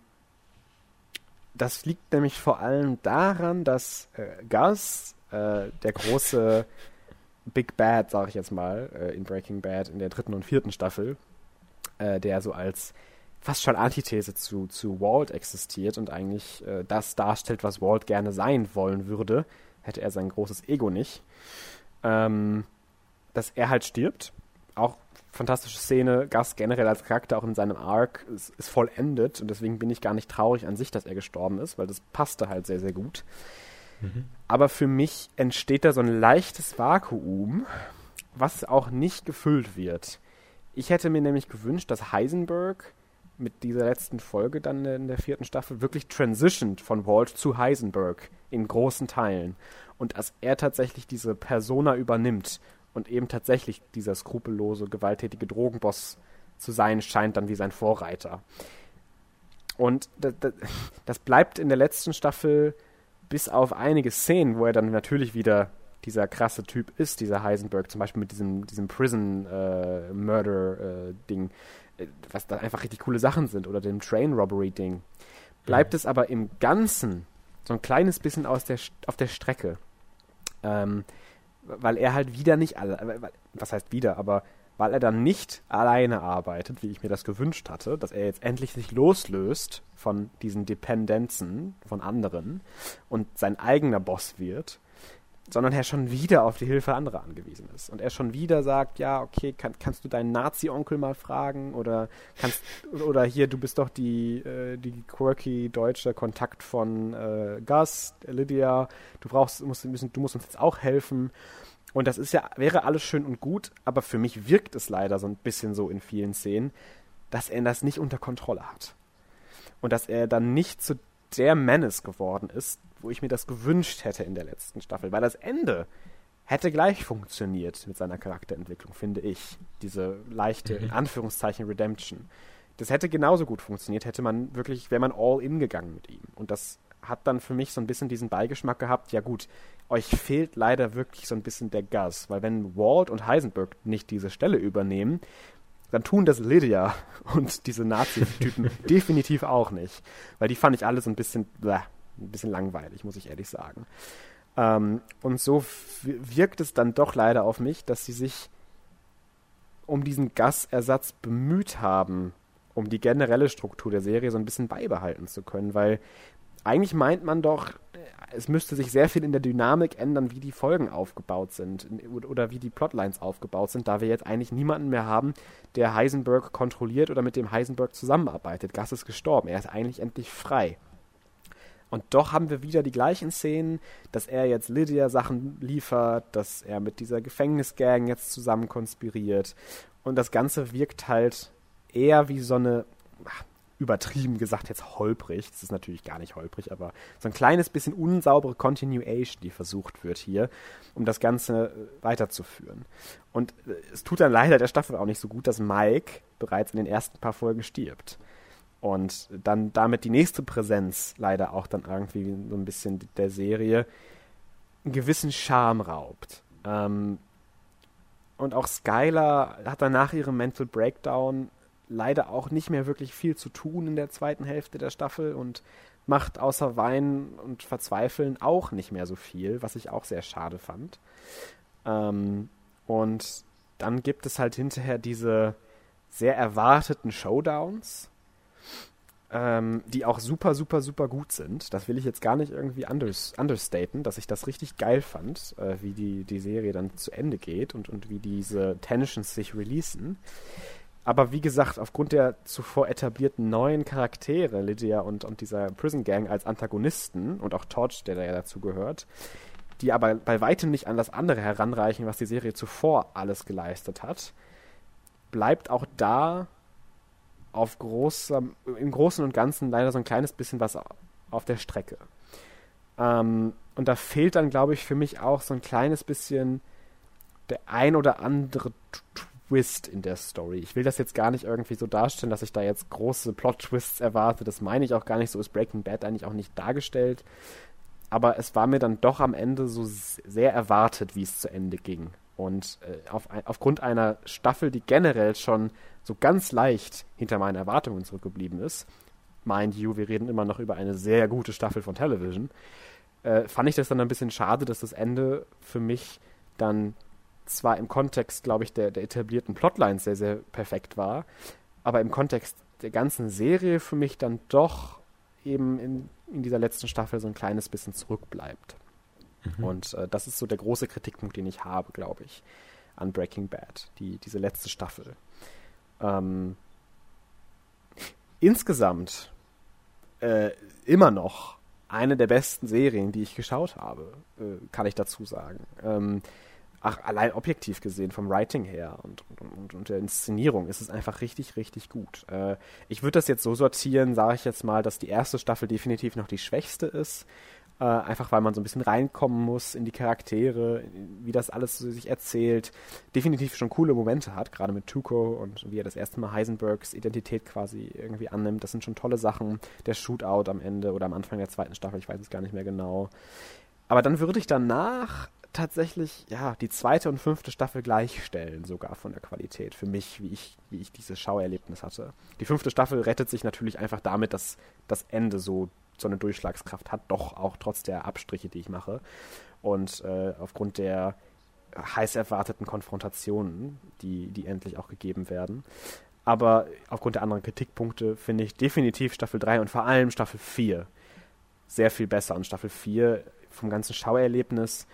das liegt nämlich vor allem daran, dass äh, Gus, äh, der große <laughs> Big Bad, sag ich jetzt mal, äh, in Breaking Bad in der dritten und vierten Staffel, äh, der so als fast schon Antithese zu, zu Walt existiert und eigentlich äh, das darstellt, was Walt gerne sein wollen würde, hätte er sein großes Ego nicht. Ähm, dass er halt stirbt. Fantastische Szene. Gus generell als Charakter auch in seinem Arc ist, ist, vollendet und deswegen bin ich gar nicht traurig an sich, dass er gestorben ist, weil das passte halt sehr, sehr gut. Mhm. Aber für mich entsteht da so ein leichtes Vakuum, was auch nicht gefüllt wird. Ich hätte mir nämlich gewünscht, dass Heisenberg mit dieser letzten Folge dann in der vierten Staffel wirklich transitioned von Walt zu Heisenberg in großen Teilen. Und dass er tatsächlich diese Persona übernimmt und eben tatsächlich dieser skrupellose, gewalttätige Drogenboss zu sein scheint, dann wie sein Vorreiter. Und das, das, das bleibt in der letzten Staffel bis auf einige Szenen, wo er dann natürlich wieder dieser krasse Typ ist, dieser Heisenberg, zum Beispiel mit diesem, diesem Prison-Murder-Ding, äh, äh, was da einfach richtig coole Sachen sind, oder dem Train-Robbery-Ding, bleibt mhm. es aber im Ganzen so ein kleines bisschen aus der, auf der Strecke. Ähm, weil er halt wieder nicht, alle, was heißt wieder, aber weil er dann nicht alleine arbeitet, wie ich mir das gewünscht hatte, dass er jetzt endlich sich loslöst von diesen Dependenzen von anderen und sein eigener Boss wird, sondern er schon wieder auf die Hilfe anderer angewiesen ist. Und er schon wieder sagt, ja, okay, kann, kannst du deinen Nazi-Onkel mal fragen oder kannst <laughs> oder hier, du bist doch die, äh, die quirky deutsche Kontakt von äh, Gus, Lydia, du brauchst, musst, müssen, du musst uns jetzt auch helfen. Und das ist ja, wäre alles schön und gut, aber für mich wirkt es leider so ein bisschen so in vielen Szenen, dass er das nicht unter Kontrolle hat. Und dass er dann nicht zu der Menace geworden ist, wo ich mir das gewünscht hätte in der letzten Staffel. Weil das Ende hätte gleich funktioniert mit seiner Charakterentwicklung, finde ich. Diese leichte, in mhm. Anführungszeichen, Redemption. Das hätte genauso gut funktioniert, hätte man wirklich, wäre man all in gegangen mit ihm. Und das hat dann für mich so ein bisschen diesen Beigeschmack gehabt, ja gut, euch fehlt leider wirklich so ein bisschen der Gas, weil wenn Walt und Heisenberg nicht diese Stelle übernehmen, dann tun das Lydia und diese Nazi-Typen <laughs> definitiv auch nicht. Weil die fand ich alle so ein bisschen, bleh, ein bisschen langweilig, muss ich ehrlich sagen. Ähm, und so wirkt es dann doch leider auf mich, dass sie sich um diesen Gasersatz bemüht haben, um die generelle Struktur der Serie so ein bisschen beibehalten zu können, weil eigentlich meint man doch, es müsste sich sehr viel in der Dynamik ändern, wie die Folgen aufgebaut sind oder wie die Plotlines aufgebaut sind, da wir jetzt eigentlich niemanden mehr haben, der Heisenberg kontrolliert oder mit dem Heisenberg zusammenarbeitet. Gas ist gestorben, er ist eigentlich endlich frei. Und doch haben wir wieder die gleichen Szenen, dass er jetzt Lydia Sachen liefert, dass er mit dieser Gefängnisgang jetzt zusammen konspiriert. Und das Ganze wirkt halt eher wie so eine, übertrieben gesagt jetzt holprig. Das ist natürlich gar nicht holprig, aber so ein kleines bisschen unsaubere Continuation, die versucht wird hier, um das Ganze äh, weiterzuführen. Und äh, es tut dann leider der Staffel auch nicht so gut, dass Mike bereits in den ersten paar Folgen stirbt. Und dann damit die nächste Präsenz leider auch dann irgendwie so ein bisschen der Serie einen gewissen Charme raubt. Ähm, und auch Skylar hat dann nach ihrem Mental Breakdown leider auch nicht mehr wirklich viel zu tun in der zweiten Hälfte der Staffel und macht außer Weinen und Verzweifeln auch nicht mehr so viel, was ich auch sehr schade fand. Ähm, und dann gibt es halt hinterher diese sehr erwarteten Showdowns, ähm, die auch super, super, super gut sind. Das will ich jetzt gar nicht irgendwie unders understaten, dass ich das richtig geil fand, äh, wie die, die Serie dann zu Ende geht und, und wie diese Tensions sich releasen. Aber wie gesagt, aufgrund der zuvor etablierten neuen Charaktere, Lydia und, und dieser Prison Gang als Antagonisten und auch Torch, der da ja dazu gehört, die aber bei weitem nicht an das andere heranreichen, was die Serie zuvor alles geleistet hat, bleibt auch da auf großem, im Großen und Ganzen leider so ein kleines bisschen was auf der Strecke. Ähm, und da fehlt dann, glaube ich, für mich auch so ein kleines bisschen der ein oder andere Twist in der Story. Ich will das jetzt gar nicht irgendwie so darstellen, dass ich da jetzt große Plot-Twists erwarte. Das meine ich auch gar nicht. So ist Breaking Bad eigentlich auch nicht dargestellt. Aber es war mir dann doch am Ende so sehr erwartet, wie es zu Ende ging. Und äh, auf, aufgrund einer Staffel, die generell schon so ganz leicht hinter meinen Erwartungen zurückgeblieben ist, mind you, wir reden immer noch über eine sehr gute Staffel von Television, äh, fand ich das dann ein bisschen schade, dass das Ende für mich dann zwar im Kontext, glaube ich, der, der etablierten Plotlines sehr, sehr perfekt war, aber im Kontext der ganzen Serie für mich dann doch eben in, in dieser letzten Staffel so ein kleines bisschen zurückbleibt. Mhm. Und äh, das ist so der große Kritikpunkt, den ich habe, glaube ich, an Breaking Bad, die, diese letzte Staffel. Ähm, insgesamt äh, immer noch eine der besten Serien, die ich geschaut habe, äh, kann ich dazu sagen. Ähm, ach, allein objektiv gesehen, vom Writing her und, und, und der Inszenierung ist es einfach richtig, richtig gut. Äh, ich würde das jetzt so sortieren, sage ich jetzt mal, dass die erste Staffel definitiv noch die schwächste ist. Äh, einfach weil man so ein bisschen reinkommen muss in die Charaktere, wie das alles so sich erzählt. Definitiv schon coole Momente hat, gerade mit Tuco und wie er das erste Mal Heisenbergs Identität quasi irgendwie annimmt. Das sind schon tolle Sachen. Der Shootout am Ende oder am Anfang der zweiten Staffel, ich weiß es gar nicht mehr genau. Aber dann würde ich danach tatsächlich, ja, die zweite und fünfte Staffel gleichstellen, sogar von der Qualität, für mich, wie ich, wie ich dieses Schauerlebnis hatte. Die fünfte Staffel rettet sich natürlich einfach damit, dass das Ende so, so eine Durchschlagskraft hat, doch auch trotz der Abstriche, die ich mache. Und äh, aufgrund der heiß erwarteten Konfrontationen, die, die endlich auch gegeben werden. Aber aufgrund der anderen Kritikpunkte finde ich definitiv Staffel 3 und vor allem Staffel 4 sehr viel besser. Und Staffel 4 vom ganzen Schauerlebnis,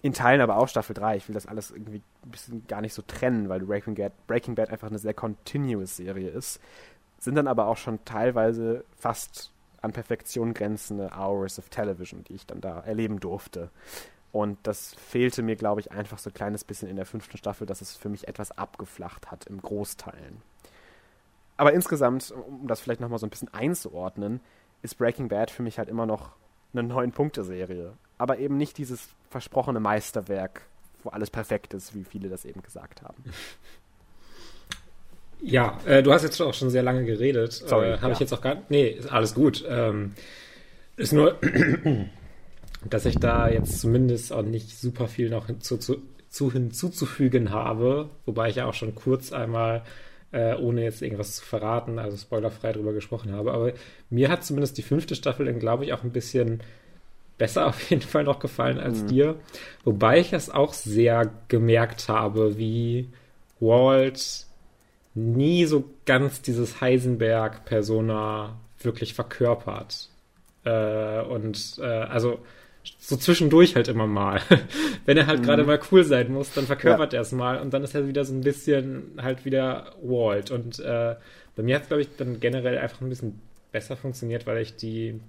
in Teilen aber auch Staffel 3. Ich will das alles irgendwie ein bisschen gar nicht so trennen, weil Breaking Bad, Breaking Bad einfach eine sehr continuous Serie ist. Sind dann aber auch schon teilweise fast an Perfektion grenzende Hours of Television, die ich dann da erleben durfte. Und das fehlte mir, glaube ich, einfach so ein kleines bisschen in der fünften Staffel, dass es für mich etwas abgeflacht hat im Großteilen. Aber insgesamt, um das vielleicht nochmal so ein bisschen einzuordnen, ist Breaking Bad für mich halt immer noch eine Neun-Punkte-Serie. Aber eben nicht dieses versprochene Meisterwerk, wo alles perfekt ist, wie viele das eben gesagt haben. <laughs> Ja, äh, du hast jetzt auch schon sehr lange geredet. Sorry, äh, Habe ja. ich jetzt auch gar Nee, ist alles gut. Ähm, ist nur, <clears throat> dass ich da jetzt zumindest auch nicht super viel noch hinzu, zu, zu, hinzuzufügen habe, wobei ich ja auch schon kurz einmal, äh, ohne jetzt irgendwas zu verraten, also spoilerfrei drüber gesprochen habe. Aber mir hat zumindest die fünfte Staffel dann, glaube ich, auch ein bisschen besser <laughs> auf jeden Fall noch gefallen als mhm. dir. Wobei ich es auch sehr gemerkt habe, wie Walt nie so ganz dieses Heisenberg-Persona wirklich verkörpert. Äh, und äh, also so zwischendurch halt immer mal. <laughs> Wenn er halt mhm. gerade mal cool sein muss, dann verkörpert ja. er es mal und dann ist er wieder so ein bisschen halt wieder Walt. Und äh, bei mir hat es, glaube ich, dann generell einfach ein bisschen besser funktioniert, weil ich die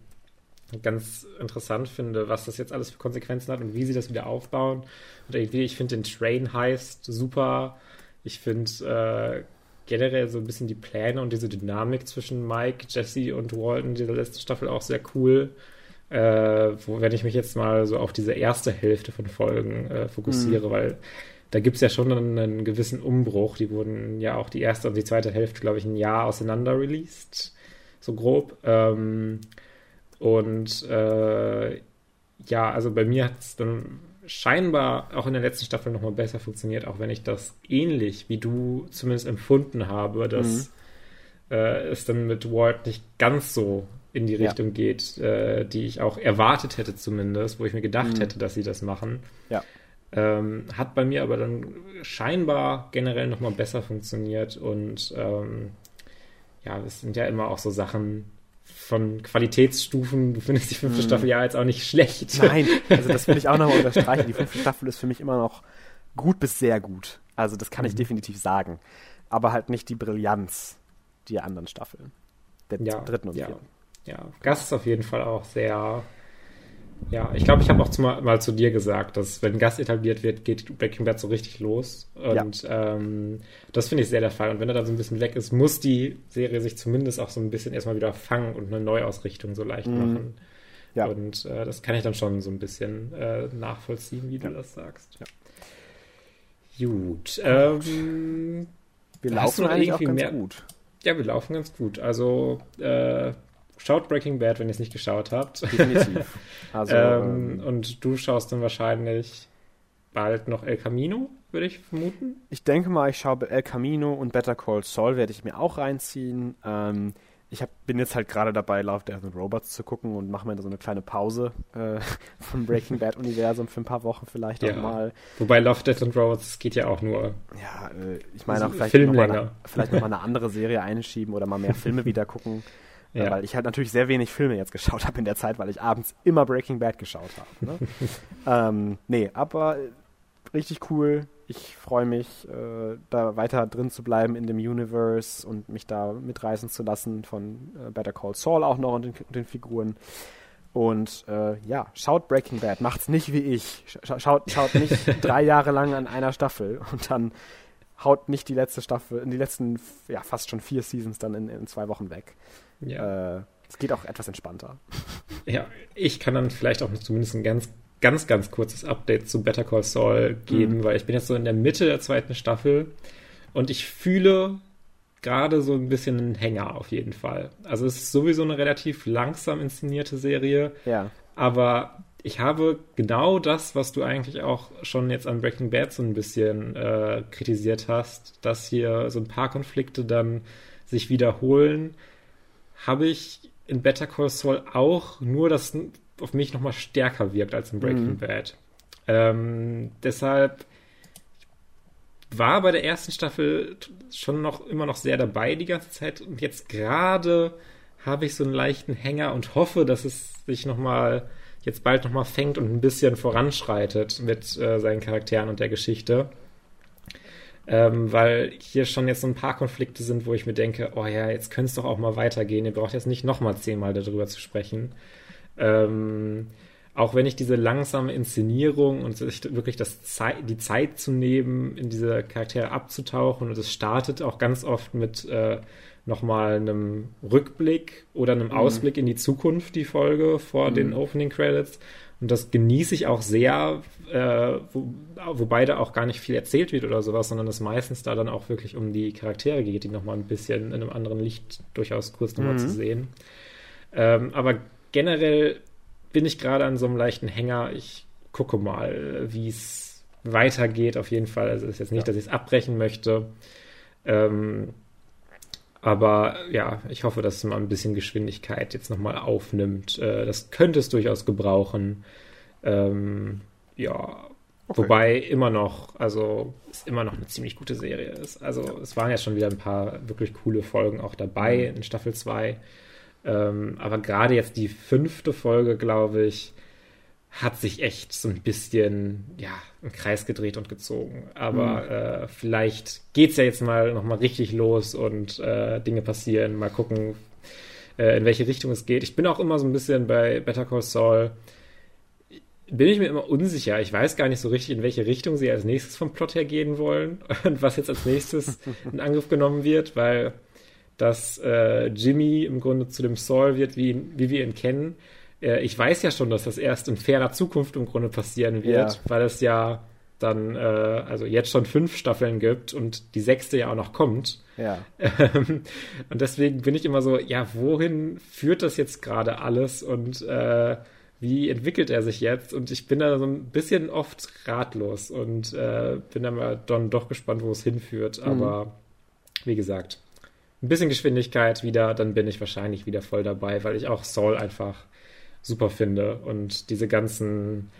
ganz interessant finde, was das jetzt alles für Konsequenzen hat und wie sie das wieder aufbauen. Und irgendwie, ich finde den Train heißt super. Ich finde äh, generell so ein bisschen die Pläne und diese Dynamik zwischen Mike, Jesse und Walton dieser letzten Staffel auch sehr cool. Äh, wo, wenn ich mich jetzt mal so auf diese erste Hälfte von Folgen äh, fokussiere, mhm. weil da gibt es ja schon einen, einen, gewissen Umbruch. Die wurden ja auch die erste und die zweite Hälfte, glaube ich, ein Jahr auseinander released, so grob. Ähm, und äh, ja, also bei mir hat es dann scheinbar auch in der letzten Staffel nochmal besser funktioniert, auch wenn ich das ähnlich wie du zumindest empfunden habe, dass mhm. äh, es dann mit Walt nicht ganz so in die Richtung ja. geht, äh, die ich auch erwartet hätte zumindest, wo ich mir gedacht mhm. hätte, dass sie das machen. Ja. Ähm, hat bei mir aber dann scheinbar generell nochmal besser funktioniert und ähm, ja, es sind ja immer auch so Sachen von Qualitätsstufen. Du findest die fünfte mhm. Staffel ja jetzt auch nicht schlecht. Nein, also das will ich auch nochmal <laughs> unterstreichen. Die fünfte Staffel ist für mich immer noch gut bis sehr gut. Also das kann ich mhm. definitiv sagen. Aber halt nicht die Brillanz der anderen Staffeln. Der ja, dritten und ja. vierten ja, Gas ist auf jeden Fall auch sehr. Ja, ich glaube, ich habe auch zu, mal zu dir gesagt, dass wenn Gas etabliert wird, geht Breaking Bad so richtig los. Und ja. ähm, das finde ich sehr der Fall. Und wenn er dann so ein bisschen weg ist, muss die Serie sich zumindest auch so ein bisschen erstmal wieder fangen und eine Neuausrichtung so leicht mhm. machen. Ja. Und äh, das kann ich dann schon so ein bisschen äh, nachvollziehen, wie ja. du das sagst. Ja. Gut. Ähm, wir laufen eigentlich auch ganz mehr? gut. Ja, wir laufen ganz gut. Also äh, schaut Breaking Bad, wenn ihr es nicht geschaut habt. Definitiv. <laughs> Also, ähm, ähm, und du schaust dann wahrscheinlich bald noch El Camino, würde ich vermuten. Ich denke mal, ich schaue El Camino und Better Call Saul werde ich mir auch reinziehen. Ähm, ich hab, bin jetzt halt gerade dabei, Love, Death and Robots zu gucken und mache mir da so eine kleine Pause äh, <laughs> vom Breaking <laughs> Bad Universum für ein paar Wochen vielleicht ja. auch mal. Wobei Love, Death and Robots geht ja auch nur. Ja, äh, ich meine auch vielleicht nochmal eine, vielleicht noch mal eine andere Serie einschieben oder mal mehr Filme wieder gucken. Ja. Weil ich halt natürlich sehr wenig Filme jetzt geschaut <laughs> habe in der Zeit, weil ich abends immer Breaking Bad geschaut habe. Ne? <laughs> ähm, nee, aber richtig cool. Ich freue mich, äh, da weiter drin zu bleiben in dem Universe und mich da mitreißen zu lassen von äh, Better Call Saul auch noch und den, den Figuren. Und äh, ja, schaut Breaking Bad, macht's nicht wie ich. Schaut, schaut nicht <laughs> drei Jahre lang an einer Staffel und dann haut nicht die letzte Staffel, in die letzten, ja, fast schon vier Seasons dann in, in zwei Wochen weg. Ja. Äh, es geht auch etwas entspannter. <laughs> Ja, ich kann dann vielleicht auch zumindest ein ganz, ganz, ganz kurzes Update zu Better Call Saul geben, mhm. weil ich bin jetzt so in der Mitte der zweiten Staffel und ich fühle gerade so ein bisschen einen Hänger auf jeden Fall. Also es ist sowieso eine relativ langsam inszenierte Serie, ja. aber ich habe genau das, was du eigentlich auch schon jetzt an Breaking Bad so ein bisschen äh, kritisiert hast, dass hier so ein paar Konflikte dann sich wiederholen, habe ich in Better Call Saul auch, nur dass auf mich nochmal stärker wirkt als in Breaking mhm. Bad. Ähm, deshalb war bei der ersten Staffel schon noch immer noch sehr dabei die ganze Zeit und jetzt gerade habe ich so einen leichten Hänger und hoffe, dass es sich nochmal jetzt bald nochmal fängt und ein bisschen voranschreitet mit äh, seinen Charakteren und der Geschichte. Ähm, weil hier schon jetzt so ein paar Konflikte sind, wo ich mir denke, oh ja, jetzt könnte es doch auch mal weitergehen. Ihr braucht jetzt nicht nochmal zehnmal darüber zu sprechen. Ähm, auch wenn ich diese langsame Inszenierung und sich wirklich das Zei die Zeit zu nehmen, in diese Charaktere abzutauchen und es startet auch ganz oft mit äh, nochmal einem Rückblick oder einem mhm. Ausblick in die Zukunft, die Folge vor mhm. den Opening Credits. Und das genieße ich auch sehr, äh, wo, wobei da auch gar nicht viel erzählt wird oder sowas, sondern es meistens da dann auch wirklich um die Charaktere geht, die nochmal ein bisschen in einem anderen Licht durchaus kurz nochmal mhm. zu sehen. Ähm, aber generell bin ich gerade an so einem leichten Hänger. Ich gucke mal, wie es weitergeht. Auf jeden Fall. Also es ist jetzt nicht, ja. dass ich es abbrechen möchte. Ähm, aber ja, ich hoffe, dass es mal ein bisschen Geschwindigkeit jetzt nochmal aufnimmt. Äh, das könnte es durchaus gebrauchen. Ähm, ja, okay. wobei immer noch, also es immer noch eine ziemlich gute Serie ist. Also ja. es waren ja schon wieder ein paar wirklich coole Folgen auch dabei mhm. in Staffel 2. Ähm, aber gerade jetzt die fünfte Folge, glaube ich, hat sich echt so ein bisschen, ja, im Kreis gedreht und gezogen. Aber mhm. äh, vielleicht geht's ja jetzt mal nochmal richtig los und äh, Dinge passieren. Mal gucken, äh, in welche Richtung es geht. Ich bin auch immer so ein bisschen bei Better Call Saul. Bin ich mir immer unsicher. Ich weiß gar nicht so richtig, in welche Richtung sie als nächstes vom Plot her gehen wollen <laughs> und was jetzt als nächstes <laughs> in Angriff genommen wird, weil dass äh, Jimmy im Grunde zu dem Saul wird, wie, wie wir ihn kennen äh, ich weiß ja schon, dass das erst in fairer Zukunft im Grunde passieren wird, ja. weil es ja dann äh, also jetzt schon fünf Staffeln gibt und die sechste ja auch noch kommt. Ja. <laughs> Ähm, und deswegen bin ich immer so, ja, wohin führt das jetzt gerade alles und äh, wie entwickelt er sich jetzt? Und ich bin da so ein bisschen oft ratlos und äh, bin dann mal dann doch gespannt, wo es hinführt. Mhm. Aber wie gesagt, ein bisschen Geschwindigkeit wieder, dann bin ich wahrscheinlich wieder voll dabei, weil ich auch Saul einfach super finde. Und diese ganzen,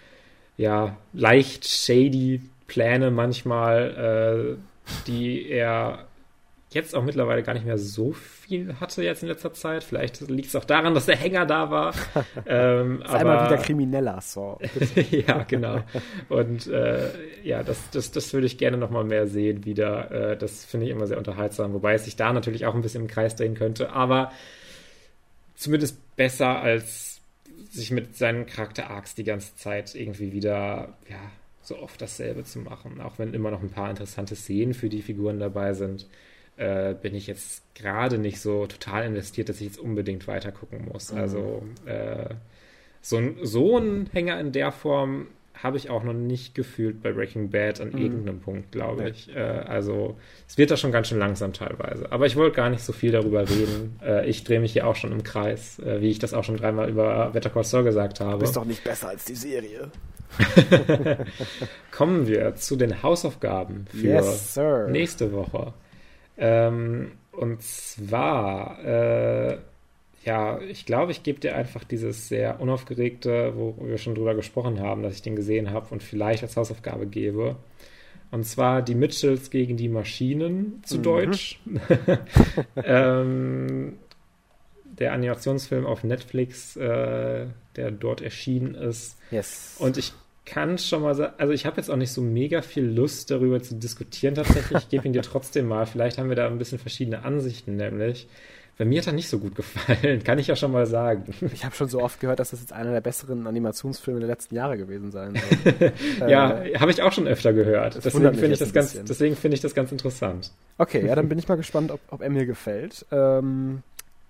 ja, leicht shady Pläne manchmal, äh, die er jetzt auch mittlerweile gar nicht mehr so viel hatte jetzt in letzter Zeit. Vielleicht liegt es auch daran, dass der Hänger da war. <laughs> ähm, aber, einmal wieder krimineller so. <laughs> ja, genau. Und äh, ja, das, das, das würde ich gerne noch mal mehr sehen wieder. Äh, das finde ich immer sehr unterhaltsam, wobei es sich da natürlich auch ein bisschen im Kreis drehen könnte, aber zumindest besser als sich mit seinen Charakter-Arcs die ganze Zeit irgendwie wieder, ja, so oft dasselbe zu machen. Auch wenn immer noch ein paar interessante Szenen für die Figuren dabei sind, äh, bin ich jetzt gerade nicht so total investiert, dass ich jetzt unbedingt weiter gucken muss. Mhm. Also äh, so, so ein Hänger in der Form habe ich auch noch nicht gefühlt bei Breaking Bad an mhm. irgendeinem Punkt, glaube ich. Äh, also es wird da schon ganz schön langsam teilweise. Aber ich wollte gar nicht so viel darüber reden. <laughs> Äh, ich drehe mich hier auch schon im Kreis, äh, wie ich das auch schon dreimal über Better Call Saul gesagt habe. Du bist doch nicht besser als die Serie. <laughs> Kommen wir zu den Hausaufgaben für yes, nächste Woche. Ähm, und zwar äh, ja, ich glaube, ich gebe dir einfach dieses sehr unaufgeregte, wo wir schon drüber gesprochen haben, dass ich den gesehen habe und vielleicht als Hausaufgabe gebe. Und zwar die Mitchells gegen die Maschinen zu mhm. Deutsch. <laughs> ähm, der Animationsfilm auf Netflix, äh, der dort erschienen ist. Yes. Und ich kann schon mal sagen, also ich habe jetzt auch nicht so mega viel Lust darüber zu diskutieren tatsächlich. Ich gebe ihn dir trotzdem mal. Vielleicht haben wir da ein bisschen verschiedene Ansichten, nämlich. Bei mir hat er nicht so gut gefallen, <laughs> kann ich ja schon mal sagen. Ich habe schon so oft gehört, dass das jetzt einer der besseren Animationsfilme der letzten Jahre gewesen sein soll. <laughs> ja, äh, habe ich auch schon öfter gehört. Deswegen finde ich, das ganz, find ich das ganz interessant. Okay, ja, dann <laughs> bin ich mal gespannt, ob, ob er mir gefällt. Ähm,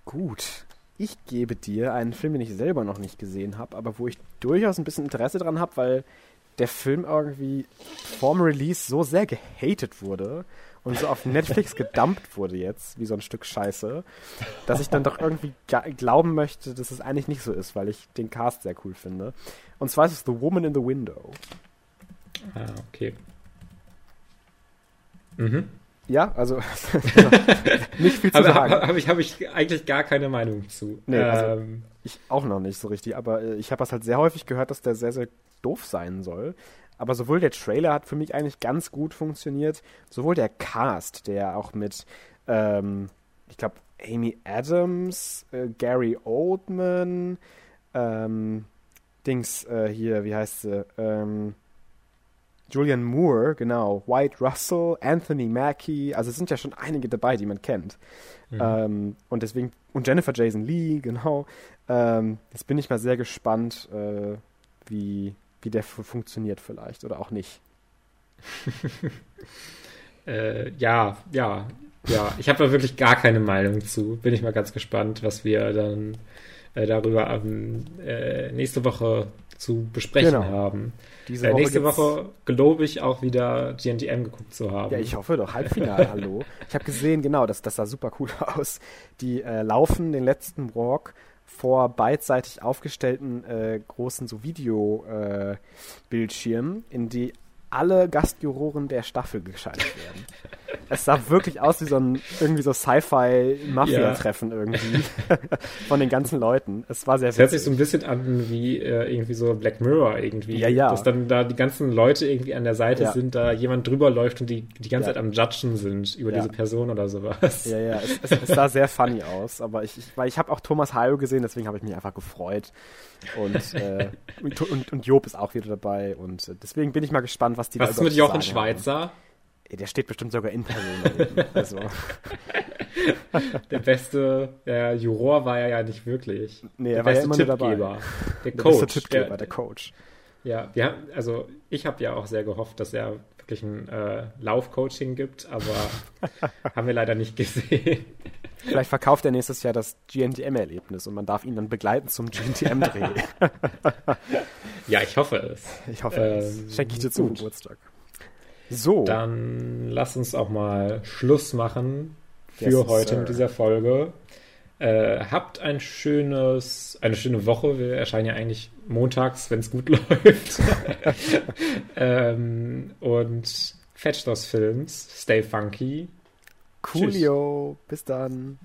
gut. Ich gebe dir einen Film, den ich selber noch nicht gesehen habe, aber wo ich durchaus ein bisschen Interesse dran habe, weil der Film irgendwie vorm Release so sehr gehatet wurde und so auf Netflix <laughs> gedumpt wurde jetzt, wie so ein Stück Scheiße, dass ich dann doch irgendwie glauben möchte, dass es eigentlich nicht so ist, weil ich den Cast sehr cool finde. Und zwar ist es The Woman in the Window. Ah, okay. Mhm. Ja, also <laughs> nicht viel zu aber, sagen. Habe hab ich, hab ich eigentlich gar keine Meinung zu. Nee, also ähm, ich auch noch nicht so richtig, aber äh, ich habe das halt sehr häufig gehört, dass der sehr, sehr doof sein soll. Aber sowohl der Trailer hat für mich eigentlich ganz gut funktioniert, sowohl der Cast, der auch mit, ähm, ich glaube, Amy Adams, äh, Gary Oldman, ähm, Dings äh, hier, wie heißt sie? Ähm, Julian Moore, genau, White Russell, Anthony Mackie, also es sind ja schon einige dabei, die man kennt. Mhm. Ähm, und deswegen, und Jennifer Jason Lee, <laughs> genau. Ähm, jetzt bin ich mal sehr gespannt, äh, wie, wie der funktioniert vielleicht oder auch nicht. <laughs> äh, ja, ja, ja. Ich habe da wirklich gar keine Meinung zu. Bin ich mal ganz gespannt, was wir dann äh, darüber ähm, äh, nächste Woche zu besprechen genau. haben. Diese äh, Woche nächste Woche glaube ich auch wieder GNTM geguckt zu haben. Ja, ich hoffe doch. Halbfinale, <laughs> hallo. Ich habe gesehen, genau, das, das sah super cool <laughs> aus. Die äh, laufen den letzten Walk vor beidseitig aufgestellten äh, großen so Videobildschirmen, äh, in die alle Gastjuroren der Staffel geschaltet werden. <laughs> es sah wirklich aus wie so ein irgendwie so Sci-Fi-Mafia-Treffen ja. irgendwie <laughs> von den ganzen Leuten. Es war sehr Es hört sich so ein bisschen an wie äh, irgendwie so Black Mirror irgendwie. Ja, ja. Dass dann da die ganzen Leute irgendwie an der Seite ja. sind, da jemand drüber läuft und die die ganze ja. Zeit am Judgen sind über diese Person oder sowas. Ja, ja. Es, es, es sah sehr funny aus, aber ich, ich weil ich habe auch Thomas Hayo gesehen, deswegen habe ich mich einfach gefreut. Und, äh, und, und, und, Job ist auch wieder dabei und deswegen bin ich mal gespannt, was die was da ist mit Jochen Schweizer? Haben. Der steht bestimmt sogar in Person. <laughs> also. Der beste der Juror war er ja nicht wirklich. Nee, er der war immer nur dabei. Der, der Coach. Tippgeber, der, der Coach. Ja, wir haben, also ich habe ja auch sehr gehofft, dass er wirklich ein äh, Laufcoaching gibt, aber <laughs> haben wir leider nicht gesehen. Vielleicht verkauft er nächstes Jahr das GNTM-Erlebnis und man darf ihn dann begleiten zum GNTM-Dreh. <laughs> ja, ich hoffe es. Ich hoffe ähm, es. Schenke ich dir zum Geburtstag. So. Dann lass uns auch mal Schluss machen für yes, heute in dieser Folge. Äh, habt ein schönes, eine schöne Woche. Wir erscheinen ja eigentlich montags, wenn es gut <laughs> läuft. <laughs> ähm, und Fetch Films. Stay funky. Coolio. Bis dann.